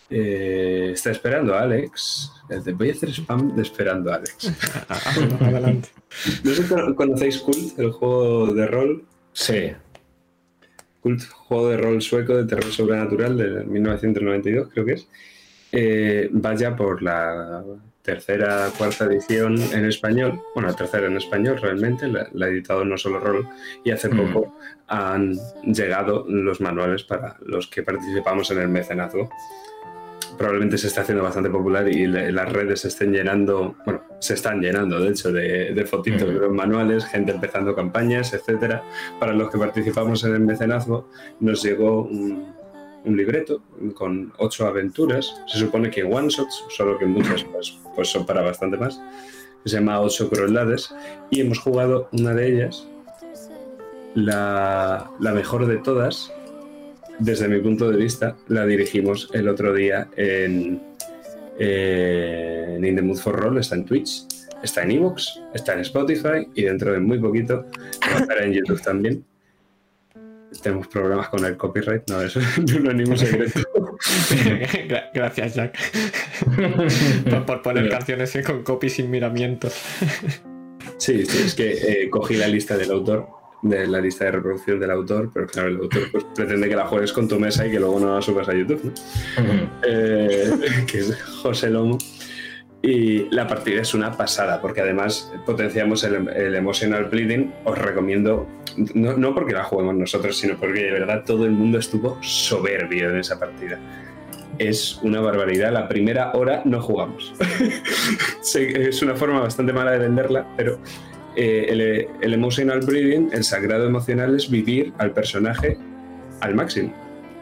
Eh, está esperando a Alex. Eh, Voy a hacer spam de esperando a Alex. Adelante. No sé conocéis Cult, el juego de rol. Sí. Cult, juego de rol sueco de terror sobrenatural de 1992, creo que es. Eh, vaya por la tercera, cuarta edición en español. Bueno, la tercera en español realmente, la, la ha editado No Solo Rol. Y hace Mm. poco han llegado los manuales para los que participamos en el mecenazgo. Probablemente se está haciendo bastante popular y le- las redes se estén llenando, bueno, se están llenando de hecho de, de fotitos Mm. de los manuales, gente empezando campañas, etcétera. Para los que participamos en el mecenazgo, nos llegó un, un libreto con ocho aventuras. Se supone que one shots, solo que muchas pues, pues son para bastante más. que se llama Ocho Crueldades. Y hemos jugado una de ellas, la, la mejor de todas, desde mi punto de vista, la dirigimos el otro día en, eh, en In the Mood for Roll, está en Twitch, está en Evox, está en Spotify y dentro de muy poquito estará en YouTube también. Tenemos problemas con el copyright, no, eso no es ningún secreto. Gra- Gracias, Jack. por, por poner canciones eh, con copy sin miramientos. Sí, sí, es que eh, cogí la lista del autor, de la lista de reproducción del autor, pero claro, el autor pues, pretende que la juegues con tu mesa y que luego no la subas a YouTube, ¿no? Eh, que es José Lomo. Y la partida es una pasada, porque además potenciamos el, el emotional bleeding. Os recomiendo, no, no porque la juguemos nosotros, sino porque de verdad todo el mundo estuvo soberbio en esa partida. Es una barbaridad. La primera hora no jugamos. Es una forma bastante mala de venderla, pero eh, el, el emotional breathing, el sagrado emocional, es vivir al personaje al máximo.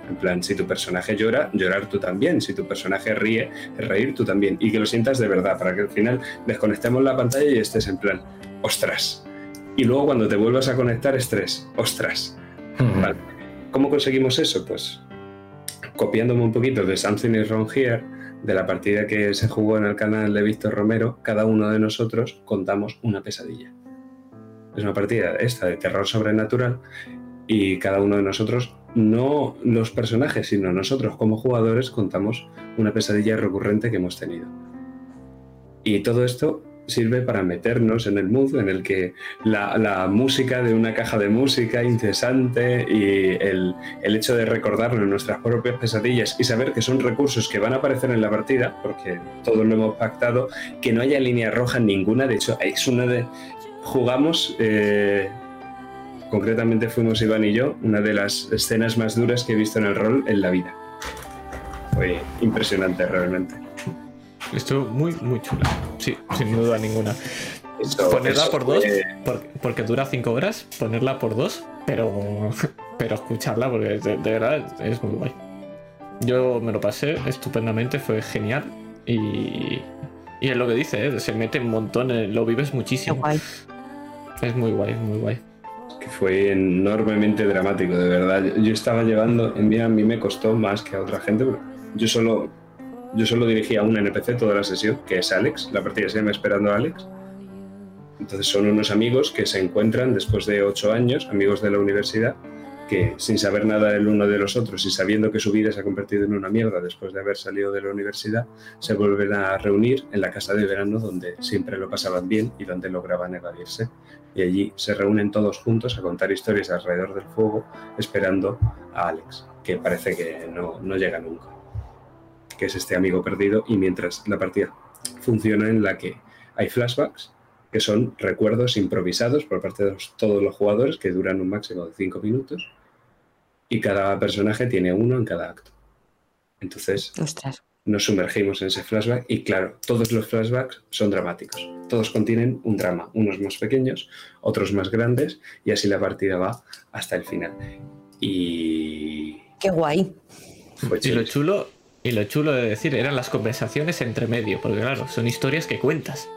En plan, si tu personaje llora, llorar tú también. Si tu personaje ríe, reír tú también. Y que lo sientas de verdad, para que al final desconectemos la pantalla y estés en plan, ostras. Y luego cuando te vuelvas a conectar, estrés, ostras. Vale. ¿Cómo conseguimos eso? Pues copiándome un poquito de Something is Wrong Here, de la partida que se jugó en el canal de Víctor Romero, cada uno de nosotros contamos una pesadilla. Es una partida esta de terror sobrenatural y cada uno de nosotros, no los personajes, sino nosotros como jugadores, contamos una pesadilla recurrente que hemos tenido. Y todo esto sirve para meternos en el mood en el que la, música de una caja de música incesante y el, el, hecho de recordarnos nuestras propias pesadillas y saber que son recursos que van a aparecer en la partida, porque todos lo hemos pactado, que no haya línea roja ninguna, de hecho es una de... Jugamos, eh, concretamente fuimos Iván y yo, una de las escenas más duras que he visto en el rol en la vida. Fue impresionante realmente. Estuvo muy, muy chula. Sí, sin duda ninguna. Eso- ponerla eso por dos, fue- porque dura cinco horas, ponerla por dos, pero, pero escucharla, porque de, de verdad es muy guay. Yo me lo pasé estupendamente, fue genial. Y, y es lo que dice, ¿eh? se mete un montón, eh, lo vives muchísimo. guay. Es muy guay, muy guay. que fue enormemente dramático, de verdad. Yo estaba llevando, en mí a mí me costó más que a otra gente, pero yo solo, yo solo dirigía un NPC toda la sesión, que es Alex, la partida se llama Esperando a Alex. Entonces son unos amigos que se encuentran después de ocho años, amigos de la universidad, que sin saber nada del uno de los otros y sabiendo que su vida se ha convertido en una mierda después de haber salido de la universidad, se vuelven a reunir en la casa de verano donde siempre lo pasaban bien y donde lograban evadirse. Y allí se reúnen todos juntos a contar historias alrededor del fuego, esperando a Alex, que parece que no, no llega nunca, que es este amigo perdido, y mientras la partida funciona en la que hay flashbacks, que son recuerdos improvisados por parte de los- todos los jugadores, que duran un máximo de 5 minutos, y cada personaje tiene uno en cada acto. Entonces, Ostras. nos sumergimos en ese flashback y claro, todos los flashbacks son dramáticos. Todos contienen un drama, unos más pequeños, otros más grandes y así la partida va hasta el final. Y Qué guay. fue Y lo chulo. Y lo chulo de decir eran las conversaciones entre medio, porque claro, son historias que cuentas.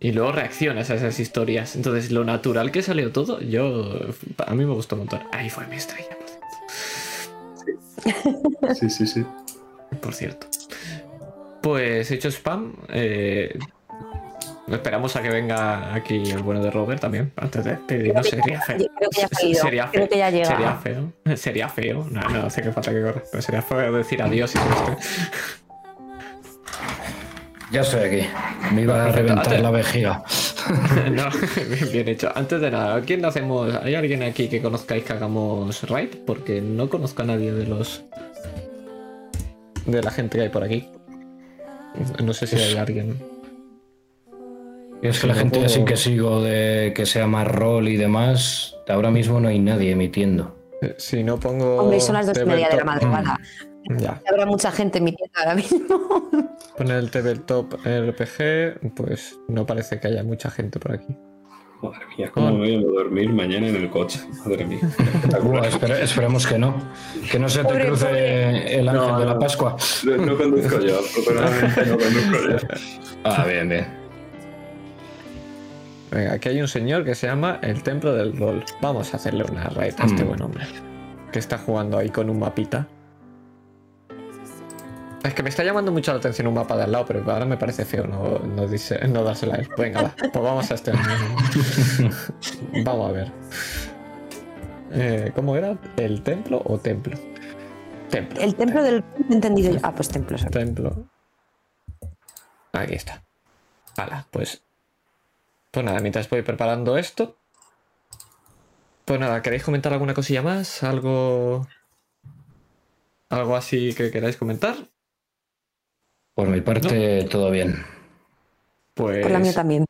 Y luego reaccionas a esas historias. Entonces, lo natural que salió todo, yo. A mí me gustó un montón. Ahí fue mi estrella, Sí, sí, sí. por cierto. Pues hecho spam, eh, esperamos a que venga aquí el bueno de Robert también, antes de despedirnos. Sería feo. Creo que ya ha. Sería Creo feo. que ya llega. Sería feo. Sería feo. No, no hace que falta que corra. Pero sería feo decir adiós y Ya estoy aquí. Me iba a reventar la vejiga. no, bien, bien hecho. Antes de nada, ¿a quién hacemos? ¿Hay alguien aquí que conozcáis que hagamos raid? Porque no conozco a nadie de los. de la gente que hay por aquí. No sé si hay alguien. Y es que la gente así que sigo de que sea más rol y demás, ahora mismo no hay nadie emitiendo. Si no pongo. Hombre, son las dos y media de la madrugada. Ya. Habrá mucha gente en mi tienda ahora mismo. Poner el tabletop RPG, pues no parece que haya mucha gente por aquí. Madre mía, cómo me voy a dormir mañana en el coche. Madre mía. Espere- esperemos que no. Que no se te Pobre, cruce pobre. el ángel No, de la. Pascua. No, no conduzco yo, no conduzco yo. Ah, bien, bien. Venga, aquí hay un señor que se llama el Templo del Rol. Vamos a hacerle una raid a este Mm. buen hombre. Que está jugando ahí con un mapita. Es que me está llamando mucho la atención un mapa de al lado, pero ahora me parece feo no, no, dice, no dársela a él. Venga, va, pues vamos a este. vamos a ver. Eh, ¿Cómo era? ¿El templo o templo? Templo. El templo del. entendido. yo. Ah, pues templo. sorry. Templo. Aquí está. Hala, pues. Pues nada, mientras voy preparando esto. Pues nada, ¿queréis comentar alguna cosilla más? ¿Algo. algo así que queráis comentar? Por mi parte, todo bien. Pues, Por la mía también.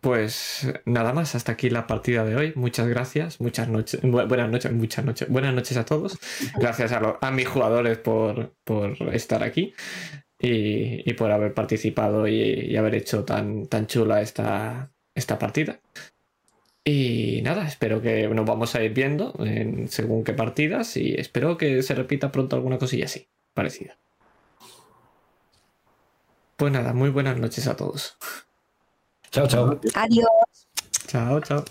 pues nada más, hasta aquí la partida de hoy. Muchas gracias, muchas noches, bu- buenas noches, muchas noches, buenas noches a todos. Gracias a, a mis jugadores por, por estar aquí y, y por haber participado y, y haber hecho tan, tan chula esta, esta partida. Y nada, espero que nos vamos a ir viendo en según qué partidas y espero que se repita pronto alguna cosilla así, parecida. Pues nada, muy buenas noches a todos. Chao, chao. Adiós. Chao, chao.